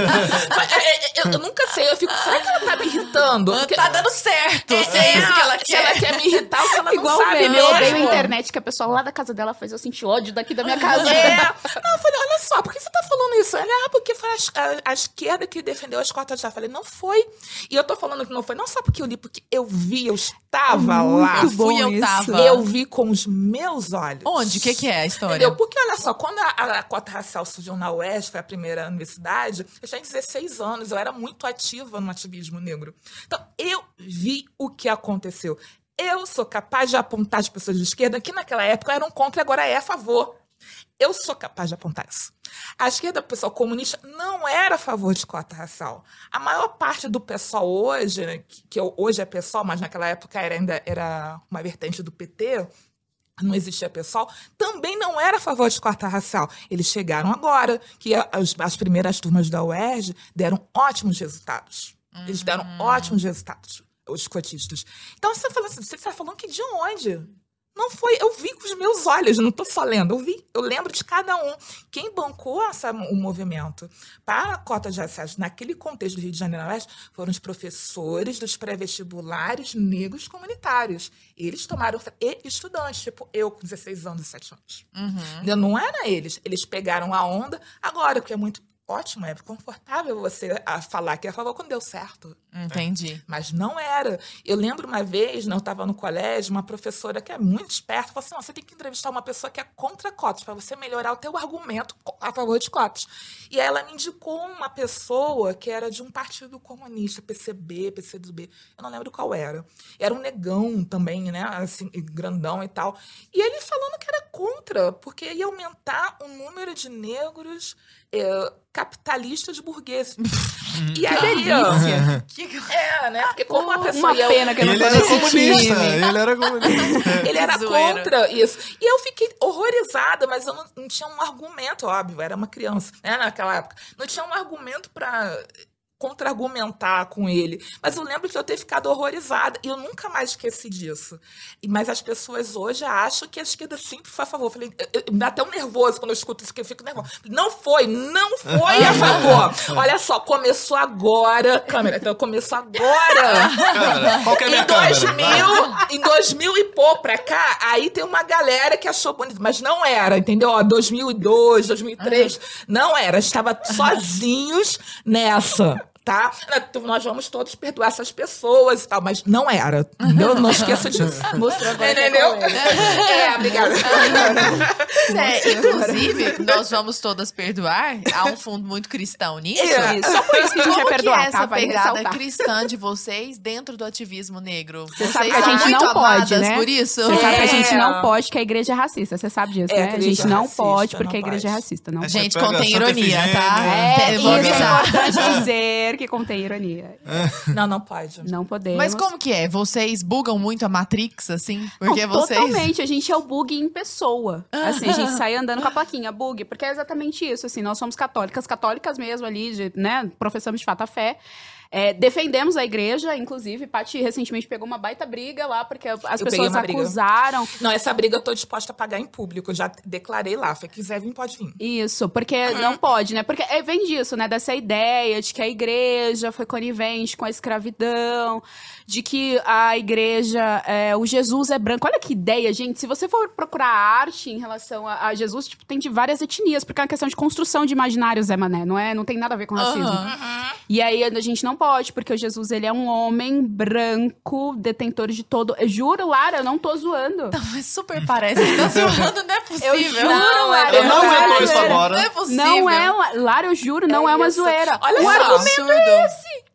Mas, é, é, eu, eu nunca sei, eu fico, será que ela tá me irritando? Porque- Tá dando certo. É, se é isso que ela se ela quer. me irritar ou se ela Igual não sabe meme, eu odeio a mesmo. internet que a pessoa lá da casa dela faz eu sentir ódio daqui da minha casa. É. Não, eu falei, olha só, por que você tá falando isso? Ela, ah, porque foi a, a- a esquerda que defendeu as cotas já. Eu falei, não foi. E eu tô falando que não foi, não só porque eu li, porque eu vi, eu estava lá. Muito bom Fui, eu isso. tava. Eu vi com os meus olhos. Onde? O que, que é a história? Entendeu? Porque, olha só, quando a, a cota racial surgiu na UES, foi a primeira universidade, eu tinha 16 anos, eu era muito ativa no ativismo negro. Então, eu vi o que aconteceu. Eu sou capaz de apontar as pessoas de esquerda, que naquela época eram contra e agora é a favor. Eu sou capaz de apontar isso. A esquerda, o pessoal comunista, não era a favor de cota racial. A maior parte do pessoal hoje, que, que hoje é pessoal, mas naquela época era, ainda era uma vertente do PT, não existia pessoal, também não era a favor de cota racial. Eles chegaram agora, que as, as primeiras turmas da UERJ deram ótimos resultados. Eles deram ótimos resultados, os cotistas. Então você está falando assim, você está falando que de onde? Não foi, eu vi com os meus olhos, não tô só lendo, eu vi, eu lembro de cada um. Quem bancou essa, o movimento para a cota de acesso naquele contexto do Rio de Janeiro Oeste foram os professores dos pré-vestibulares negros comunitários. Eles tomaram, e estudantes, tipo eu com 16 anos, 17 anos. Uhum. Não era eles, eles pegaram a onda agora, porque é muito ótimo, é confortável você a falar que é a favor quando deu certo. Entendi. Mas não era. Eu lembro uma vez, eu estava no colégio, uma professora que é muito esperta falou assim: "Não, você tem que entrevistar uma pessoa que é contra cotas, para você melhorar o teu argumento a favor de cotas. E aí ela me indicou uma pessoa que era de um partido comunista, PCB, PCdoB, eu não lembro qual era. Era um negão também, né? Assim, grandão e tal. E ele falando que era contra, porque ia aumentar o número de negros eh, capitalistas burgueses. e aí, ó, <laughs> Que- é, né? Porque como a pessoa Uma ia- pena que eu não Ele era comunista. Ele era comunista. <laughs> Ele era contra isso. E eu fiquei horrorizada, mas eu não, não tinha um argumento, óbvio, era uma criança, né, naquela época. Não tinha um argumento para contra-argumentar com ele. Mas eu lembro de eu ter ficado horrorizada. E eu nunca mais esqueci disso. E- Mas as pessoas hoje acham que a esquerda sempre foi a favor. Eu falei, eu- eu- me dá até um nervoso quando eu escuto isso, que eu fico nervosa. Não foi, não foi a favor. <laughs> Olha só, começou agora. Câmera, então começou agora. Cara, qual que é a minha Em câmera? 2000, em 2000 e pouco pra cá, aí tem uma galera que achou bonito, mas não era, entendeu? Ó, 2002, 2003, não era. Estava sozinhos nessa. Tá? Nós vamos todos perdoar essas pessoas e tal, mas não era. Entendeu? Não esqueça disso. <laughs> Mostrou agora é Entendeu? é. <laughs> É, obrigada. <laughs> É, inclusive, nós vamos todas perdoar. Há um fundo muito cristão nisso. É. Só por isso que a gente Como que perdoar, é essa tá? Pegada cristã de vocês dentro do ativismo negro? Vocês sabe que a gente não pode, né? por isso? Você sabe que a gente É. não pode, que a igreja é racista. Você sabe disso, É, né? a gente é não racista, pode, não porque a igreja é racista. Não Gente, Você contém ironia, tá? É, Eu vou isso é avisar. importante dizer que contém ironia. Não, não pode. Não podemos. Mas como que é? Vocês bugam muito a Matrix, assim? Porque Não, vocês... Totalmente, a gente é o bug em pessoa. Assim, a gente sai andando com a <laughs> plaquinha bug, porque é exatamente isso, assim, nós somos católicas, católicas mesmo ali, de, né, professamos de fato a fé. É, defendemos a igreja, inclusive, Paty recentemente pegou uma baita briga lá, porque as Eu pessoas uma briga. acusaram. Não, essa briga eu tô disposta a pagar em público. Eu já declarei lá. Se quiser vir, pode vir. Isso, porque não pode, né? Porque é, vem disso, né? Dessa ideia de que a igreja foi conivente com a escravidão, de que a igreja, é, o Jesus é branco. Olha que ideia, gente. Se você for procurar arte em relação a, a Jesus, tipo, tem de várias etnias, porque é uma questão de construção de imaginários, Zé Mané, não é? Não tem nada a ver com racismo. Aham. E aí a gente não pode, porque o Jesus, ele é um homem branco, detentor de todo... Eu juro, Lara, eu não tô zoando. Mas super parece que tá <laughs> zoando, não é possível. Eu juro, Não, Lara. eu não é isso zoeira. agora. Não é possível. Não é, uma- Lara, eu juro, não é, uma isso. zoeira. Olha o só. argumento absurdo.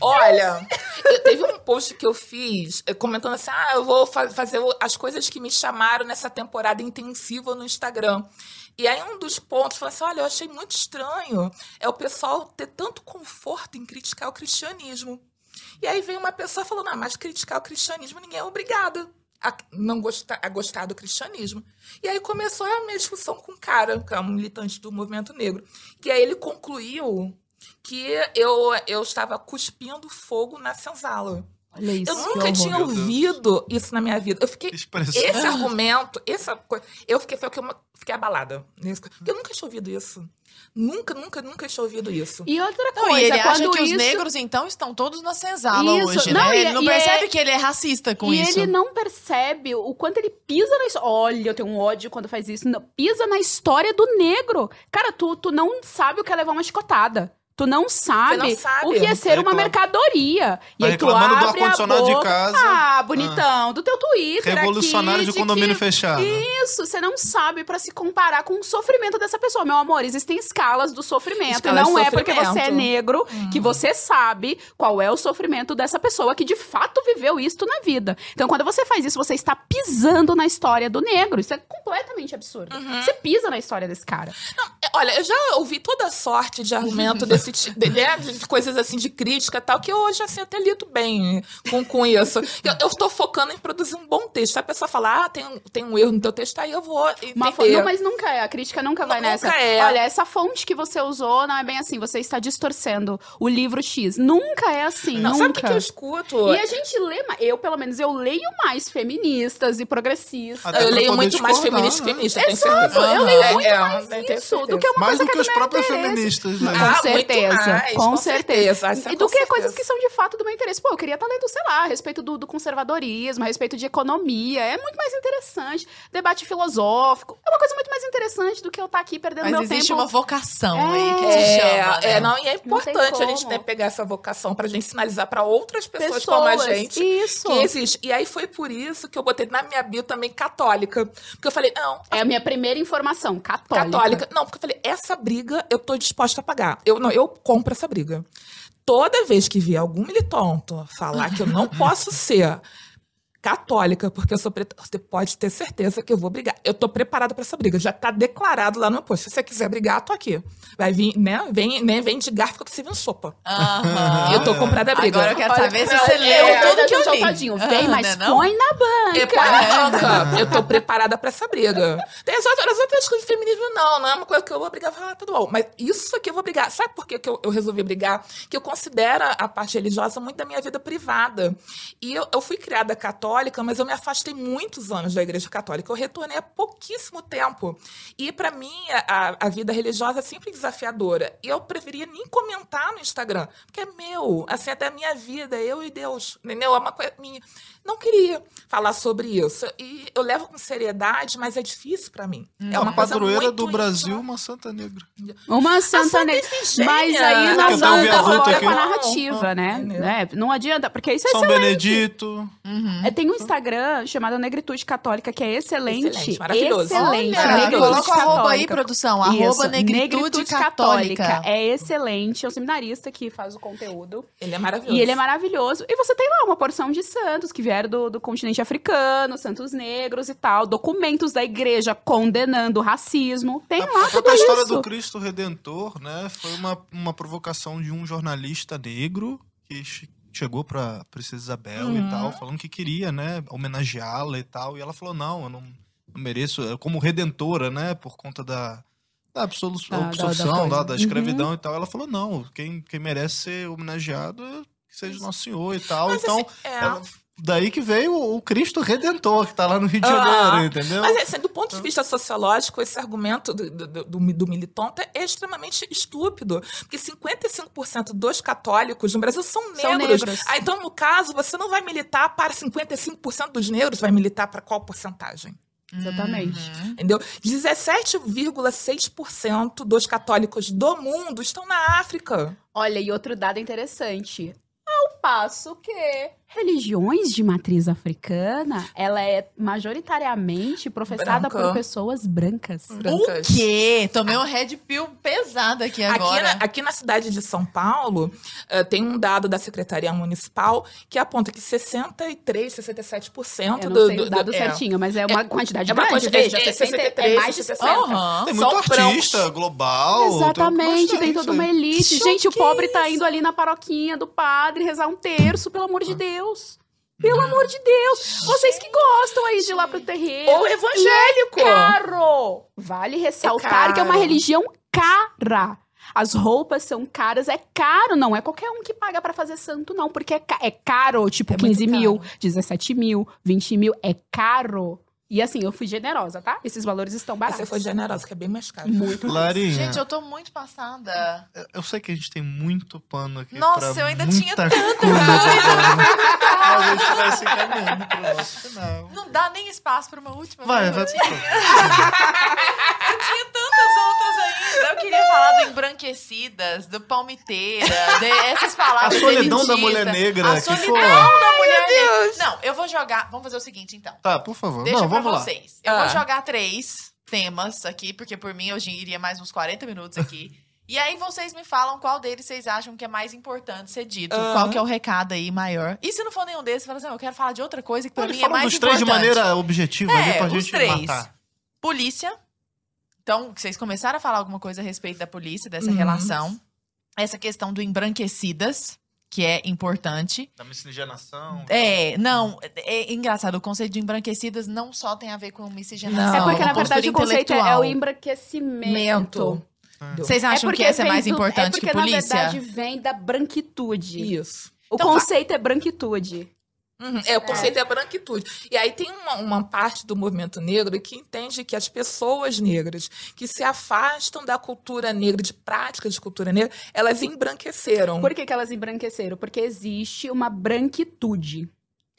Olha, eu- teve um post que eu fiz eh, comentando assim: ah, eu vou fa- fazer as coisas que me chamaram nessa temporada intensiva no Instagram. E aí um dos pontos falou assim: olha, eu achei muito estranho é o pessoal ter tanto conforto em criticar o cristianismo. E aí vem uma pessoa falando: ah, mas criticar o cristianismo ninguém é obrigado a não gostar, a gostar do cristianismo. E aí começou a minha discussão com um cara, que é um militante do movimento negro. E aí ele concluiu que eu, eu estava cuspindo fogo na senzala. Olha isso. Eu nunca tinha ouvido isso na minha vida. Eu fiquei. Expressão. Esse argumento, essa coisa. Eu fiquei, foi o que eu fiquei abalada. nisso. Porque Eu nunca tinha ouvido isso. Nunca, nunca, nunca tinha ouvido isso. E outra Não, coisa, e ele acha que os isso... negros, então, estão todos na senzala Isso. hoje, Não, né? e- ele não e percebe é- que ele é racista com e isso. ele não percebe o quanto ele pisa na história. Olha, eu tenho um ódio quando faz isso. Não, pisa na história do negro. Cara, tu, tu não sabe o que é levar uma chicotada. Tu não sabe, não sabe. o que é ser uma mercadoria. E Tá aí tu reclamando do abre a ar-condicionado de boca. casa. Ah, bonitão. Do teu Twitter Revolucionário aqui, de condomínio que- fechado. Isso, você não sabe pra se comparar com o sofrimento dessa pessoa. Meu amor, existem escalas do sofrimento. Escalas e não é porque você é negro que você sabe qual é o sofrimento dessa pessoa que de fato viveu isto na vida. Então, quando você faz isso, você está pisando na história do negro. Isso é completamente absurdo. Você pisa na história desse cara. É, olha, eu já ouvi toda sorte de argumento desse <laughs> tipo, de, né, de coisas assim, de crítica e tal, que hoje, assim, até lido bem com, com isso. Eu, eu estou focando em produzir um bom texto. Se a pessoa falar, ah, tem, um- tem um erro no teu texto, aí eu vou entender. Uma fo- não, mas nunca é, a crítica nunca vai Nunca nessa. é. Olha, essa fonte que você usou não é bem assim, você está distorcendo o livro X. Nunca é assim, Não, nunca. sabe o que, que eu escuto? E a gente lê, eu pelo menos, eu leio mais feministas e progressistas. Até eu leio muito mais discordar, feminista que né? feminista, eu tenho Exato, certeza. eu leio É, muito é, mais eu tenho isso do certeza. que uma Mais coisa do que é os próprios interesse. feministas, né? Ah, Com muito certeza, mais, com com certeza. certeza, é E com do que certeza. coisas que são de fato do meu interesse. Pô, eu queria estar lendo, sei lá, a respeito do, do conservadorismo, a respeito de economia. É muito mais interessante. Debate filosófico. É uma coisa muito mais interessante do que eu estar aqui perdendo Mas meu existe tempo. uma vocação É. aí que te chama, né? É, é, não, e é importante a gente pegar essa vocação pra gente sinalizar pra outras pessoas, como a gente Isso. que existe. E aí foi por isso que eu botei na minha bio também católica. Porque eu falei, não, É a minha primeira informação, católica. católica. Não, porque eu falei, essa briga eu tô disposta a pagar. Eu, não, eu compro essa briga. Toda vez que vi algum militonto falar que eu não posso ser católica, porque eu sou preta, você pode ter certeza que eu vou brigar. Eu tô preparada pra essa briga. Já tá declarado lá no post. Se você quiser brigar, tô aqui. Vai vir, né? Vem, né? vem de garfo que eu tô servindo sopa. Aham. Eu tô comprada a briga. Agora eu quero Olha, saber se você é, leu é, tudo que eu li. Tadinho, Vem, mas né, não? põe na banca. É, põe na banca. Eu tô preparada pra essa briga. Tem as outras, as outras coisas de feminismo, não. Não é uma coisa que eu vou brigar e falar, ah, tudo bom. Mas isso aqui eu vou brigar. Sabe por que que eu, eu resolvi brigar? Que eu considero a parte religiosa muito da minha vida privada. E eu, eu fui criada católica, mas eu me afastei muitos anos da igreja católica. Eu retornei há pouquíssimo tempo. E pra mim, a, a vida religiosa é sempre desafiadora. E eu preferia nem comentar no Instagram, porque é meu. Assim, até a minha vida, eu e Deus. Entendeu? É uma coisa minha. Não queria falar sobre isso. E eu levo com seriedade, mas é difícil pra mim. É a uma padroeira do Brasil, íntima. uma santa negra. Uma santa Santa negra. Mas aí nós vamos agora com a narrativa, Ah, né? entendeu? É, não adianta, porque isso é São excelente. Benedito. Uhum. É, tem um Instagram chamado Negritude Católica, que é excelente. Excelente, maravilhoso. Excelente. Olha, coloca o arroba aí, Católica. produção. Arroba negritude católica. É excelente. É um seminarista que faz o conteúdo. Ele é maravilhoso. E ele é maravilhoso. E você tem lá uma porção de santos que vieram do, do continente africano, santos negros e tal. Documentos da igreja condenando o racismo. Tem A, lá a tudo própria história isso. do Cristo Redentor, né? Foi uma, uma provocação de um jornalista negro que che- chegou pra Princesa Isabel Uhum. e tal, falando que queria, né, homenageá-la e tal. E ela falou: não, eu não, não mereço, como redentora, né, por conta da. Da absolu- Da- da- da absolução, da, da Uhum. escravidão e tal. Ela falou: não, quem, quem merece ser homenageado é que seja Nosso Senhor e tal. Mas, então, assim, é. ela- daí que veio o Cristo Redentor, que tá lá no Rio de Ah, Janeiro, entendeu? Mas, assim, do ponto de vista sociológico, esse argumento do, do, do, do militonto é extremamente estúpido. Porque 55% dos católicos no Brasil são negros. São negros. Ah, então, no caso, você não vai militar para 55% dos negros, vai militar para qual porcentagem? Exatamente. Uhum. Entendeu? 17,6% dos católicos do mundo estão na África. Olha, e outro dado interessante. Ao passo que religiões de matriz africana, ela é majoritariamente professada Branca. por pessoas brancas. Brancas. O quê? Tomei um red pill pesado aqui Aqui agora. na, aqui na cidade de São Paulo, eh, tem um dado da Secretaria Municipal que aponta que 63, 67% Eu não do, sei do, o dado do- é. certinho, mas é uma quantidade é uma grande. quantidade- Veja, é 60, é 63, mais de 60. Aham. Tem São muito brancos. artista global. Exatamente, tem, bastante toda uma elite. Gente, o pobre tá indo ali na paroquinha do padre rezar um terço, pelo amor Ah. de Deus. Pelo amor de Deus. Vocês que gostam aí de ir lá pro terreiro. Ou evangélico. caro. Vale ressaltar É que é uma religião cara. As roupas são caras, é caro, não é qualquer um que paga pra fazer santo, não, porque é, ca- é caro, tipo É muito 15 mil, caro. 17 mil, 20 mil, é caro. E assim, eu fui generosa, tá? Esses valores estão baratos. Você foi generosa, que é bem mais caro. Muito. Larinha, Gente, eu tô muito passada. eu... eu sei que a gente tem muito pano aqui. Nossa, pra eu ainda muita tinha tanta coisa. A gente vai se encaminhando pro nosso final. Não dá nem espaço pra uma última Vai, vai. perguntinha. <laughs> Eu tinha tantas ainda. Eu queria falar do embranquecidas, do palmiteira, de essas A palavras solidão da mulher negra, A que solidão foi. da mulher negra. Não, eu vou jogar. Vamos fazer o seguinte, então. Tá, por favor. Deixa Não, pra vamos lá. vocês. Eu Ah. vou jogar três temas aqui, porque por mim eu iria mais uns 40 minutos aqui. <laughs> E aí vocês me falam qual deles vocês acham que é mais importante ser dito. Aham. Qual que é o recado aí maior. E se não for nenhum desses, fala assim, eu quero falar de outra coisa que pra Pode mim é falar mais dos três importante. de maneira objetiva aí É, pra os gente três. matar. Polícia, Então, vocês começaram a falar alguma coisa a respeito da polícia, dessa Uhum. relação. Essa questão do embranquecidas, que é importante. Da miscigenação. É, não, é engraçado. O conceito de embranquecidas não só tem a ver com miscigenação. Não. É porque, com na verdade, o conceito é, é o embranquecimento. Vocês É acham que porque essa é mais do- importante é que porque, polícia? na verdade, vem da branquitude. Isso. O Então, conceito é branquitude. Uhum, É, o conceito é. branquitude. E aí tem uma, uma parte do movimento negro que entende que as pessoas negras que se afastam da cultura negra, de práticas de cultura negra, elas embranqueceram. Por que, que elas embranqueceram? Porque existe uma branquitude.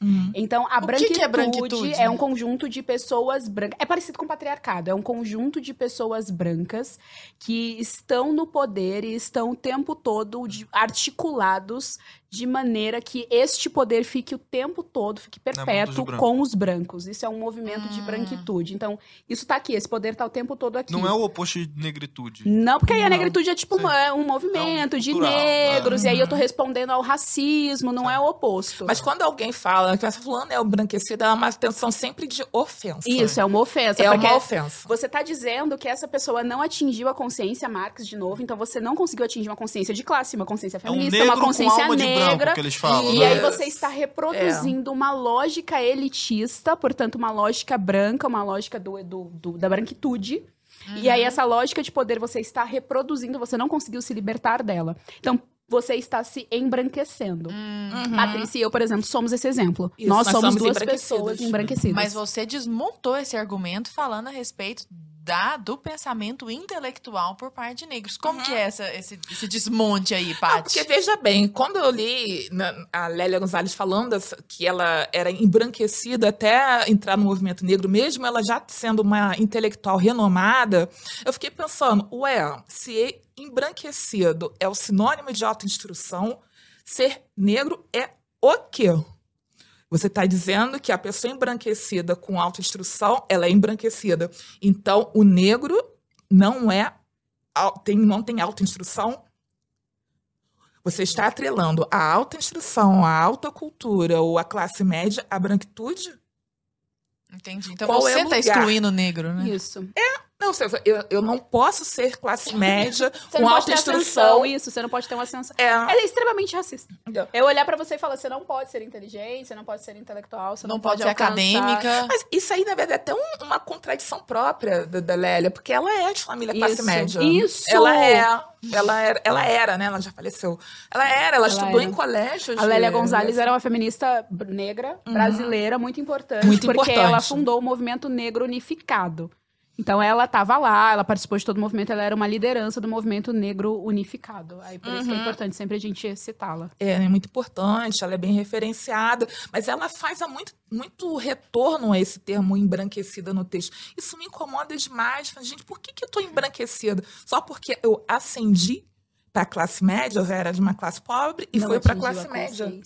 Uhum. Então, a O que branquitude, que é branquitude? é um conjunto de pessoas brancas. É parecido com o patriarcado. É um conjunto de pessoas brancas que estão no poder e estão o tempo todo de- articulados de maneira que este poder fique o tempo todo, fique perpétuo com os brancos. Isso é um movimento de Hum. branquitude. Então, isso tá aqui. Esse poder tá o tempo todo aqui. Não é o oposto de negritude. Não, porque aí a negritude é tipo Sim. é um movimento É um de cultural, negros, é. e aí eu tô respondendo ao racismo, não é o oposto. Mas quando alguém fala que essa fulana é embranquecida, é uma intenção sempre de ofensa. Isso, é uma ofensa. É uma ofensa. Você tá dizendo que essa pessoa não atingiu a consciência Marx de novo, então você não conseguiu atingir uma consciência de classe, uma consciência É um feminista, uma consciência com de branco negra. que eles falam. E né? aí você está reproduzindo uma lógica elitista, portanto, uma lógica branca, uma lógica do, do- do- da branquitude. E aí, essa lógica de poder você está reproduzindo, você não conseguiu se libertar dela. Então, você está se embranquecendo. Hum, Uhum. Patrícia e eu, por exemplo, somos esse exemplo. Isso, nós nós somos somos duas pessoas embranquecidas. Mas você desmontou esse argumento falando a respeito da, do pensamento intelectual por parte de negros. Como que é essa, esse, esse desmonte aí, Paty? porque veja bem, quando eu li a Lélia Gonzalez falando que ela era embranquecida até entrar no movimento negro, mesmo ela já sendo uma intelectual renomada, eu fiquei pensando, ué, se embranquecido é o sinônimo de autoinstrução, ser negro é o quê? Você está dizendo que a pessoa embranquecida com autoinstrução, ela é embranquecida. Então, o negro não é tem, não tem autoinstrução? Você está atrelando a alta instrução, a alta cultura ou a classe média à branquitude? Entendi. Então Qual é você o tá lugar? excluindo o negro, né? Isso. Não, você- eu, eu não posso ser classe <laughs> média com pode alta instrução. isso, você não pode ter uma ascensão. É, É extremamente racista. Entendeu? Eu olhar pra você e falar, você não pode ser inteligente, você não pode ser intelectual, você não, Não pode ser alcançar- acadêmica. Mas isso aí, na verdade, é até um- uma contradição própria da, da Lélia, porque ela é de família classe Isso, média. isso! Ela é. Ela era, ela era, né? Ela já faleceu. Ela era, ela, Ela estudou era. em colégio. A Lélia Gonzalez era uma feminista negra, brasileira, muito importante, Uhum. Muito porque importante. ela fundou o movimento negro unificado. Então ela estava lá, ela participou de todo o movimento, ela era uma liderança do movimento negro unificado. Aí por isso que é Uhum. importante sempre a gente citá-la. É, é muito importante, ela é bem referenciada, mas ela faz há muito, muito retorno a esse termo embranquecida no texto. Isso me incomoda demais. Gente, por que, que eu tô embranquecida? Só porque eu ascendi para a classe média, eu já era de uma classe pobre e Não foi para a classe média. Uhum.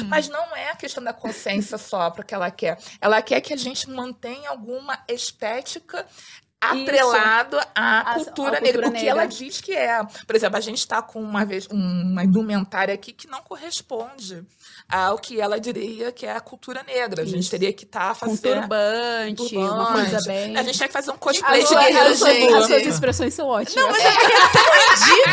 <laughs> Mas não é a questão da consciência só para que ela quer. Ela quer que a gente mantenha alguma estética atrelado à A- cultura à negra, cultura o que ela negra. diz que é. Por exemplo, a gente está com uma vez uma indumentária aqui que não corresponde ao que ela diria que é a cultura negra. A gente Isso. teria que estar Com fazendo turbante, uma coisa bem... A gente tem que fazer um cosplay As de suas- guerreiro as suas- Zulu. as suas expressões são ótimas. Não, mas é porque é tão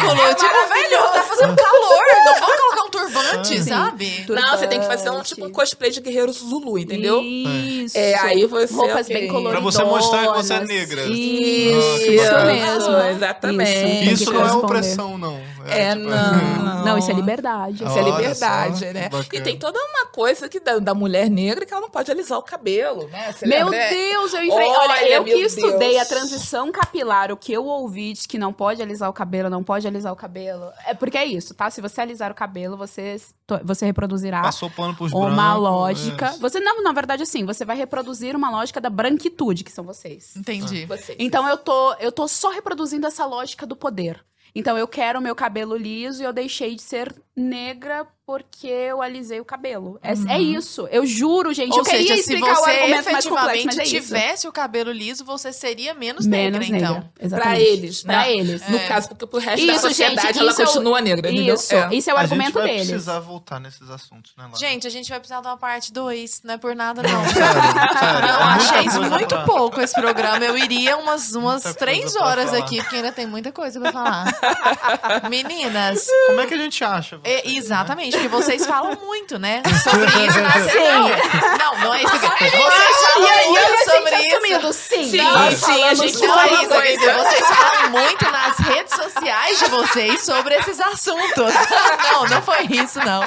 ridículo. tipo, velho, tá fazendo calor. Não vou colocar um turbante, Sim. sabe? Não, você tem que fazer um Turbante. tipo um cosplay de guerreiro Zulu, entendeu? Isso. É, aí você Roupas ok. bem coloridas. Pra você mostrar que você é negra. Isso, Isso bacana. mesmo. Exatamente. Que Isso não é opressão, não. É, tipo- não. <laughs> Não, isso é liberdade. Isso é liberdade, só, né? E tem toda uma coisa que da, da mulher negra que ela não pode alisar o cabelo, né? Você Meu lembra? Deus, eu enfrentei. Olha, Olha, eu que meu estudei Deus. a transição capilar, o que eu ouvi de que não pode alisar o cabelo, não pode alisar o cabelo. É porque é isso, tá? Se você alisar o cabelo, você, você reproduzirá Passou pano pros uma brancos, lógica. é. Você não, na verdade, assim, você vai reproduzir uma lógica da branquitude, que são vocês. Entendi. Você. Então eu tô, eu tô só reproduzindo essa lógica do poder. Então eu quero o meu cabelo liso e eu deixei de ser negra porque eu alisei o cabelo. É, é isso. Eu juro, gente. Ou eu queria seja, se explicar o você complexo, efetivamente mas é isso. tivesse o cabelo liso, você seria menos, Menos negra, negra. então. Exatamente. Pra eles, né? Pra eles. No É. caso, porque pro resto da Isso, sociedade gente, ela é o- continua negra, entendeu? Isso, É. isso é o a argumento gente vai deles. precisar voltar nesses assuntos, né, Lara? Gente, a gente vai precisar dar uma parte 2, não é por nada não. <laughs> sério, sério. Eu é achei isso muito pra- pouco esse programa. Eu iria umas, umas Muita três horas aqui, porque ainda tem muita coisa pra falar. <laughs> Meninas, Como é que a gente acha? é, vocês, né? Porque vocês falam muito, né? <laughs> Sobre isso na Não, não, não é isso que eu quero. Vocês falam muito sobre isso. Sim. Sim, sim, a gente Não é isso, coisa. vocês falam muito nas redes sociais de vocês sobre esses assuntos. <laughs> Não, não foi isso, não.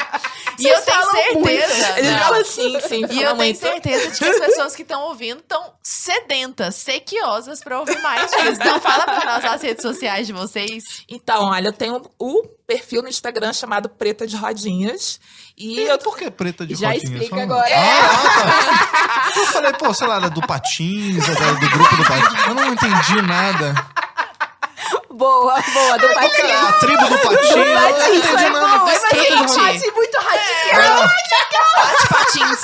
E Vocês eu tenho muito. certeza. Não. assim, sim, E eu tenho certeza de que as pessoas que estão ouvindo estão sedentas, sequiosas pra ouvir mais disso. Então fala pra nós as redes sociais de vocês. Então, olha, eu tenho o perfil no Instagram chamado Preta de Rodinhas. E E eu por que preta de Já rodinha? explica Só- agora. Ah, tá. Eu falei, pô, sei lá, era do Patins, era do grupo do Patins. Eu não entendi nada. Boa, boa, do Qual que é a tribo do Patins? Eu não nada. boa, mas. Patinho muito radical. Pati Patins.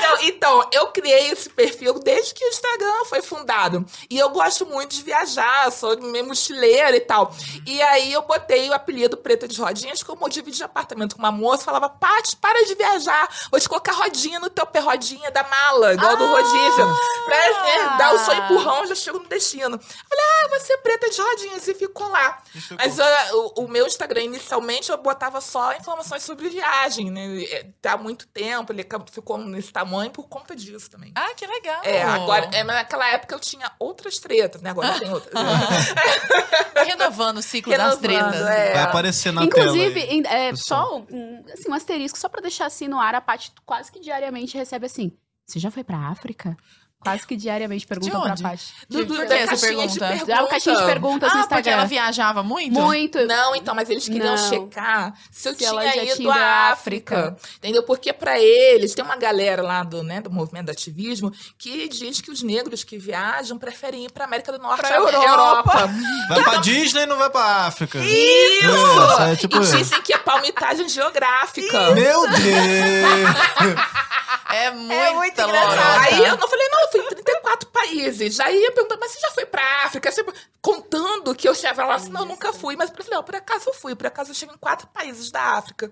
Não, então, eu criei esse perfil desde que o Instagram foi fundado. E eu gosto muito de viajar, sou meio mochileira e tal. E aí eu botei o apelido Preta de Rodinhas, como eu dividi apartamento com uma moça, falava, Paty, para de viajar, vou te colocar rodinha no teu pé, rodinha da mala, igual do rodízio. Pra né, dar o seu empurrão, eu já chego no destino. Eu Falei, ah, você é Preta de Rodinhas, e ficou lá. Isso é Mas ah, o, o meu Instagram, inicialmente, eu botava só informações sobre viagem, né? É, Tá há muito tempo, ele ficou nesse tamanho por conta disso também. Ah, que legal. É, agora, é, mas naquela época eu tinha outras tretas, né? Agora tem outras. <laughs> Renovando o ciclo das Renovando, tretas. é. Vai aparecer na Inclusive, tela. em- é, só um, assim, um asterisco, só pra deixar assim no ar, a Paty quase que diariamente recebe assim: Você já foi pra África? Quase que diariamente perguntam pra onde? Paty. Do, do, da essa caixinha de pergunta? pergunta. Já o caixinha de perguntas no Ah, porque Instagram. ela viajava muito? Muito. Não, então, mas eles queriam Não. checar se eu Se ela tinha já ido tinha ido à à África. Entendeu? Porque pra eles, tem uma galera lá do, né, do movimento do ativismo que diz que os negros que viajam preferem ir pra América do Norte, Pra à Europa. <laughs> Vai pra Disney e não vai pra África. Isso! Isso, é tipo e isso. dizem que é palmitagem geográfica. Meu Deus! <laughs> É muito, muito lorota. engraçado. Aí eu não falei, não, fui em 34 países. Aí eu perguntei, mas você já foi pra África? Você- contando que eu chegava lá assim, não, nunca fui. Mas eu falei, não, por acaso eu fui, por acaso eu chego em quatro países da África.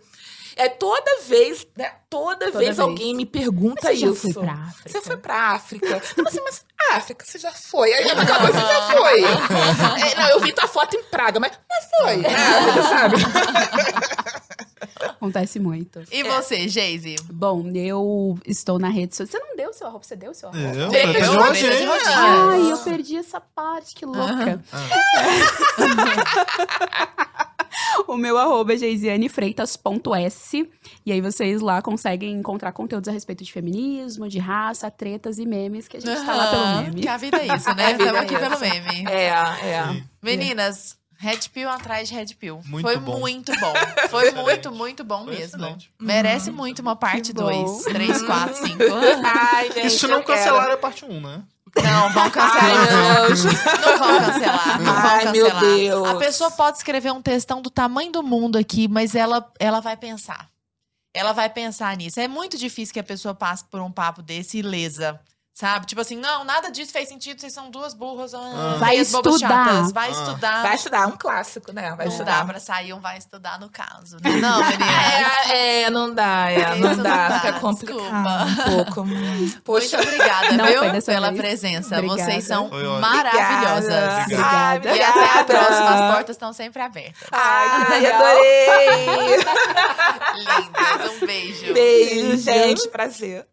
É toda vez, né? Toda, Toda vez, vez. alguém me pergunta Você já isso. foi pra África? Você foi pra África? Não, assim, mas África, você já foi. Aí eu mas você já <laughs> foi. É, não, eu vi tua foto em Praga, mas não foi. <laughs> África, sabe? <laughs> Acontece muito. E você, Geise? Bom, eu estou na rede social. Você não deu seu arroba? Você deu seu arroba? Eu? Preta de de rodinha. rodinha. Ai, eu perdi essa parte, que louca. <laughs> o meu arroba é geisianefreitas.s. E aí vocês lá conseguem encontrar conteúdos a respeito de feminismo, de raça, tretas e memes, que a gente tá lá pelo meme. Que a vida é isso, né? <laughs> A vida Estamos é aqui isso. pelo meme. É, é. Sim. Meninas, Red Pill atrás de Red Pill. Muito Foi bom. muito bom. Foi Excelente. muito, muito bom Foi mesmo. excelente. Merece muito uma parte Que bom. 2, 3, 4, 5. Ai, gente, Isso não eu quero. cancelaram é parte 1, né? Não, vão Ai, cancelar. Deus. Não vão cancelar, não vão Ai, meu cancelar. Deus. A pessoa pode escrever um textão do tamanho do mundo aqui, mas ela, ela vai pensar. Ela vai pensar nisso. É muito difícil que a pessoa passe por um papo desse ilesa. Sabe? Tipo assim, não, nada disso fez sentido, vocês são duas burras. Ah, Vai feias, bobas, estudar. chatas. Vai Ah. estudar. Vai estudar, um clássico, né? Vai não estudar. dá pra sair um vai estudar no caso. Né? Não, <laughs> menina. É, é, não dá, é, não dá, não dá, fica complicado desculpa. um pouco. Poxa, Muito obrigada, Não viu? Pela vez. presença. Obrigada. Vocês são maravilhosas. Obrigada. Obrigada. E até a próxima. As portas estão sempre abertas. Ai, adorei! <laughs> Lindas. Um beijo. Beijo, gente, prazer.